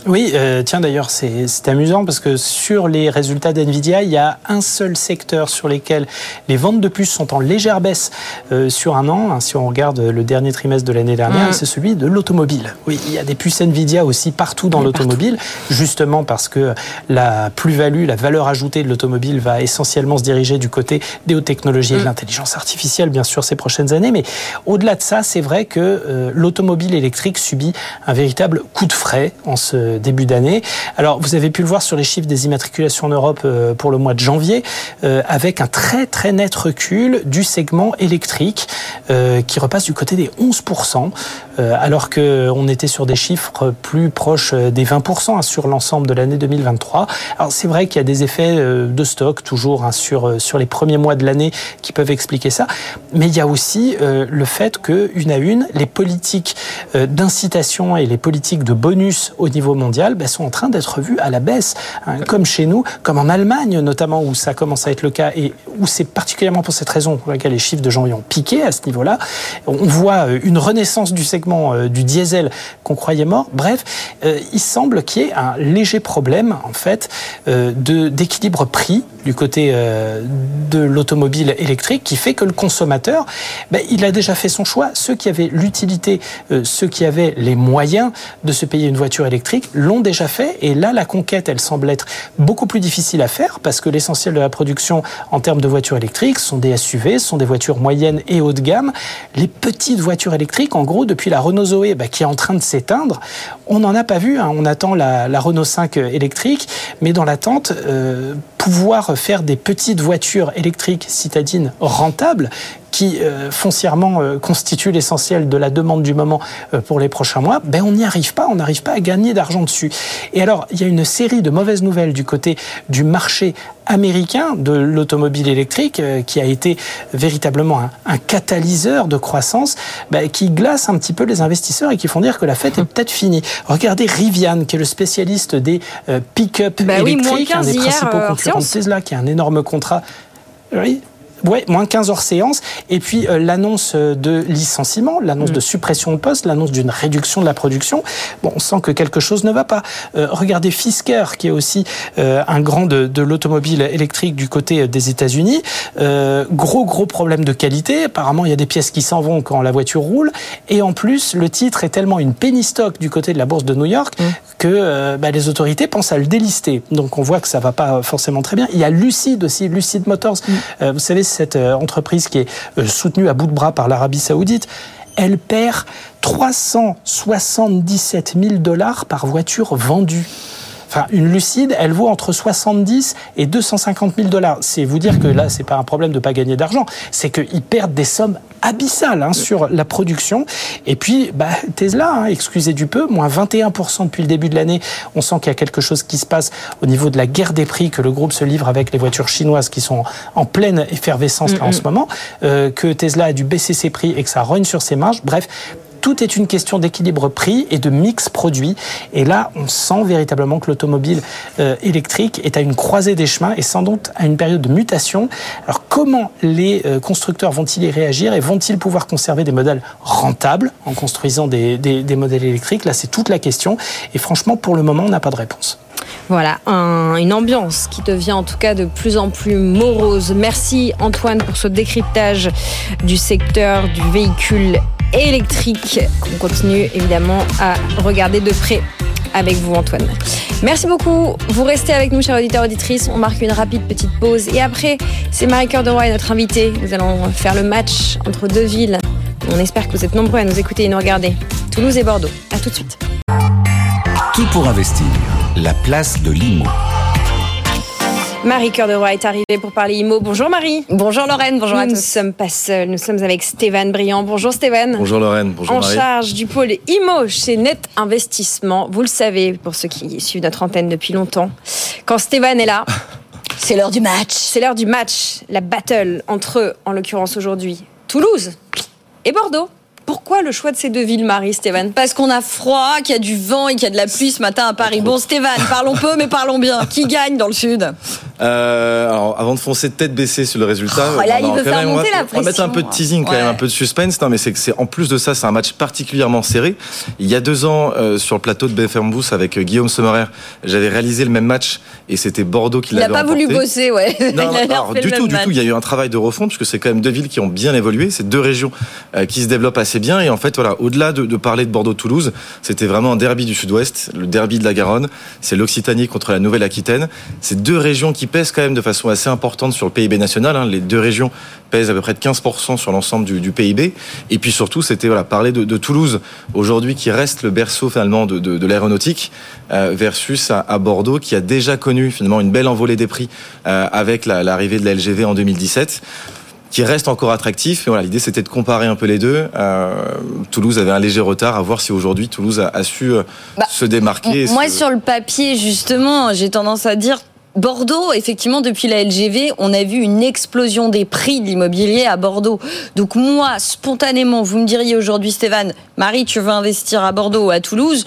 Oui, euh, tiens d'ailleurs, c'est amusant parce que sur les résultats d'NVIDIA, il y a un seul secteur sur lequel les ventes de puces sont en légère baisse euh, sur un an. hein, si on regarde le dernier trimestre de l'année dernière, Mm. c'est celui de l'automobile. Oui, il y a des puces NVIDIA aussi partout dans Oui, l'automobile, justement parce que la plus-value, la valeur ajoutée de l'automobile va essentiellement se diriger du côté des hautes technologies et de l'intelligence artificielle, bien sûr, ces prochaines années. Mais au-delà de ça, c'est vrai que euh, l'automobile électrique subit un véritable coup de frais en ce début d'année. Alors, vous avez pu le voir sur les chiffres des immatriculations en Europe euh, pour le mois de janvier, euh, avec un très très net recul du segment électrique euh, qui repasse du côté des 11%, euh, alors qu'on était sur des chiffres plus proches des 20% hein, sur l'ensemble de l'année 2023. Alors, c'est vrai qu'il y a des effets de stock toujours hein, sur, sur les premiers mois de l'année qui peuvent expliquer ça, mais il y a aussi le fait que, une à une, les politiques d'incitation et les politiques de bonus au niveau mondial ben, sont en train d'être vues à la baisse, hein, comme chez nous, comme en Allemagne notamment, où ça commence à être le cas et où c'est particulièrement pour cette raison pour laquelle les chiffres de janvier ont piqué à ce niveau-là. On voit euh, une renaissance du segment euh, du diesel qu'on croyait mort. Bref, euh, il semble qu'il y ait un léger problème en fait d'équilibre prix du côté de l'automobile électrique qui fait que le consommateur, ben, il a déjà fait son choix. Ceux qui avaient l'utilité, ceux qui avaient les moyens de se payer une voiture électrique l'ont déjà fait. Et là, la conquête, elle semble être beaucoup plus difficile à faire parce que l'essentiel de la production en termes de voitures électriques sont des SUV, sont des voitures moyennes et haut de gamme. Les petites voitures électriques, en gros, depuis la Renault Zoé ben, qui est en train de s'éteindre, on n'en a pas vu. hein. On attend la, la Renault 5 électrique, mais dans l'attente, euh, pouvoir faire des petites voitures électriques citadines rentables, qui euh, foncièrement euh, constitue l'essentiel de la demande du moment euh, pour les prochains mois, ben on n'y arrive pas, on n'arrive pas à gagner d'argent dessus. Et alors, il y a une série de mauvaises nouvelles du côté du marché américain de l'automobile électrique qui a été véritablement un, un catalyseur de croissance ben, qui glace un petit peu les investisseurs et qui font dire que la fête est peut-être finie. Regardez Rivian qui est le spécialiste des euh, pick-up Bah oui, électriques, un 15 des hier, principaux hors concurrents de. Tesla qui a un énorme contrat. Oui. Ouais, moins 15 hors séance. Et puis euh, l'annonce euh, de licenciement, l'annonce Mm. de suppression de poste, l'annonce d'une réduction de la production. Bon, on sent que quelque chose ne va pas. Euh, regardez Fisker, qui est aussi euh, un grand de, de l'automobile électrique du côté des États-Unis. Euh, gros, gros problème de qualité. Apparemment, il y a des pièces qui s'en vont quand la voiture roule. Et en plus, le titre est tellement une penny stock du côté de la bourse de New York que euh, bah, les autorités pensent à le délister. Donc on voit que ça va pas forcément très bien. Il y a Lucid aussi, Lucid Motors. Euh, vous savez, cette euh, entreprise qui est soutenue à bout de bras par l'Arabie Saoudite. Elle perd 377 000 dollars par voiture vendue. Enfin, une lucide, elle vaut entre 70 et 250 000 dollars. C'est vous dire que là, c'est pas un problème de pas gagner d'argent, c'est qu'ils perdent des sommes abyssales hein, sur la production. Et puis, bah, Tesla, hein, excusez du peu, moins 21% depuis le début de l'année. On sent qu'il y a quelque chose qui se passe au niveau de la guerre des prix que le groupe se livre avec les voitures chinoises qui sont en pleine effervescence là en ce moment. Euh, que Tesla a dû baisser ses prix et que ça rogne sur ses marges. Bref, tout est une question d'équilibre prix et de mix produit. Et là, on sent véritablement que l'automobile euh, électrique est à une croisée des chemins et sans doute à une période de mutation. Alors comment les euh, constructeurs vont-ils y réagir et vont-ils pouvoir conserver des modèles rentables en construisant des, modèles électriques? Là, c'est toute la question. Et franchement, pour le moment, on n'a pas de réponse. Voilà, un- une ambiance qui devient en tout cas de plus en plus morose. Merci Antoine pour ce décryptage du secteur du véhicule électrique qu'on continue évidemment à regarder de près avec vous Antoine. Merci beaucoup. Vous restez avec nous, chers auditeurs auditrices. On marque une rapide petite pause et après, c'est Marie-Cœur de Roy, notre invitée. Nous allons faire le match entre deux villes. On espère que vous êtes nombreux à nous écouter et nous regarder. Toulouse et Bordeaux. À tout de suite. Tout pour investir. La place de l'IMO. Marie Cœur de Roy est arrivée pour parler IMO. Bonjour Marie. Bonjour Lorraine, bonjour à Nous ne sommes pas seuls, nous sommes avec Stéphane Briand. Bonjour Stéphane. Bonjour Lorraine, bonjour en Marie. charge du pôle IMO chez Net Investissement. Vous le savez, pour ceux qui suivent notre antenne depuis longtemps, quand Stéphane est là, C'est l'heure du match. c'est l'heure du match, la battle entre, en l'occurrence aujourd'hui, Toulouse et Bordeaux. Pourquoi le choix de ces deux villes, Marie, Stéphane? Parce qu'on a froid, qu'il y a du vent et qu'il y a de la pluie ce matin à Paris. Bon, Stéphane, parlons peu, mais parlons bien. Qui gagne dans le Sud? Euh, alors, avant de foncer tête baissée sur le résultat, Oh, là, il veut faire même- on va- monter la On va mettre un peu de pression. teasing, quand même, un peu de suspense. Non, mais c'est que c'est en plus de ça, c'est un match particulièrement serré. Il y a deux ans, euh, sur le plateau de BFM Boost avec euh, Guillaume Sommerer, j'avais réalisé le même match et c'était Bordeaux qui Il n'a l'avait pas voulu bosser, ouais. Non, il alors, du tout, du match. tout. Il y a eu un travail de refonte parce que c'est quand même deux villes qui ont bien évolué. C'est deux régions euh, qui se développent assez bien. Et en fait, voilà, au-delà de, parler de Bordeaux-Toulouse, c'était vraiment un derby du Sud-Ouest, le derby de la Garonne. C'est l'Occitanie contre la Nouvelle-Aquitaine. C'est deux régions qui pèsent quand même de façon assez importante sur le PIB national. hein. Les deux régions pèsent à peu près de 15% sur l'ensemble du, PIB. Et puis surtout, c'était voilà, parler de, Toulouse aujourd'hui qui reste le berceau finalement de, l'aéronautique euh, versus à, Bordeaux qui a déjà connu finalement une belle envolée des prix euh, avec la- l'arrivée de la LGV en 2017 qui reste encore attractif. Et voilà, l'idée c'était de comparer un peu les deux. Euh, Toulouse avait un léger retard. À voir si aujourd'hui Toulouse a, a su euh, Bah, se démarquer. Moi, se- sur le papier, justement, j'ai tendance à dire. Bordeaux, effectivement, depuis la LGV, on a vu une explosion des prix de l'immobilier à Bordeaux. Donc moi, spontanément, vous me diriez aujourd'hui, Stéphane, Marie, tu veux investir à Bordeaux ou à Toulouse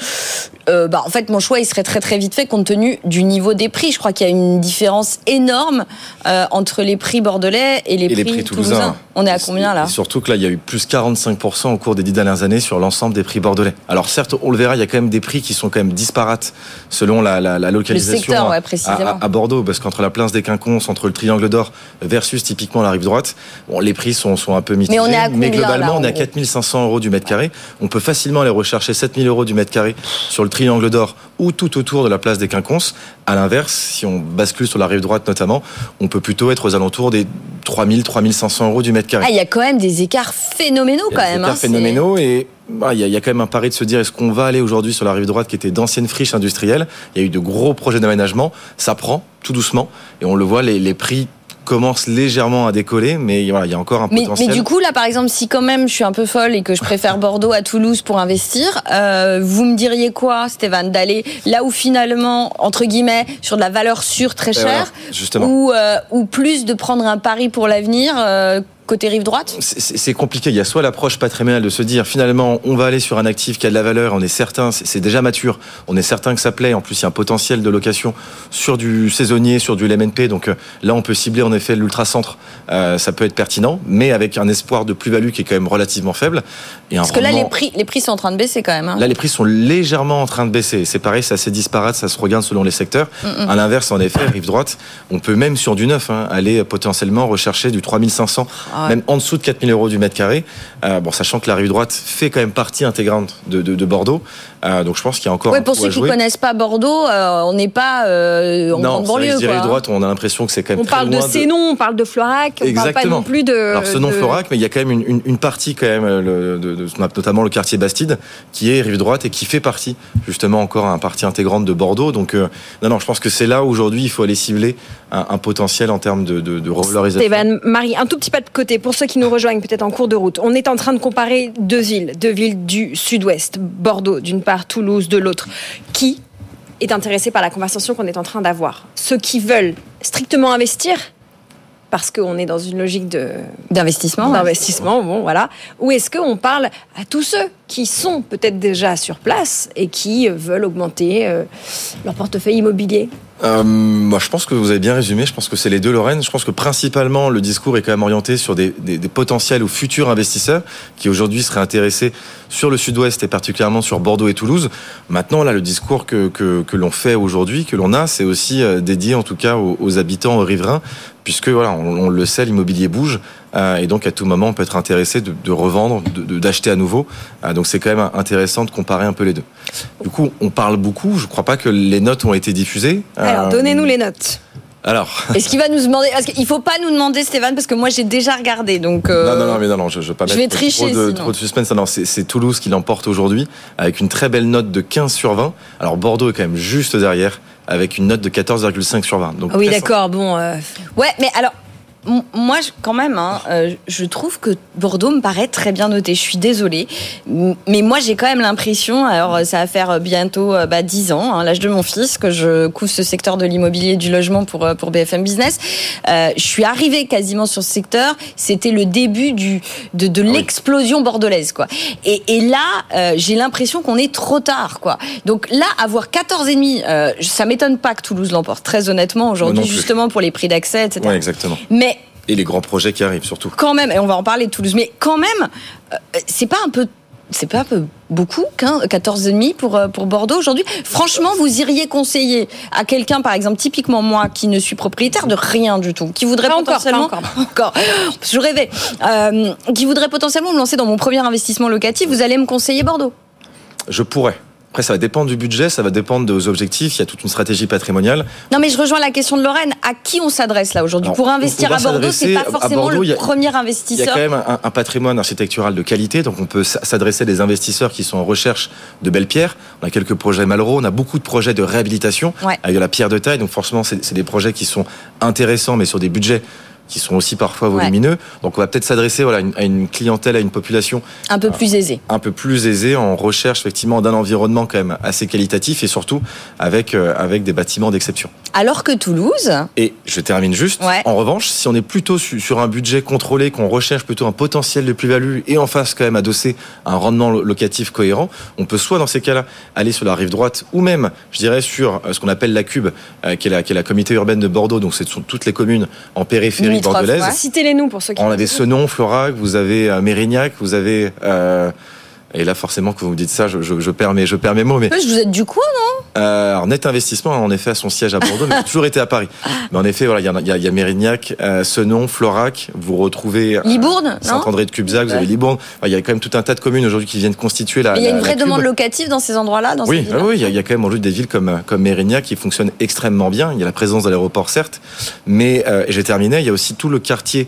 Euh, bah, En fait, mon choix, il serait très très vite fait compte tenu du niveau des prix. Je crois qu'il y a une différence énorme euh, entre les prix bordelais et les, et les prix, prix toulousains. toulousains. On est à combien là surtout que là, il y a eu plus 45% au cours des dix dernières années sur l'ensemble des prix bordelais. Alors certes, on le verra, il y a quand même des prix qui sont quand même disparates selon la, la, la localisation secteur, ouais, à- précisément. à, à Bordeaux, parce qu'entre la place des Quinconces, entre le Triangle d'Or versus typiquement la rive droite, bon, les prix sont, sont un peu mitigés. Mais on est à combien, globalement, là, on est à gros 4500 euros du mètre carré. On peut facilement aller rechercher 7000 euros du mètre carré sur le Triangle d'Or ou tout autour de la place des Quinconces. À l'inverse, si on bascule sur la rive droite notamment, on peut plutôt être aux alentours des 3000, 3500 euros du mètre carré. Ah, il y a quand même des écarts phénoménaux Il y quand des même. écarts hein, phénoménaux et bah, il y, a, il y a quand même un pari de se dire est-ce qu'on va aller aujourd'hui sur la rive droite qui était d'anciennes friches industrielles? Il y a eu de gros projets d'aménagement, ça prend tout doucement et on le voit, les, les prix commence légèrement à décoller, mais voilà, il y a encore un Mais, potentiel. mais du coup, là, par exemple, si quand même je suis un peu folle et que je préfère Bordeaux à Toulouse pour investir, euh, vous me diriez quoi, Stéphane, d'aller là où finalement, entre guillemets, sur de la valeur sûre très Et chère, voilà, justement. ou, euh, ou plus de prendre un pari pour l'avenir euh, côté rive droite? C'est- compliqué. Il y a soit l'approche patrimoniale de se dire finalement on va aller sur un actif qui a de la valeur, on est certain, c'est déjà mature, on est certain que ça plaît. En plus, il y a un potentiel de location sur du saisonnier, sur du LMNP. Donc euh, là, on peut cibler en effet l'ultra-centre. Euh, ça peut être pertinent, mais avec un espoir de plus-value qui est quand même relativement faible. Et Parce que là, les prix, les prix sont en train de baisser quand même. hein. Là, les prix sont légèrement en train de baisser. C'est pareil, c'est assez disparate, ça se regarde selon les secteurs. Mm, mm. À l'inverse, en effet, rive droite, on peut même sur du neuf hein, aller potentiellement rechercher du 3500, Ah même en dessous de 4000 euros du mètre carré. Euh, bon, sachant que la rive droite fait quand même partie intégrante de Bordeaux. Euh, donc je pense qu'il y a encore un pour ceux qui jouer. connaissent pas Bordeaux, euh, on n'est pas euh, en non, vrai que banlieue. hein. droite, on a l'impression que c'est quand même On très parle de ces noms, on parle de Florac, on parle pas Exactement. non plus de. Alors ce nom Florac, mais il y a quand même une, une- une partie quand même, euh, le- de, de- notamment le quartier Bastide, qui est rive droite et qui fait partie justement encore un partie intégrante de Bordeaux. Donc non, non, je pense que c'est là où aujourd'hui il faut aller cibler un, un potentiel en termes de, de, de revalorisation. Stéphane, Marie, un tout petit pas de côté pour ceux qui nous rejoignent peut-être en cours de route. On est en train de comparer deux villes, deux villes du sud-ouest, Bordeaux d'une part, Toulouse de l'autre. Qui est intéressé par la conversation qu'on est en train d'avoir Ceux qui veulent strictement investir parce qu'on est dans une logique de d'investissement, d'investissement, bon voilà. Ou est-ce qu'on parle à tous ceux qui sont peut-être déjà sur place et qui veulent augmenter euh, leur portefeuille immobilier? Euh, moi, je pense que vous avez bien résumé. Je pense que c'est les deux Lorraine. Je pense que principalement, le discours est quand même orienté sur des, des- des potentiels ou futurs investisseurs qui aujourd'hui seraient intéressés sur le Sud-Ouest et particulièrement sur Bordeaux et Toulouse. Maintenant, là, le discours que, que, que l'on fait aujourd'hui, que l'on a, c'est aussi euh, dédié en tout cas aux, aux habitants aux riverains, puisque voilà, on, on le sait, l'immobilier bouge. euh, et donc, à tout moment, on peut être intéressé de, de revendre, de- de- d'acheter à nouveau. Euh, donc, c'est quand même intéressant de comparer un peu les deux. Du coup, on parle beaucoup. Je crois pas que les notes ont été diffusées. Alors, Euh, donnez-nous les notes. Alors. Est-ce qu'il va nous demander Parce qu'il faut pas nous demander, Stéphane, parce que moi j'ai déjà regardé. Donc, euh, Non, non, non, mais non, non, je, je veux pas je mettre vais trop, tricher, trop de, sinon. trop de suspense. Non, c'est, Toulouse qui l'emporte aujourd'hui avec une très belle note de 15 sur 20. Alors Bordeaux est quand même juste derrière avec une note de 14,5 sur 20. Donc Ah oui, d'accord, bon. euh, Ouais, mais alors. Moi, quand même, hein, euh, je trouve que Bordeaux me paraît très bien noté. Je suis désolée, mais moi, j'ai quand même l'impression. Alors, euh, ça va faire bientôt euh, bah, 10 ans, hein, l'âge de mon fils, que je couvre ce secteur de l'immobilier et du logement pour pour BFM Business. Euh, je suis arrivée quasiment sur ce secteur. C'était le début du de, Ah l'explosion bordelaise, quoi. Et, et là, euh, j'ai l'impression qu'on est trop tard, quoi. Donc là, avoir 14 et demi, euh, ça m'étonne pas que Toulouse l'emporte. Très honnêtement, aujourd'hui, justement pour les prix d'accès, etc. Ouais, exactement. Mais Et les grands projets qui arrivent surtout. quand même, et on va en parler de Toulouse, mais quand même, euh, c'est pas un peu. C'est pas un peu beaucoup, 14,5 pour, euh, pour Bordeaux aujourd'hui. Franchement, vous iriez conseiller à quelqu'un, par exemple, typiquement moi, qui ne suis propriétaire de rien du tout, qui voudrait Pas encore, pas encore. Je rêvais. Euh, qui voudrait potentiellement me lancer dans mon premier investissement locatif, vous allez me conseiller Bordeaux. Je pourrais. Après, ça va dépendre du budget, ça va dépendre des objectifs. Il y a toute une stratégie patrimoniale. Non, mais je rejoins la question de Lorraine. À qui on s'adresse là aujourd'hui Pour investir à Bordeaux, c'est pas forcément Bordeaux, il y le a- premier Il y a investisseur. quand même un, un patrimoine architectural de qualité, donc on peut s'adresser à des investisseurs qui sont en recherche de belles pierres. On a quelques projets Malraux, on a beaucoup de projets de réhabilitation Ouais. avec de la pierre de taille, donc forcément c'est des projets qui sont intéressants, mais sur des budgets qui sont aussi parfois Ouais. volumineux. Donc on va peut-être s'adresser voilà, à une- clientèle, à une population Un peu plus aisé. un peu plus aisée en recherche effectivement d'un environnement quand même assez qualitatif et surtout avec, euh, avec des bâtiments d'exception. Alors que Toulouse, Et je termine juste. Ouais. En revanche, si on est plutôt su- sur un budget contrôlé, qu'on recherche plutôt un potentiel de plus-value et en face quand même adossé un rendement lo- locatif cohérent, on peut soit dans ces cas-là aller sur la rive droite ou même, je dirais, sur euh, ce qu'on appelle la Cube, euh, qui, est la, qui est la communauté urbaine de Bordeaux. Donc, ce sont toutes les communes en périphérie Limitrophes, bordelaise. ouais. Citez-les nous pour ceux qui. On avait Senon, Florac, vous avez euh, Mérignac, vous avez. euh, et là, forcément, quand vous me dites ça, je, je, je perds, mes, je perds mes mots. Mais vous êtes du coin, non? Euh, alors, Net Investissement, en effet, a son siège à Bordeaux, mais a toujours été à Paris. Mais en effet, voilà, il y, a- y, y Mérignac, euh, Senon, Florac. Vous retrouvez euh, Libourne, Saint-André de Cubzac, vous avez Libourne. Il y a quand même tout un tas de communes aujourd'hui qui viennent constituer la. Il y a une vraie demande locative dans ces endroits-là, dans ces Oui, villes oui, il y, a- il y a quand même aujourd'hui des villes comme, comme Mérignac qui fonctionnent extrêmement bien. Il y a la présence de l'aéroport, certes. Mais, euh, et j'ai terminé, il y a aussi tout le quartier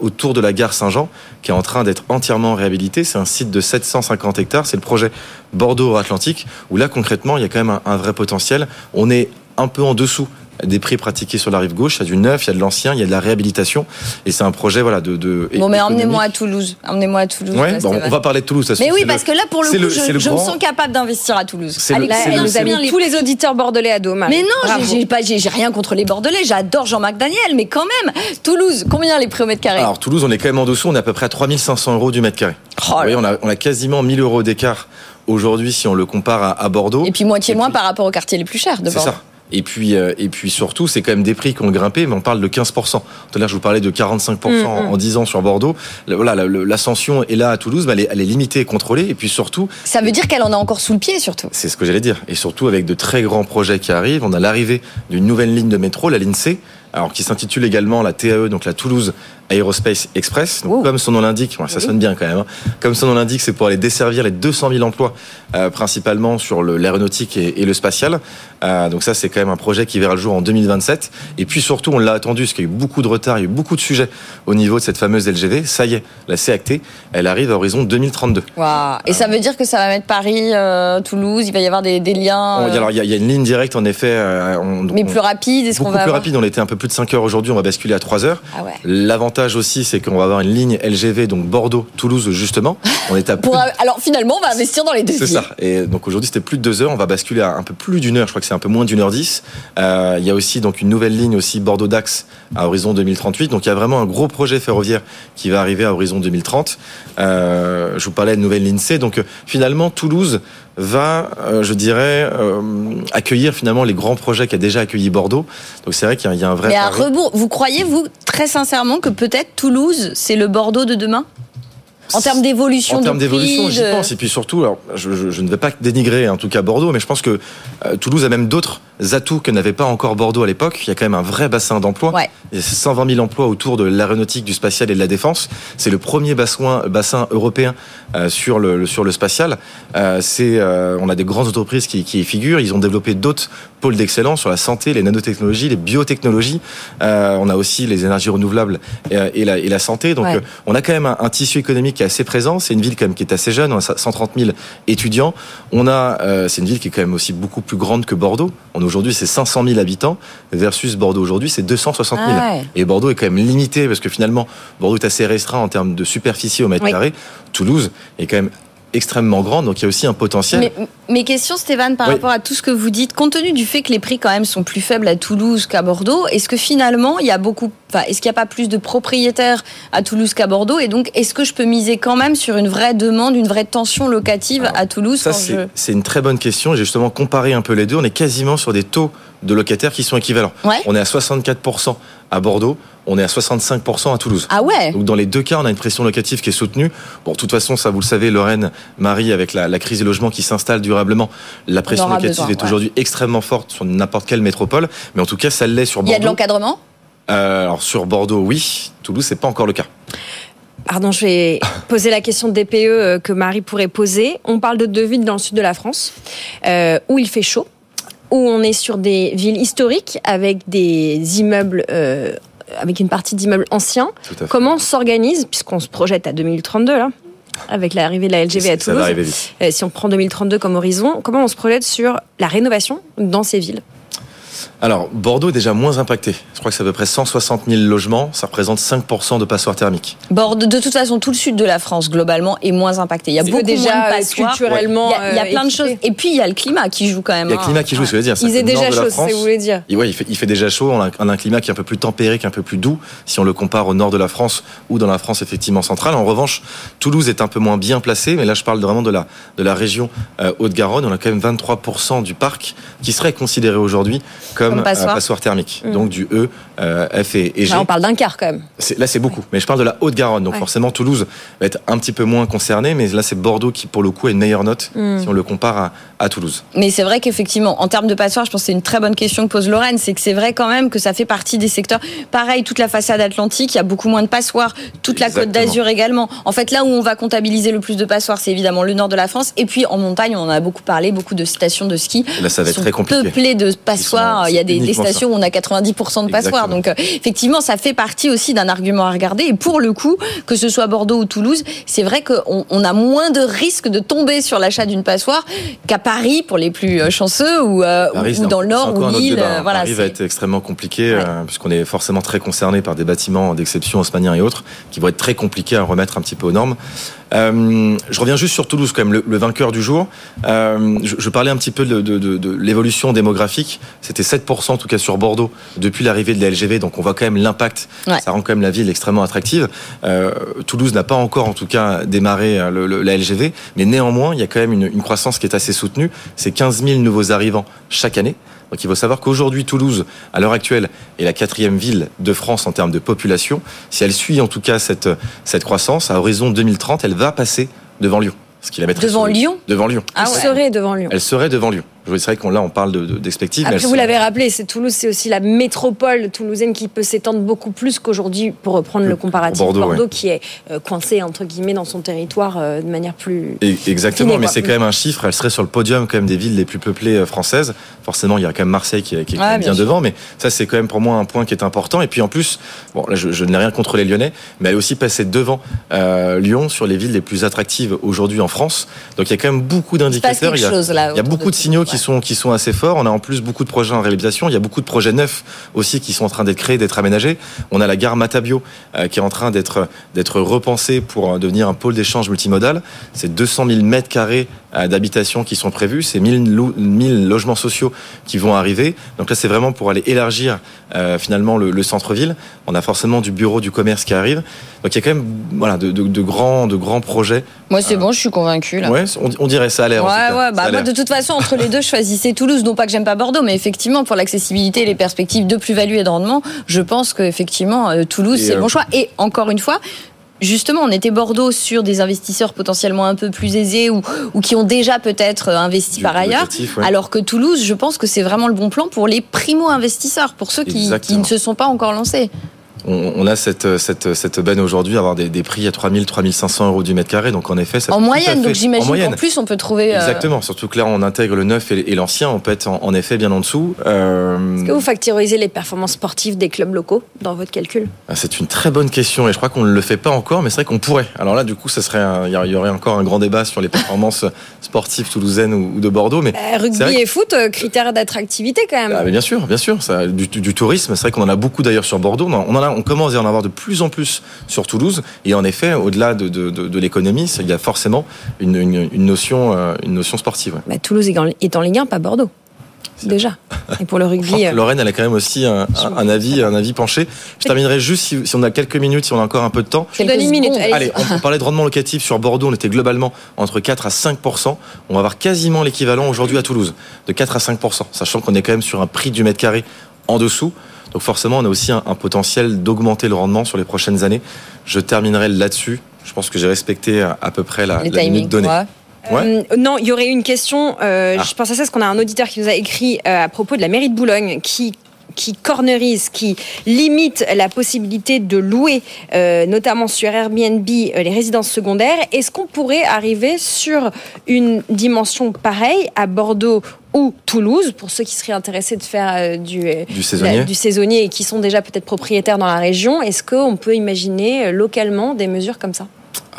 autour de la gare Saint-Jean qui est en train d'être entièrement réhabilité. C'est un site de 750 hectares. C'est le projet Bordeaux-Atlantique où là, concrètement, il y a quand même un vrai potentiel. On est un peu en dessous des prix pratiqués sur la rive gauche. Il y a du neuf, il y a de l'ancien, il y a de la réhabilitation. Et c'est un projet voilà de. de Bon, mais emmenez-moi à Toulouse. Emmenez-moi à Toulouse. Ouais, là, bon, Stéphane. on va parler de Toulouse. Mais oui, C'est parce que là, pour le c'est coup, je, c'est le je me sens capable d'investir à Toulouse. C'est le- Allez, c'est Là, c'est tous les auditeurs bordelais à dos. Mais non, j'ai- pas, rien contre les Bordelais. J'adore Jean-Marc Daniel, mais quand même, Toulouse, combien les prix au mètre carré? Alors Toulouse, on est quand même en dessous, on est à peu près à 3500 euros du mètre carré. Oh Vous voyez, on a, on a quasiment 1000 euros d'écart aujourd'hui si on le compare à, à Bordeaux. Et puis moitié moins par rapport aux quartiers les plus chers de C'est Bordeaux. ça. Et puis, euh, et puis surtout, c'est quand même des prix qui ont grimpé, mais on parle de 15%. Tout à l'heure, je vous parlais de 45% Mm, en, en 10 ans sur Bordeaux. Voilà, l'ascension est là à Toulouse, mais elle est, elle est limitée et contrôlée. Et puis surtout, Ça veut dire qu'elle en a encore sous le pied, surtout. c'est ce que j'allais dire. Et surtout avec de très grands projets qui arrivent. On a l'arrivée d'une nouvelle ligne de métro, la ligne C, alors qui s'intitule également la TAE, donc la Toulouse Aerospace Express. Donc, comme son nom l'indique, ça sonne bien quand même. hein. Comme son nom l'indique, c'est pour aller desservir les 200 000 emplois, euh, principalement sur l'aéronautique et, et le spatial. Euh, donc ça, c'est quand même un projet qui verra le jour en 2027. Et puis surtout, on l'a attendu, parce qu'il y a eu beaucoup de retard, il y a eu beaucoup de sujets au niveau de cette fameuse LGV. Ça y est, la C actée, elle arrive à horizon 2032. Waouh. Et ça veut dire que ça va mettre Paris, euh, Toulouse, il va y avoir des, des liens. On alors, il y, a- il y a une ligne directe, en effet. on- mais on- plus rapide, est-ce qu'on va plus avoir rapide, on était un peu plus de 5 heures aujourd'hui, on va basculer à 3 heures. Ah ouais. L'avantage aussi, c'est qu'on va avoir une ligne LGV, donc Bordeaux-Toulouse, justement. On est à plus alors finalement, on va investir dans les deux c'est ça. Et donc aujourd'hui, c'était plus de deux heures. On va basculer à un peu plus d'une heure. Je crois que c'est un peu moins d'une heure dix. Euh, il y a aussi donc une nouvelle ligne aussi Bordeaux-Dax à horizon 2038. Donc il y a vraiment un gros projet ferroviaire qui va arriver à horizon 2030. Euh, je vous parlais de nouvelle ligne C. Donc euh, finalement, Toulouse va, euh, je dirais, euh, accueillir finalement les grands projets qu'a déjà accueilli Bordeaux. Donc c'est vrai qu'il y a- il y, a un vrai. Mais à rebours, vous croyez, vous, très sincèrement, que peut-être Toulouse, c'est le Bordeaux de demain? En termes d'évolution En termes d'évolution, j'y pense. Et puis surtout, alors, je, je- je ne vais pas dénigrer en tout cas Bordeaux, mais je pense que euh, Toulouse a même d'autres atouts que n'avait pas encore Bordeaux à l'époque. Il y a quand même un vrai bassin d'emploi. Il y a 120 000 emplois autour de l'aéronautique, du spatial et de la défense. C'est le premier bassin, bassin européen euh, sur, le, sur le spatial. Euh, c'est, on a des grandes entreprises qui, qui y figurent. Ils ont développé d'autres pôles d'excellence sur la santé, les nanotechnologies, les biotechnologies. On a aussi les énergies renouvelables et, et la, et la santé. Donc Ouais. on a quand même un, un tissu économique qui est assez présent. C'est une ville quand même qui est assez jeune. On a 130 000 étudiants. On a, euh, c'est une ville qui est quand même aussi beaucoup plus grande que Bordeaux. On aujourd'hui c'est 500 000 habitants versus Bordeaux aujourd'hui c'est 260 000. Ah ouais. Et Bordeaux est quand même limité parce que finalement Bordeaux est assez restreint en termes de superficie au mètre Oui. carré. Toulouse est quand même extrêmement grande, donc il y a aussi un potentiel. Mais, mes questions, Stéphane, par Oui. rapport à tout ce que vous dites, compte tenu du fait que les prix quand même sont plus faibles à Toulouse qu'à Bordeaux, est-ce que finalement il y a beaucoup, enfin, est-ce qu'il n'y a pas plus de propriétaires à Toulouse qu'à Bordeaux? Et donc, est-ce que je peux miser quand même sur une vraie demande, une vraie tension locative à Toulouse Ça, c'est je- une très bonne question. J'ai justement comparé un peu les deux. On est quasiment sur des taux de locataires qui sont équivalents. Ouais. On est à 64% à Bordeaux, on est à 65% à Toulouse. Ah ouais Donc dans les deux cas, on a une pression locative qui est soutenue. Bon, de toute façon, ça vous le savez, Lorraine, Marie, avec la, la crise des logements qui s'installe durablement, la pression locative besoin, est ouais. aujourd'hui extrêmement forte sur n'importe quelle métropole. Mais en tout cas, ça l'est sur Il Bordeaux. y a de l'encadrement Euh, alors sur Bordeaux, oui. Toulouse, c'est pas encore le cas. Pardon, je vais poser la question de DPE euh, que Marie pourrait poser. On parle de deux villes dans le sud de la France euh, où il fait chaud, où on est sur des villes historiques avec des immeubles, euh, avec une partie d'immeubles anciens. Comment on s'organise, puisqu'on se projette à 2032 là avec l'arrivée de la LGV à Toulouse. Euh, si on prend 2032 comme horizon, comment on se projette sur la rénovation dans ces villes? Alors, Bordeaux est déjà moins impacté. Je crois que c'est à peu près 160 000 logements. Ça représente 5% de passoires thermiques. Bordeaux, de toute façon, tout le sud de la France, globalement, est moins impacté. Il y a beaucoup déjà, moins de euh, passoires. culturellement, Il y a, il y a euh, plein de choses. Et puis, il y a le climat qui joue quand même. Il y a le hein. climat qui joue, ce que je veux dire. Il déjà chaud, c'est ce que France. vous voulez dire. Et ouais, il fait, il fait déjà chaud. On a, on a un climat qui est un peu plus tempéré, qui est un peu plus doux, si on le compare au nord de la France ou dans la France effectivement centrale. En revanche, Toulouse est un peu moins bien placé, mais là je parle vraiment de la, de la région euh, Haute-Garonne. On a quand même 23% du parc qui serait considéré aujourd'hui comme, Comme passoire. passoire thermique. Mm. Donc du E, euh, F et, et G. Là, on parle d'un quart quand même. Là, c'est beaucoup. Mais je parle de la Haute-Garonne. Donc, Ouais. forcément, Toulouse va être un petit peu moins concerné. Mais là, c'est Bordeaux qui, pour le coup, a une meilleure note Mm. si on le compare à, à Toulouse. Mais c'est vrai qu'effectivement, en termes de passoires, je pense que c'est une très bonne question que pose Lorraine. C'est que c'est vrai quand même que ça fait partie des secteurs. Pareil, toute la façade atlantique, il y a beaucoup moins de passoires. Toute la côte d'Azur également. En fait, là où on va comptabiliser le plus de passoires, c'est évidemment le nord de la France. Et puis en montagne, on en a beaucoup parlé, beaucoup de stations de ski. Là, ça va être très compliqué. Peuplées de passoires. Hein. Il y a des, stations où on a 90% de passoires. Exactement. Donc, euh, effectivement, ça fait partie aussi d'un argument à regarder. Et pour le coup, que ce soit Bordeaux ou Toulouse, c'est vrai qu'on on a moins de risques de tomber sur l'achat d'une passoire qu'à Paris pour les plus euh, chanceux ou, euh, Paris, ou c'est dans le Nord ou Lille. débat, hein. voilà, Paris va être extrêmement compliqué euh, puisqu'on est forcément très concerné par des bâtiments d'exception haussmanniens et autres qui vont être très compliqués à remettre un petit peu aux normes. Euh, je reviens juste sur Toulouse quand même, le, le vainqueur du jour. Euh, je, je parlais un petit peu de, de- de- de l'évolution démographique. C'était 7% en tout cas sur Bordeaux depuis l'arrivée de la LGV, donc on voit quand même l'impact. Ouais. Ça rend quand même la ville extrêmement attractive. Euh, Toulouse n'a pas encore en tout cas démarré le- le- la LGV, mais néanmoins il y a quand même une, une croissance qui est assez soutenue. C'est 15 000 nouveaux arrivants chaque année. Donc il faut savoir qu'aujourd'hui Toulouse, à l'heure actuelle, est la quatrième ville de France en termes de population. Si elle suit en tout cas cette, cette croissance, à horizon 2030, elle va passer devant Lyon. Ce qui la mettrait Devant Lyon? Devant Lyon. Ah ouais. serait devant Lyon. Elle serait devant Lyon. C'est vrai qu'on là on parle de- de- elle vous l'avez rappelé, c'est Toulouse, c'est aussi la métropole toulousaine qui peut s'étendre beaucoup plus qu'aujourd'hui, pour reprendre le comparatif. Bordeaux, ouais. qui est euh, coincé, entre guillemets, dans son territoire euh, de manière plus. Et- Exactement, mais c'est quand même un chiffre. Elle serait sur le podium quand même des villes les plus peuplées euh, françaises. Forcément, il y a quand même Marseille qui est, qui bien devant, mais ça c'est quand même pour moi un point qui est important. Et puis en plus, bon là je, je n'ai rien contre les Lyonnais, mais elle est aussi passée devant euh, Lyon sur les villes les plus attractives aujourd'hui en France. Donc il y a quand même beaucoup d'indicateurs. Il y a, il y beaucoup de signaux qui qui sont assez forts. On a en plus beaucoup de projets en réalisation. Il y a beaucoup de projets neufs aussi qui sont en train d'être créés, d'être aménagés. On a la gare Matabio euh, qui est en train d'être d'être repensée pour devenir un pôle d'échange multimodal. C'est 200 000 mètres carrés euh, d'habitation qui sont prévus. C'est 1000, lo- 1000 logements sociaux qui vont arriver. Donc là, c'est vraiment pour aller élargir euh, finalement le, le centre-ville. On a forcément du bureau du commerce qui arrive. Donc il y a quand même voilà de, de- de grands de grands projets. Moi, c'est bon, je suis convaincu là. Ouais, on, on dirait ça l'air. Ouais, ouais, Ça bah moi l'air. de toute façon, entre les deux, je choisissais Toulouse. Non pas que j'aime pas Bordeaux, mais effectivement, pour l'accessibilité et les perspectives de plus-value et de rendement, je pense qu'effectivement, euh, Toulouse, c'est le euh, bon choix. Et encore une fois, Justement, on était Bordeaux sur des investisseurs potentiellement un peu plus aisés ou, ou qui ont déjà peut-être euh, investi Du par ailleurs. ouais. Alors que Toulouse, je pense que c'est vraiment le bon plan pour les primo-investisseurs, pour ceux qui, qui ne se sont pas encore lancés. On, on a cette, cette, cette benne aujourd'hui, avoir des, des prix à 3000, 3500 euros du mètre carré. Donc en effet, ça En moyenne, donc j'imagine qu'en plus on peut trouver. euh, Exactement, surtout que là on intègre le neuf et, et l'ancien, on peut être en, en effet bien en dessous. Euh, Est-ce que vous factorisez les performances sportives des clubs locaux dans votre calcul? Ah, c'est une très bonne question et je crois qu'on ne le fait pas encore, mais c'est vrai qu'on pourrait. Alors là, du coup, ça serait, il y a- aurait encore un grand débat sur les performances sportives toulousaines ou, ou de Bordeaux, mais Euh, Rugby vrai et foot, critères d'attractivité quand même. Ah, mais bien sûr, bien sûr, ça, du, du tourisme, c'est vrai qu'on en a beaucoup d'ailleurs sur Bordeaux. On, en- on on commence à en avoir de plus en plus sur Toulouse. Et en effet, au-delà de, de, de, de l'économie, il y a forcément une, une, une notion, euh, une notion sportive. ouais. Bah, Toulouse est en- Ligue 1, pas Bordeaux. Déjà. Et pour le rugby. que euh, Lorraine, elle a quand même aussi un, un- un avis, un avis penché. Je terminerai juste si, si on a quelques minutes, si on a encore un peu de temps. Je vous donne une minute. allez-y. Allez, on, on parlait de rendement locatif sur Bordeaux, on était globalement entre 4 à 5% On va avoir quasiment l'équivalent aujourd'hui à Toulouse, de 4 à 5% sachant qu'on est quand même sur un prix du mètre carré en dessous. Donc forcément, on a aussi un, un potentiel d'augmenter le rendement sur les prochaines années. Je terminerai là-dessus. Je pense que j'ai respecté à, à peu près la, la donnée. Ouais. Euh, non, il y aurait une question. euh, Ah. Je pense à ça parce qu'on a un auditeur qui nous a écrit euh, à propos de la mairie de Boulogne qui qui cornerise, qui limite la possibilité de louer, euh, notamment sur Airbnb, euh, les résidences secondaires. Est-ce qu'on pourrait arriver sur une dimension pareille à Bordeaux ou Toulouse, pour ceux qui seraient intéressés de faire euh, du, Du saisonnier. la- du saisonnier et qui sont déjà peut-être propriétaires dans la région Est-ce qu'on peut imaginer localement des mesures comme ça?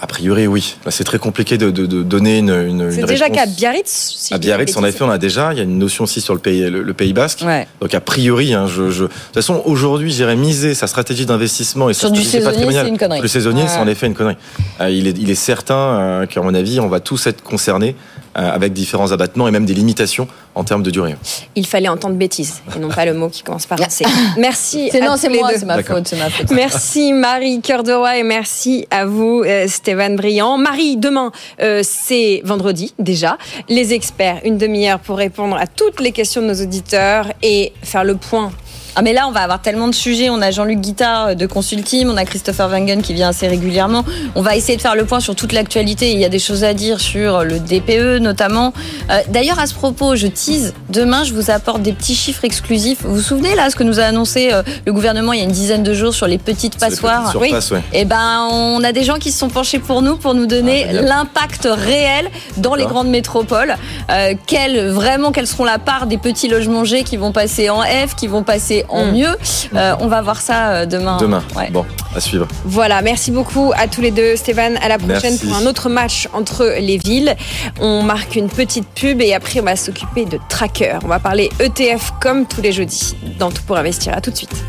A priori, oui. C'est très compliqué de, de- de donner une, une, C'est une déjà réponse. qu'à Biarritz. Si À Biarritz, en effet, on a déjà. Il y a une notion aussi sur le pays, le, le Pays Basque. Ouais. Donc a priori, hein, je, je- de toute façon, aujourd'hui, j'irais miser sa stratégie d'investissement et sa Sur du stratégie saisonnier, c'est une connerie. Le saisonnier, Ouais. c'est en effet une connerie. Euh, il, est, il est certain euh, qu'à mon avis, on va tous être concernés avec différents abattements et même des limitations en termes de durée. Il fallait entendre bêtise et non pas le mot qui commence par un C. Merci. C'est non, c'est moi, ma faute, c'est ma faute. Merci Marie Cœur de Roi et merci à vous euh, Stéphane Briand. Marie, demain euh, c'est vendredi déjà. Les experts, une demi-heure pour répondre à toutes les questions de nos auditeurs et faire le point Ah mais là on va avoir tellement de sujets. On a Jean-Luc Guittard de Consultim, on a Christopher Wangen qui vient assez régulièrement. On va essayer de faire le point sur toute l'actualité. Il y a des choses à dire sur le DPE notamment. Euh, D'ailleurs à ce propos, je tease. Demain je vous apporte des petits chiffres exclusifs. Vous vous souvenez là ce que nous a annoncé euh, le gouvernement il y a une dizaine de jours sur les petites Sur les passoires? petites ouais. Et ben on a des gens qui se sont penchés pour nous pour nous donner Ah, l'impact réel dans les grandes métropoles. Euh, quelle, vraiment, quelles seront la part des petits logements G qui vont passer en F, qui vont passer en Mm. mieux. Euh, on va voir ça euh, demain. Demain. Ouais. Bon, à suivre. Voilà, merci beaucoup à tous les deux. Stéphane, à la prochaine Merci. pour un autre match entre les villes. On marque une petite pub et après on va s'occuper de Tracker. On va parler ETF comme tous les jeudis dans Tout pour investir. À tout de suite.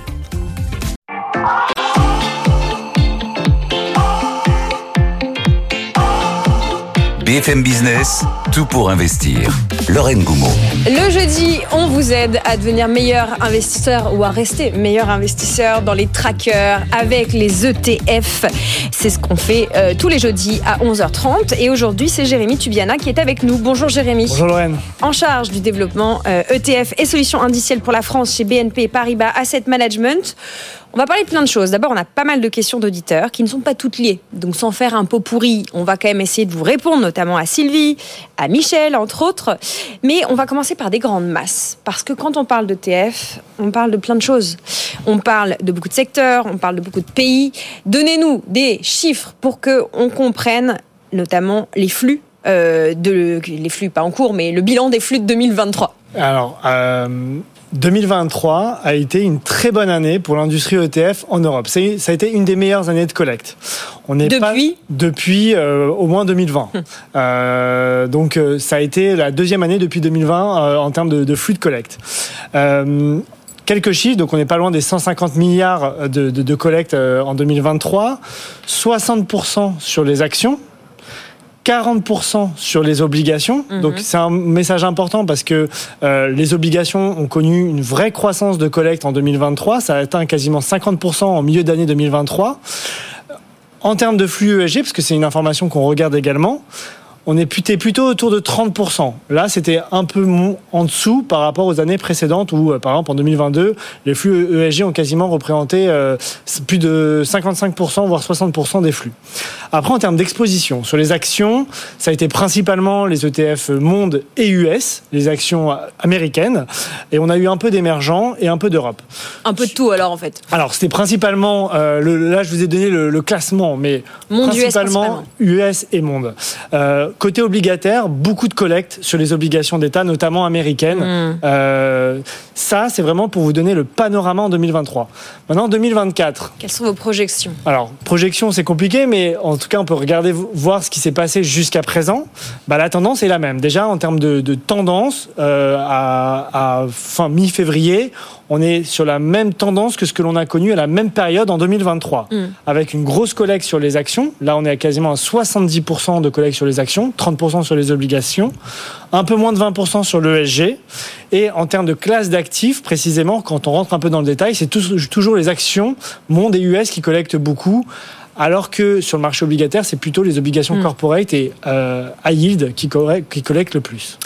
BFM Business, tout pour investir. Lorraine Goumeau. Le jeudi, on vous aide à devenir meilleur investisseur ou à rester meilleur investisseur dans les trackers avec les ETF. C'est ce qu'on fait euh, tous les jeudis à 11h30. Et aujourd'hui, c'est Jérémy Tubiana qui est avec nous. Bonjour Jérémy. Bonjour Lorraine. En charge du développement euh, ETF et solutions indicielles pour la France chez BNP Paribas Asset Management. On va parler de plein de choses. D'abord, on a pas mal de questions d'auditeurs qui ne sont pas toutes liées. Donc, sans faire un pot pourri, on va quand même essayer de vous répondre, notamment à Sylvie, à Michel, entre autres. Mais on va commencer par des grandes masses. Parce que quand on parle d'ETF, on parle de plein de choses. On parle de beaucoup de secteurs, on parle de beaucoup de pays. Donnez-nous des chiffres pour que on comprenne notamment les flux. euh, de, les flux, pas en cours, mais le bilan des flux de 2023. Alors, euh, 2023 a été une très bonne année pour l'industrie ETF en Europe. Ça a été une des meilleures années de collecte. On est pas- Depuis? Depuis euh, au moins 2020. Euh, donc euh, ça a été la deuxième année depuis 2020 euh, en termes de, de flux de collecte. Euh, Quelques chiffres, donc on n'est pas loin des 150 milliards de, de, de collecte euh, en 2023, 60% sur les actions, 40% sur les obligations. Mhm. Donc c'est un message important parce que euh, les obligations ont connu une vraie croissance de collecte en 2023. Ça a atteint quasiment 50% en milieu d'année 2023. En termes de flux ESG, parce que c'est une information qu'on regarde également, on est plutôt, autour de 30%. Là, c'était un peu en dessous par rapport aux années précédentes où, euh, par exemple, en 2022, les flux ESG ont quasiment représenté euh, plus de 55%, voire 60% des flux. Après, en termes d'exposition, sur les actions, ça a été principalement les ETF monde et US, les actions américaines, et on a eu un peu d'émergents et un peu d'Europe. Un peu de tout alors en fait. Alors, c'était principalement, euh, le, là je vous ai donné le, le classement, mais Monde US principalement US et monde. Euh, côté obligataire, beaucoup de collectes sur les obligations d'État, notamment américaines. Mm. Euh, ça, c'est vraiment pour vous donner le panorama en 2023. Maintenant, en 2024, Quelles sont vos projections? Alors, projection, c'est compliqué, mais en tout cas, on peut regarder, voir ce qui s'est passé jusqu'à présent. Bah, la tendance est la même. Déjà, en termes de, de tendance, euh, à, à fin mi-février, on est sur la même tendance que ce que l'on a connu à la même période en 2023, Mm. avec une grosse collecte sur les actions. Là, on est à quasiment à 70% de collecte sur les actions, 30% sur les obligations, un peu moins de 20% sur l'ESG. Et en termes de classe d'actifs, précisément, quand on rentre un peu dans le détail, c'est toujours les actions monde et US qui collectent beaucoup. Alors que sur le marché obligataire, c'est plutôt les obligations Mm. corporate et euh, high yield qui, qui collectent le plus.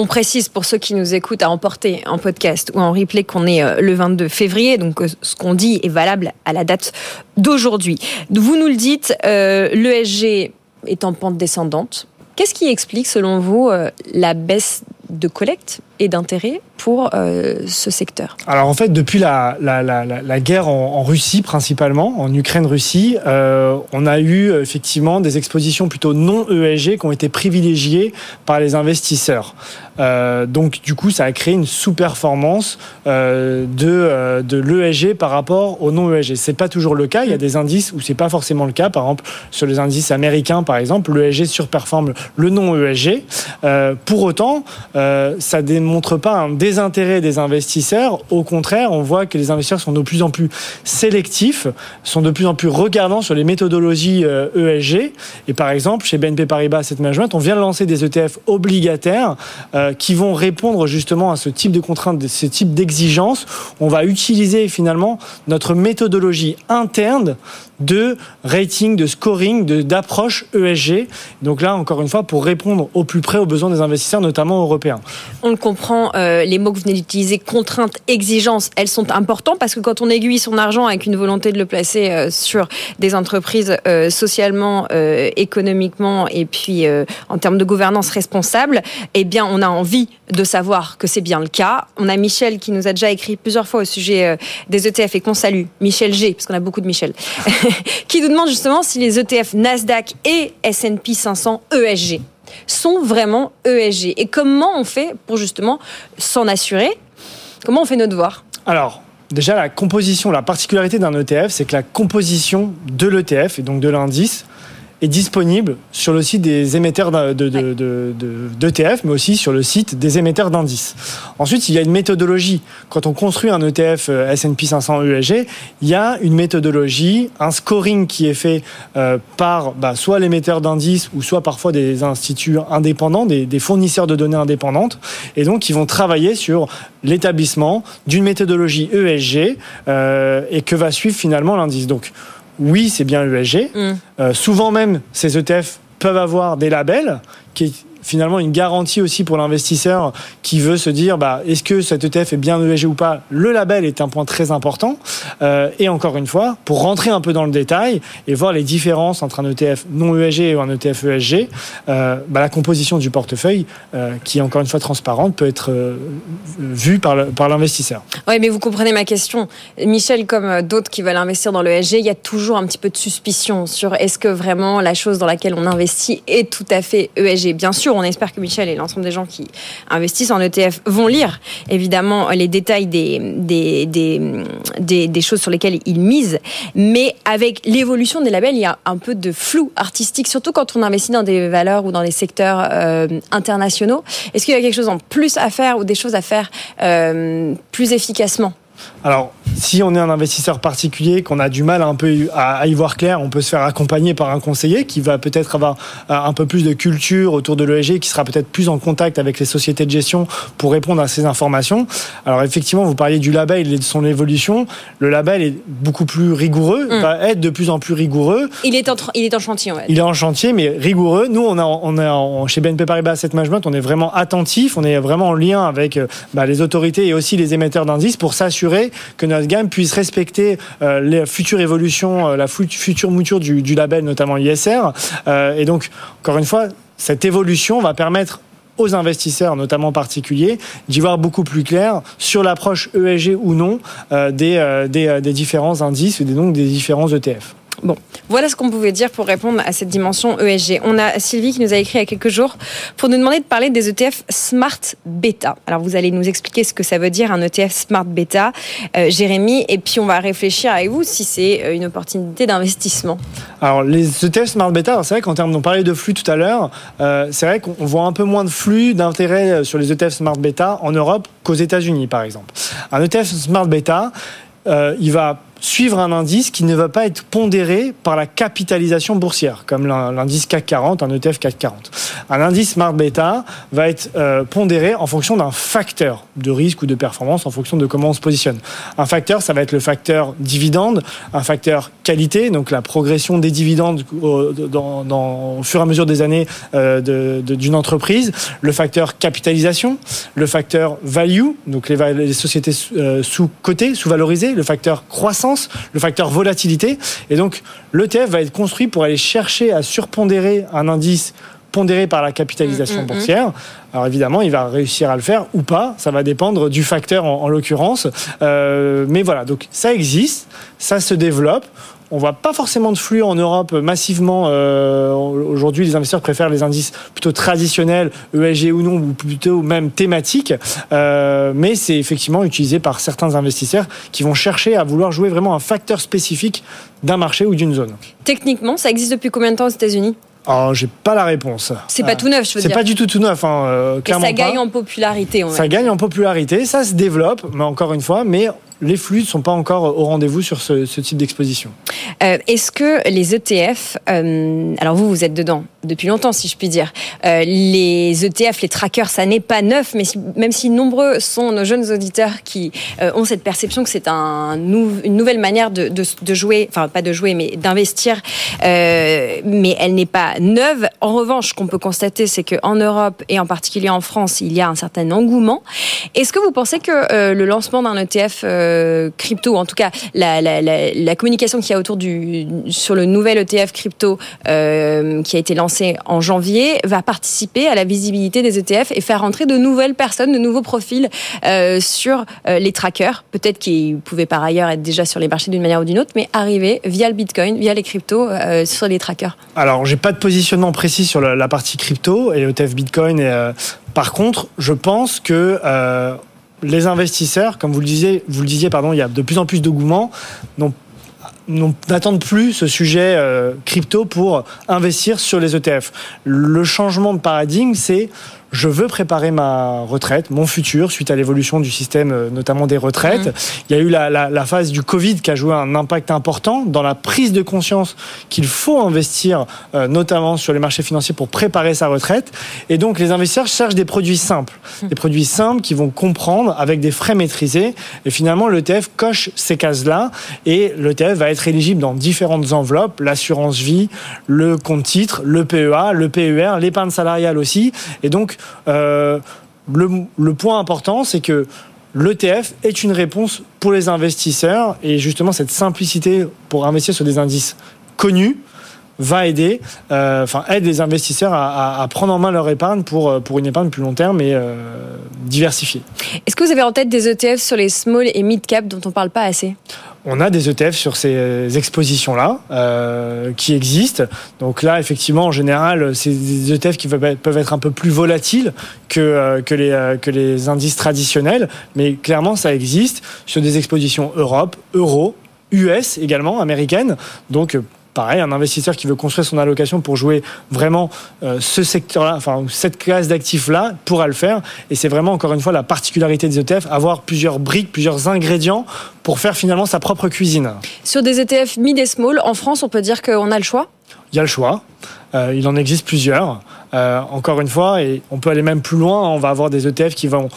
On précise pour ceux qui nous écoutent à emporter en podcast ou en replay qu'on est euh, le 22 février, donc euh, ce qu'on dit est valable à la date d'aujourd'hui. Vous nous le dites, euh, l'ESG est en pente descendante. Qu'est-ce qui explique, selon vous, euh, la baisse de collecte et d'intérêt pour euh, ce secteur Alors en fait, depuis la, la, la, la- la guerre en, en Russie principalement, en Ukraine-Russie, euh, on a eu effectivement des expositions plutôt non ESG qui ont été privilégiées par les investisseurs. Euh, donc du coup, ça a créé une sous-performance de, de l'ESG par rapport au non ESG. C'est pas toujours le cas. Il y a des indices où c'est pas forcément le cas. Par exemple, sur les indices américains, par exemple, l'ESG surperforme le non ESG. Pour autant, ça démontre pas un désintérêt des investisseurs. Au contraire, on voit que les investisseurs sont de plus en plus sélectifs, sont de plus en plus regardants sur les méthodologies euh, ESG. Et par exemple, chez BNP Paribas Asset Management, on vient de lancer des ETF obligataires euh, qui vont répondre justement à ce type de contraintes, ce type d'exigences. On va utiliser finalement notre méthodologie interne de rating, de scoring, de- d'approche ESG. Donc là, encore une fois, pour répondre au plus près aux besoins des investisseurs, notamment européens. On le comprend, euh, les mots que vous venez d'utiliser, contraintes, exigences, elles sont importantes parce que quand on aiguille son argent avec une volonté de le placer euh, sur des entreprises euh, socialement, économiquement et puis en termes de gouvernance responsable, eh bien on a envie de savoir que c'est bien le cas. On a Michel qui nous a déjà écrit plusieurs fois au sujet des ETF et qu'on salue, Michel G, parce qu'on a beaucoup de Michel, qui nous demande justement si les ETF Nasdaq et S&P 500 ESG sont vraiment ESG et comment on fait pour justement s'en assurer? Comment on fait nos devoirs Alors, déjà, la composition, la particularité d'un ETF, c'est que la composition de l'ETF, et donc de l'indice, est disponible sur le site des émetteurs d'ETF, de, de, de, mais aussi sur le site des émetteurs d'indices. Ensuite, il y a une méthodologie. Quand on construit un ETF S&P 500 ESG, il y a une méthodologie, un scoring qui est fait euh, par bah, soit l'émetteur d'indices ou soit parfois des instituts indépendants, des, des fournisseurs de données indépendantes, et donc ils vont travailler sur l'établissement d'une méthodologie ESG euh, et que va suivre finalement l'indice. Donc oui, c'est bien ESG. Euh, souvent même, ces ETF peuvent avoir des labels, qui finalement une garantie aussi pour l'investisseur qui veut se dire bah, est-ce que cet ETF est bien ESG ou pas? Le label est un point très important. Euh, et encore une fois, pour rentrer un peu dans le détail et voir les différences entre un ETF non ESG et un ETF ESG, euh, bah, la composition du portefeuille, euh, qui est encore une fois transparente, peut être vue par l'investisseur. Oui, mais vous comprenez ma question. Michel, comme d'autres qui veulent investir dans le ESG, il y a toujours un petit peu de suspicion sur est-ce que vraiment la chose dans laquelle on investit est tout à fait ESG. Bien sûr, on espère que Michel et l'ensemble des gens qui investissent en ETF vont lire évidemment les détails des, des, des, des, choses sur lesquelles ils misent, mais avec l'évolution des labels, il y a un peu de flou artistique, surtout quand on investit dans des valeurs ou dans des secteurs euh, internationaux. Est-ce qu'il y a quelque chose en plus à faire ou des choses à faire euh, plus efficacement? Alors, si on est un investisseur particulier, qu'on a du mal un peu à, y voir clair, on peut se faire accompagner par un conseiller qui va peut-être avoir euh, un peu plus de culture autour de l'ESG, qui sera peut-être plus en contact avec les sociétés de gestion pour répondre à ces informations. Alors effectivement, vous parliez du label et de son évolution. Le label est beaucoup plus rigoureux, Mm. va être de plus en plus rigoureux. il est, en, il est en chantier, ouais. Il est en chantier, mais rigoureux. Nous, on a, on a en- chez BNP Paribas Asset Management, on est vraiment attentif, on est vraiment en lien avec euh, bah, les autorités et aussi les émetteurs d'indices pour s'assurer que notre gamme puisse respecter euh, les futures évolutions, euh, la fut- future mouture du, label, notamment ISR. Euh, et donc, encore une fois, cette évolution va permettre aux investisseurs, notamment particuliers, d'y voir beaucoup plus clair sur l'approche ESG ou non euh, des, différents indices et donc des différents ETF. Bon, voilà ce qu'on pouvait dire pour répondre à cette dimension ESG. On a Sylvie qui nous a écrit il y a quelques jours pour nous demander de parler des ETF Smart Beta. Alors vous allez nous expliquer ce que ça veut dire un ETF Smart Beta, euh, Jérémy, et puis on va réfléchir avec vous si c'est euh, une opportunité d'investissement. Alors les ETF Smart Beta, c'est vrai qu'en termes, on parlait de flux tout à l'heure, euh, c'est vrai qu'on voit un peu moins de flux d'intérêt sur les ETF Smart Beta en Europe qu'aux États-Unis par exemple. Un ETF Smart Beta, il va suivre un indice qui ne va pas être pondéré par la capitalisation boursière, comme l'in- l'indice CAC 40, un ETF CAC 40. Un indice Smart Beta va être euh, pondéré en fonction d'un facteur de risque ou de performance, en fonction de comment on se positionne. Un facteur, ça va être le facteur dividende, un facteur qualité, donc la progression des dividendes au, fur et à mesure des années euh, d'une entreprise, le facteur capitalisation, le facteur value, donc les sociétés euh, sous-cotées, sous-valorisées, le facteur croissance, le facteur volatilité. Et donc, l'ETF va être construit pour aller chercher à surpondérer un indice pondéré par la capitalisation Mm, mm, mm. boursière. Alors évidemment, il va réussir à le faire ou pas. Ça va dépendre du facteur en, en l'occurrence. Euh, mais voilà, donc ça existe, ça se développe. On voit pas forcément de flux en Europe massivement. euh, Aujourd'hui, les investisseurs préfèrent les indices plutôt traditionnels, ESG ou non, ou plutôt même thématiques. Euh, mais c'est effectivement utilisé par certains investisseurs qui vont chercher à vouloir jouer vraiment un facteur spécifique d'un marché ou d'une zone. Techniquement, ça existe depuis combien de temps aux États-Unis? Alors, j'ai pas la réponse. C'est pas Euh, tout neuf, je veux C'est dire. pas du tout tout neuf, hein, euh, Et clairement ça gagne pas. en popularité, Ça gagne en popularité, ça se développe, mais encore une fois, mais les flux ne sont pas encore au rendez-vous sur ce, ce type d'exposition. Euh, Est-ce que les ETF, euh, alors vous, vous êtes dedans depuis longtemps, si je puis dire, euh, les ETF, les trackers, ça n'est pas neuf, mais même si nombreux sont nos jeunes auditeurs qui euh, ont cette perception que c'est une nouvelle manière de, jouer, enfin pas de jouer, mais d'investir, euh, mais elle n'est pas neuve. En revanche, ce qu'on peut constater, c'est qu'en Europe et en particulier en France, il y a un certain engouement. Est-ce que vous pensez que le lancement d'un ETF crypto, en tout cas la, communication qu'il y a autour du sur le nouvel ETF crypto qui a été lancé en janvier, va participer à la visibilité des ETF et faire rentrer de nouvelles personnes, de nouveaux profils euh, sur euh, les trackers, peut-être qui pouvaient par ailleurs être déjà sur les marchés d'une manière ou d'une autre, mais arriver via le Bitcoin, via les cryptos euh, sur les trackers. Alors, j'ai pas de positionnement précis sur la, partie crypto et ETF Bitcoin. Et, par contre, je pense que les investisseurs, comme vous le disiez, vous le disiez, pardon, il y a de plus en plus d'engouement, n'ont n'ont- n'attendent plus ce sujet euh, crypto pour investir sur les ETF. Le changement de paradigme, c'est je veux préparer ma retraite, mon futur, suite à l'évolution du système, euh, notamment des retraites. Mhm. Il y a eu la, la- la phase du Covid qui a joué un impact important dans la prise de conscience qu'il faut investir, euh, notamment sur les marchés financiers, pour préparer sa retraite. Et donc, les investisseurs cherchent des produits simples, des produits simples qui vont comprendre avec des frais maîtrisés. Et finalement, l'ETF coche ces cases-là. Et l'ETF va être éligible dans différentes enveloppes, l'assurance vie, le compte titre, le PEA, le PER, l'épargne salariale aussi. Et donc, euh, le, point important, c'est que l'ETF est une réponse pour les investisseurs et justement cette simplicité pour investir sur des indices connus va aider, euh, enfin aide les investisseurs à, prendre en main leur épargne pour, euh, pour une épargne plus long terme et euh, diversifiée. Est-ce que vous avez en tête des ETF sur les small et mid cap dont on parle pas assez? On a des ETF sur ces expositions-là euh, qui existent. Donc là, effectivement, en général, c'est des ETF qui peuvent être, un peu plus volatiles que, euh, que, les, euh, indices traditionnels. Mais clairement, ça existe sur des expositions Europe, Euro, US également, américaines. Donc, euh, pareil, un investisseur qui veut construire son allocation pour jouer vraiment euh, ce secteur-là, enfin cette classe d'actifs-là, pourra le faire. Et c'est vraiment, encore une fois, la particularité des ETF, avoir plusieurs briques, plusieurs ingrédients pour faire finalement sa propre cuisine. Sur des ETF mid et small, en France, on peut dire qu'on a le choix? Il y a le choix. Euh, il en existe plusieurs. Euh, encore une fois, et on peut aller même plus loin, on va avoir des ETF qui vont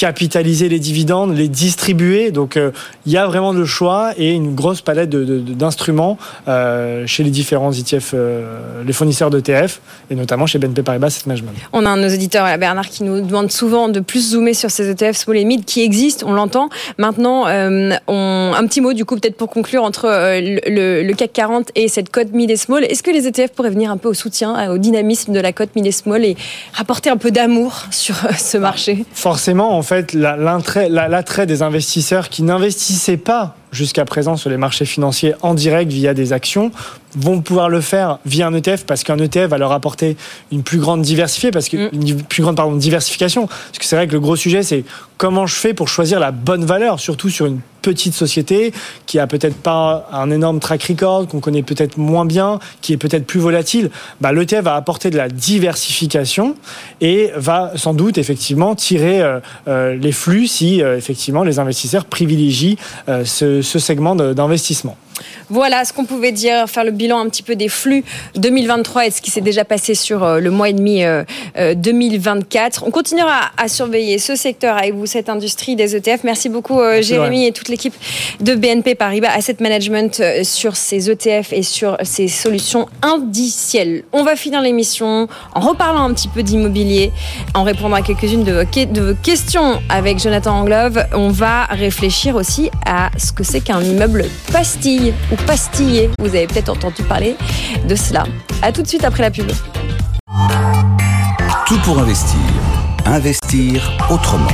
capitaliser les dividendes, les distribuer. Donc euh, il y a vraiment le choix et une grosse palette de- de- de- d'instruments euh, chez les différents ETF, euh, les fournisseurs d'ETF et notamment chez BNP Paribas Asset Management. On a un de nos auditeurs, Bernard, qui nous demande souvent de plus zoomer sur ces ETF small et mid qui existent, on l'entend. Maintenant, on, un petit mot du coup peut-être pour conclure entre le, le- CAC 40 et cette cote mid et small. Est-ce que les ETF pourraient venir un peu au soutien, au dynamisme de la cote mid et small et rapporter un peu d'amour sur ce marché? Forcément, en fait, la- l'attrait des investisseurs qui n'investissaient pas jusqu'à présent sur les marchés financiers en direct via des actions vont pouvoir le faire via un ETF parce qu'un ETF va leur apporter une plus grande diversifiée parce que une plus grande pardon, diversification. Parce que c'est vrai que le gros sujet c'est comment je fais pour choisir la bonne valeur surtout sur une petite société qui a peut-être pas un énorme track record qu'on connaît peut-être moins bien qui est peut-être plus volatile. Bah, l'ETF va apporter de la diversification et va sans doute effectivement tirer euh, euh, les flux si euh, effectivement les investisseurs privilégient euh, ce, ce segment d'investissement. Voilà ce qu'on pouvait dire, faire le bilan un petit peu des flux 2023 et ce qui s'est déjà passé sur euh, le mois et demi euh, euh, 2024. On continuera à surveiller ce secteur avec vous, cette industrie des ETF. Merci beaucoup euh, Merci, Jérémy et toute l'équipe de BNP Paribas Asset Management euh, sur ces ETF et sur ces solutions indicielles. On va finir l'émission en reparlant un petit peu d'immobilier, en répondant à quelques-unes de, vos que- de vos questions avec Jonathan Anglove. On va réfléchir aussi à ce que c'est qu'un immeuble pastille ou pastillé. Vous avez peut-être entendu parler de cela. À tout de suite après la pub. Tout pour investir. Investir autrement.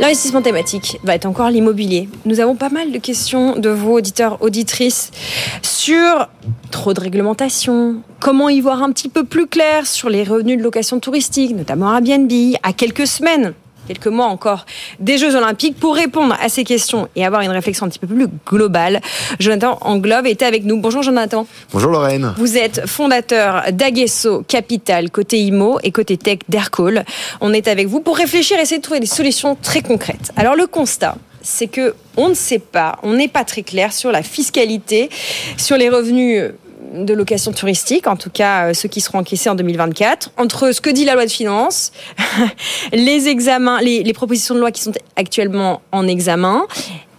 L'investissement thématique va être encore l'immobilier. Nous avons pas mal de questions de vous, auditeurs, auditrices, sur trop de réglementation, comment y voir un petit peu plus clair sur les revenus de location touristique, notamment Airbnb, à quelques semaines quelques mois encore des Jeux Olympiques pour répondre à ces questions et avoir une réflexion un petit peu plus globale. Jonathan Anglobe était avec nous. Bonjour Jonathan. Bonjour Lorraine. Vous êtes fondateur d'Aguesso Capital côté IMO et côté tech d'Aircall. On est avec vous pour réfléchir et essayer de trouver des solutions très concrètes. Alors le constat, c'est que on ne sait pas, on n'est pas très clair sur la fiscalité, sur les revenus de location touristique, en tout cas euh, ceux qui seront encaissés en 2024, entre ce que dit la loi de finances, les examens, les, les propositions de loi qui sont actuellement en examen,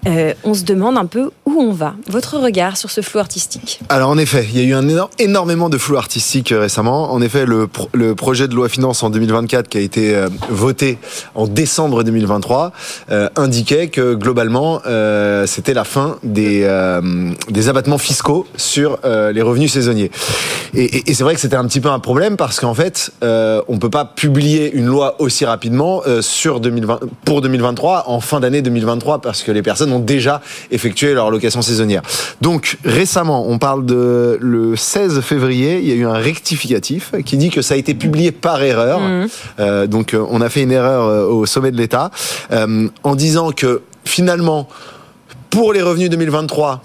euh, on se demande un peu où on va. Votre regard sur ce flou artistique Alors en effet, il y a eu un énormément de flou artistique euh, récemment. En effet, le, pro- le projet de loi finance en 2024 qui a été euh, voté en décembre 2023 euh, indiquait que globalement c'était la fin des, abattements fiscaux sur les revenus saisonniers. Et, c'est vrai que c'était un petit peu un problème parce qu'en fait, on peut pas publier une loi aussi rapidement sur 2020 pour 2023 en fin d'année 2023 parce que les personnes ont déjà effectué leur location saisonnière. Donc récemment, on parle de le 16 février, il y a eu un rectificatif qui dit que ça a été publié par erreur. Euh, donc euh, on a fait une erreur euh, au sommet de l'État euh, en disant que finalement pour les revenus 2023,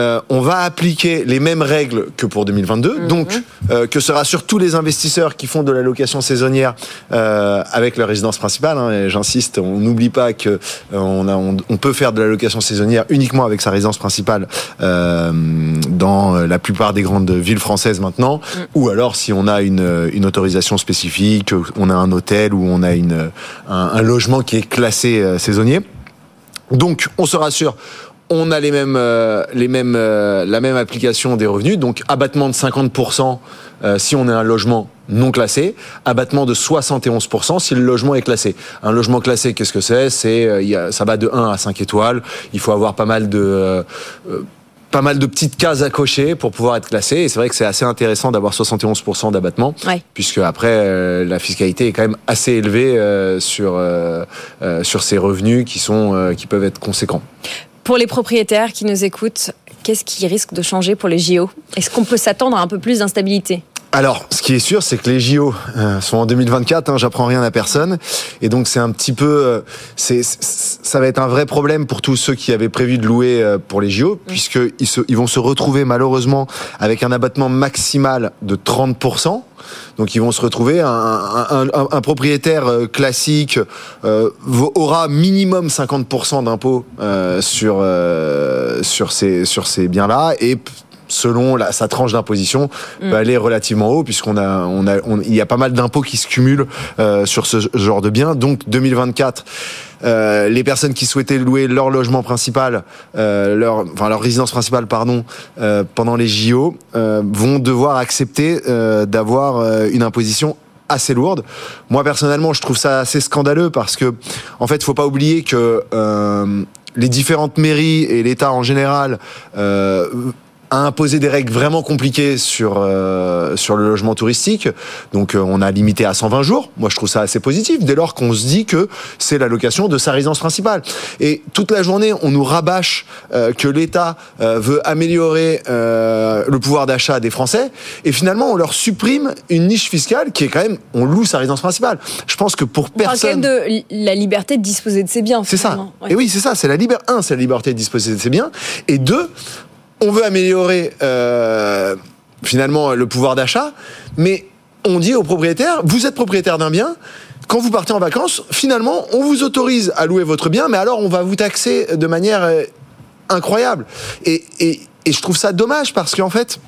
euh, on va appliquer les mêmes règles que pour 2022, donc euh, que ce rassure tous les investisseurs qui font de la location saisonnière euh, avec leur résidence principale. hein, J'insiste, on n'oublie pas que euh, on, a- on- on peut faire de la location saisonnière uniquement avec sa résidence principale euh, dans la plupart des grandes villes françaises maintenant, ou alors si on a une, une autorisation spécifique, on a un hôtel ou on a une, un, un logement qui est classé saisonnier. Donc, on se rassure. On a les mêmes, euh, les mêmes, euh, la même application des revenus. Donc, abattement de 50% euh, si on est un logement non classé, abattement de 71% si le logement est classé. Un logement classé, qu'est-ce que c'est? C'est, il y a- ça va de 1 à 5 étoiles. Il faut avoir pas mal de pas mal de petites cases à cocher pour pouvoir être classé. Et c'est vrai que c'est assez intéressant d'avoir 71% d'abattement, puisque après euh, la fiscalité est quand même assez élevée euh, sur euh, sur ces revenus qui sont qui peuvent être conséquents. Pour les propriétaires qui nous écoutent, qu'est-ce qui risque de changer pour les JO Est-ce qu'on peut s'attendre à un peu plus d'instabilité? Alors, ce qui est sûr, c'est que les JO euh, sont en 2024. Hein, J'apprends rien à personne, et donc c'est un petit peu, euh, c'est, ça va être un vrai problème pour tous ceux qui avaient prévu de louer euh, pour les JO, puisque ils, se, ils vont se retrouver malheureusement avec un abattement maximal de 30 donc ils vont se retrouver un, un- un- un- propriétaire classique euh, aura minimum 50% d'impôts euh, sur euh, sur ces sur ces biens là et selon la, sa tranche d'imposition Mm. peut aller relativement haut puisqu'on a on a on- il y a pas mal d'impôts qui se cumulent euh, sur ce genre de biens donc 2024 euh, les personnes qui souhaitaient louer leur logement principal, euh, leur, enfin leur résidence principale, pardon, euh, pendant les JO, vont devoir accepter d'avoir une imposition assez lourde. Moi personnellement, je trouve ça assez scandaleux parce que, en fait, faut pas oublier que les différentes mairies et l'État en général euh, a imposé des règles vraiment compliquées sur euh, sur le logement touristique. Donc euh, on a limité à 120 jours. Moi je trouve ça assez positif dès lors qu'on se dit que c'est la location de sa résidence principale. Et toute la journée on nous rabâche euh, que l'État veut améliorer le pouvoir d'achat des Français et finalement on leur supprime une niche fiscale qui est quand même on loue sa résidence principale. Je pense que pour On parle quand même personne de la liberté de disposer de ses biens. c'est ça. Ouais. Et oui, c'est ça. C'est la liberté. Un, c'est la liberté de disposer de ses biens. Et deux, on veut améliorer euh, finalement le pouvoir d'achat, mais on dit aux propriétaires vous êtes propriétaire d'un bien. Quand vous partez en vacances, finalement, on vous autorise à louer votre bien, mais alors on va vous taxer de manière euh, incroyable. Et, et, et je trouve ça dommage parce qu'en fait,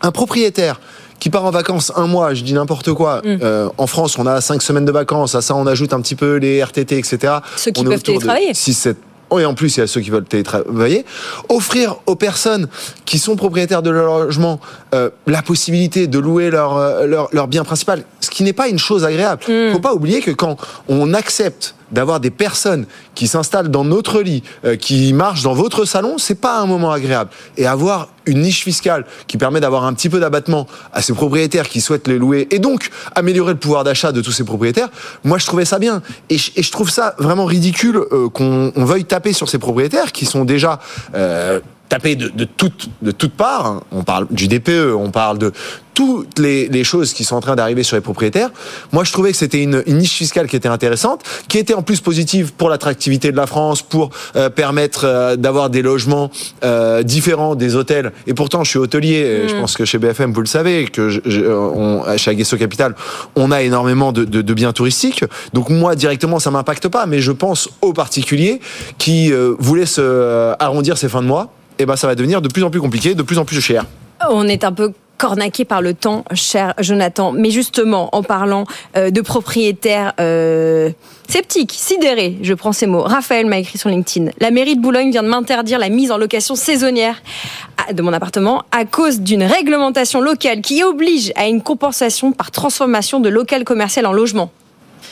un propriétaire qui part en vacances un mois, je dis n'importe quoi. euh, en France, on a cinq semaines de vacances. À ça, on ajoute un petit peu les RTT, etc. Ceux qui On peuvent télétravailler. 6, 7. Oui, en plus, il y a ceux qui veulent télétravailler. Offrir aux personnes qui sont propriétaires de leur logement euh, la possibilité de louer leur, euh, leur, leur bien principal, ce qui n'est pas une chose agréable. Hmm. faut pas oublier que quand on accepte d'avoir des personnes qui s'installent dans notre lit, euh, qui marchent dans votre salon, c'est pas un moment agréable. Et avoir une niche fiscale qui permet d'avoir un petit peu d'abattement à ces propriétaires qui souhaitent les louer et donc améliorer le pouvoir d'achat de tous ces propriétaires, moi je trouvais ça bien. Et je, et je trouve ça vraiment ridicule euh, qu'on on veuille taper sur ces propriétaires qui sont déjà... euh, tapé de, de toutes de toutes parts. On parle du DPE, on parle de toutes les, les choses qui sont en train d'arriver sur les propriétaires. Moi, je trouvais que c'était une, une niche fiscale qui était intéressante, qui était en plus positive pour l'attractivité de la France, pour euh, permettre euh, d'avoir des logements euh, différents des hôtels. Et pourtant, je suis hôtelier. et Je Mm. pense que chez BFM, vous le savez, que je- je- on, chez Aguesso Capital, on a énormément de, de, de biens touristiques. Donc moi, directement, ça m'impacte pas. Mais je pense aux particuliers qui euh, voulaient se euh, arrondir ces fins de mois. Et ben, ça va devenir de plus en plus compliqué, de plus en plus cher. On est un peu cornaqué par le temps, cher Jonathan. Mais justement, en parlant euh, de propriétaires euh, sceptiques, sidérés, je prends ces mots. Raphaël m'a écrit sur LinkedIn. La mairie de Boulogne vient de m'interdire la mise en location saisonnière à- de mon appartement à cause d'une réglementation locale qui oblige à une compensation par transformation de local commercial en logement.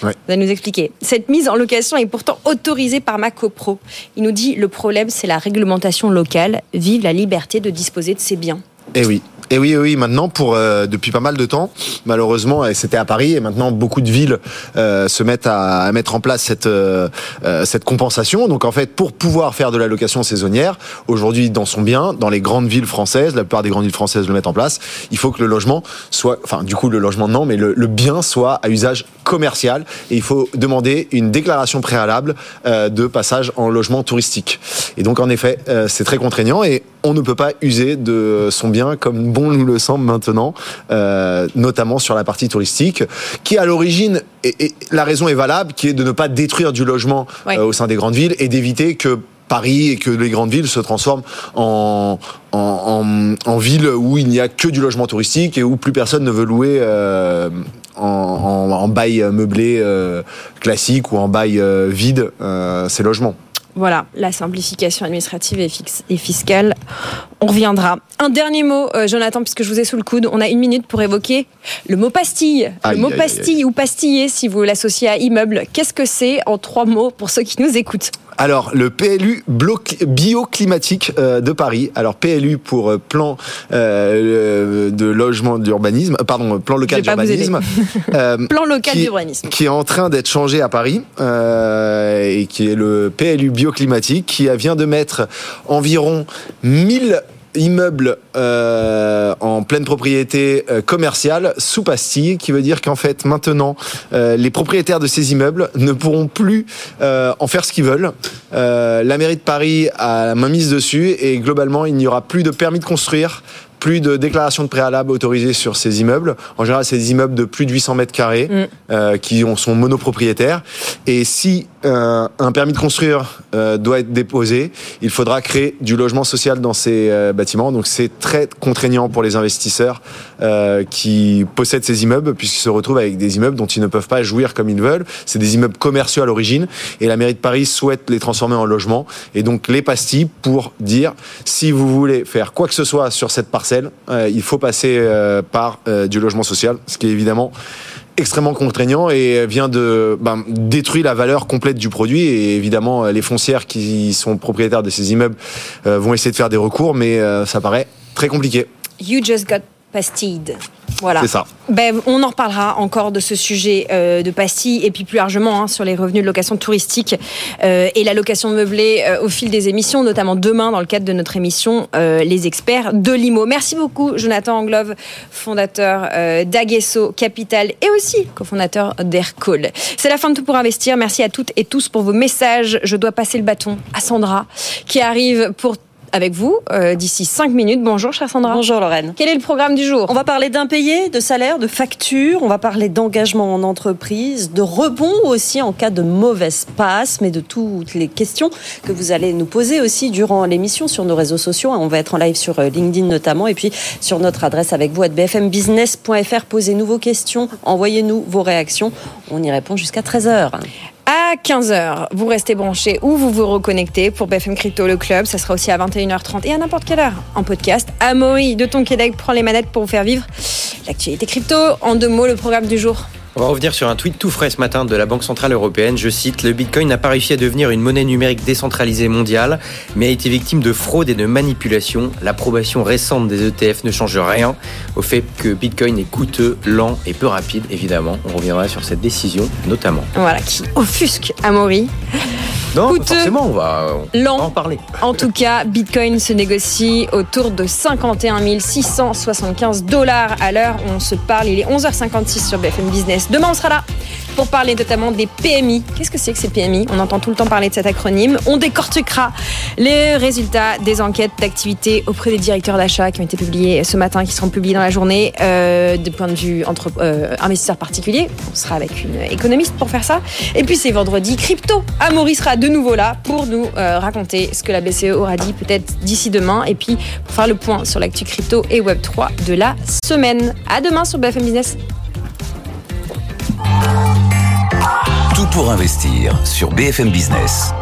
Ouais. Vous allez nous expliquer. Cette mise en location est pourtant autorisée par ma copro. Il nous dit le problème, c'est la réglementation locale. Vive la liberté de disposer de ses biens. Et oui. Et oui, oui, maintenant, pour euh, depuis pas mal de temps, malheureusement, c'était à Paris, et maintenant beaucoup de villes euh, se mettent à, à mettre en place cette euh, euh, cette compensation. Donc en fait, pour pouvoir faire de la location saisonnière, aujourd'hui dans son bien, dans les grandes villes françaises, la plupart des grandes villes françaises le mettent en place. Il faut que le logement soit, enfin du coup le logement non, mais le, le bien soit à usage commercial, et il faut demander une déclaration préalable euh, de passage en logement touristique. Et donc en effet, euh, c'est très contraignant et on ne peut pas user de son bien comme bon nous le semble maintenant, euh, notamment sur la partie touristique, qui à l'origine, et, la raison est valable, qui est de ne pas détruire du logement euh, au sein des grandes villes et d'éviter que Paris et que les grandes villes se transforment en, en, en, en ville où il n'y a que du logement touristique et où plus personne ne veut louer euh, en, bail meublé euh, classique ou en bail euh, vide ces logements. Voilà, la simplification administrative et, fiscale. On reviendra. Un dernier mot, euh, Jonathan, puisque je vous ai sous le coude. On a une minute pour évoquer le mot pastille. Aïe, le mot aïe, aïe, pastille ou pastiller, si vous l'associez à immeuble. Qu'est-ce que c'est en trois mots pour ceux qui nous écoutent? Alors, le PLU bloc- bioclimatique euh, de Paris. Alors, PLU pour euh, plan euh, de logement d'urbanisme, pardon, plan local d'urbanisme. Plan local d'urbanisme. Qui est en train d'être changé à Paris euh, et qui est le PLU bioclimatique qui vient de mettre environ 1000 immeubles euh, en pleine propriété euh, commerciale sous pastille, qui veut dire qu'en fait maintenant euh, les propriétaires de ces immeubles ne pourront plus euh, en faire ce qu'ils veulent. Euh, la mairie de Paris a la main mise dessus et globalement il n'y aura plus de permis de construire plus de déclaration de préalable autorisée sur ces immeubles. En général, c'est des immeubles de plus de 800 mètres carrés Mm. euh, qui ont, sont monopropriétaires. Et si euh, un permis de construire euh, doit être déposé, il faudra créer du logement social dans ces euh, bâtiments. Donc c'est très contraignant pour les investisseurs euh, qui possèdent ces immeubles puisqu'ils se retrouvent avec des immeubles dont ils ne peuvent pas jouir comme ils veulent. C'est des immeubles commerciaux à l'origine et la mairie de Paris souhaite les transformer en logements et donc les pastilles pour dire si vous voulez faire quoi que ce soit sur cette parcelle, euh, il faut passer par du logement social, ce qui est évidemment extrêmement contraignant et vient de ben, détruire la valeur complète du produit et évidemment les foncières qui sont propriétaires de ces immeubles euh, vont essayer de faire des recours mais euh, ça paraît très compliqué. Pastilled. Voilà. C'est ça. Ben, on en reparlera encore de ce sujet euh, de pastilles et puis plus largement hein, sur les revenus de location touristique euh, et la location meublée euh, au fil des émissions, notamment demain dans le cadre de notre émission Les experts de l'IMO. Merci beaucoup Jonathan Anglove, fondateur d'Aguesso Capital et aussi cofondateur d'Aircall. C'est la fin de Tout pour investir. Merci à toutes et tous pour vos messages. Je dois passer le bâton à Sandra qui arrive pour avec vous euh, d'ici 5 minutes. Bonjour chère Sandra. Bonjour Lorraine. Quel est le programme du jour? On va parler d'impayés, de salaire, de factures, on va parler d'engagement en entreprise, de rebond aussi en cas de mauvaise passe, mais de toutes les questions que vous allez nous poser aussi durant l'émission sur nos réseaux sociaux. On va être en live sur euh, LinkedIn notamment et puis sur notre adresse avec vous à bfmbusiness.fr. Posez-nous vos questions, envoyez-nous vos réactions. On y répond jusqu'à 13h. À 15h, vous restez branchés ou vous vous reconnectez pour BFM Crypto le club. Ça sera aussi à 21h30 et à n'importe quelle heure en podcast. Amaury de ton prend les manettes pour vous faire vivre l'actualité crypto. En deux mots, le programme du jour. On va revenir sur un tweet tout frais ce matin de la Banque Centrale Européenne. Je cite, le Bitcoin n'a pas réussi à devenir une monnaie numérique décentralisée mondiale, mais a été victime de fraude et de manipulation. L'approbation récente des ETF ne change rien au fait que Bitcoin est coûteux, lent et peu rapide, évidemment. On reviendra sur cette décision notamment. Voilà, qui offusque Amaury. Non, coûteux, forcément, on va, on lent. va en parler. En tout cas, Bitcoin se négocie autour de 51 675 dollars à l'heure où on se parle. Il est 11h56 sur BFM Business. Demain, on sera là pour parler notamment des PMI. Qu'est-ce que c'est que ces PMI On entend tout le temps parler de cet acronyme. On décortiquera les résultats des enquêtes d'activité auprès des directeurs d'achat qui ont été publiés ce matin, qui seront publiés dans la journée, euh, de point de vue entre euh, investisseurs particuliers. On sera avec une économiste pour faire ça. Et puis c'est vendredi crypto. Amaury sera de nouveau là pour nous euh, raconter ce que la BCE aura dit peut-être d'ici demain. Et puis pour faire le point sur l'actu crypto et Web 3 de la semaine. À demain sur BFM Business. Tout pour investir sur BFM Business.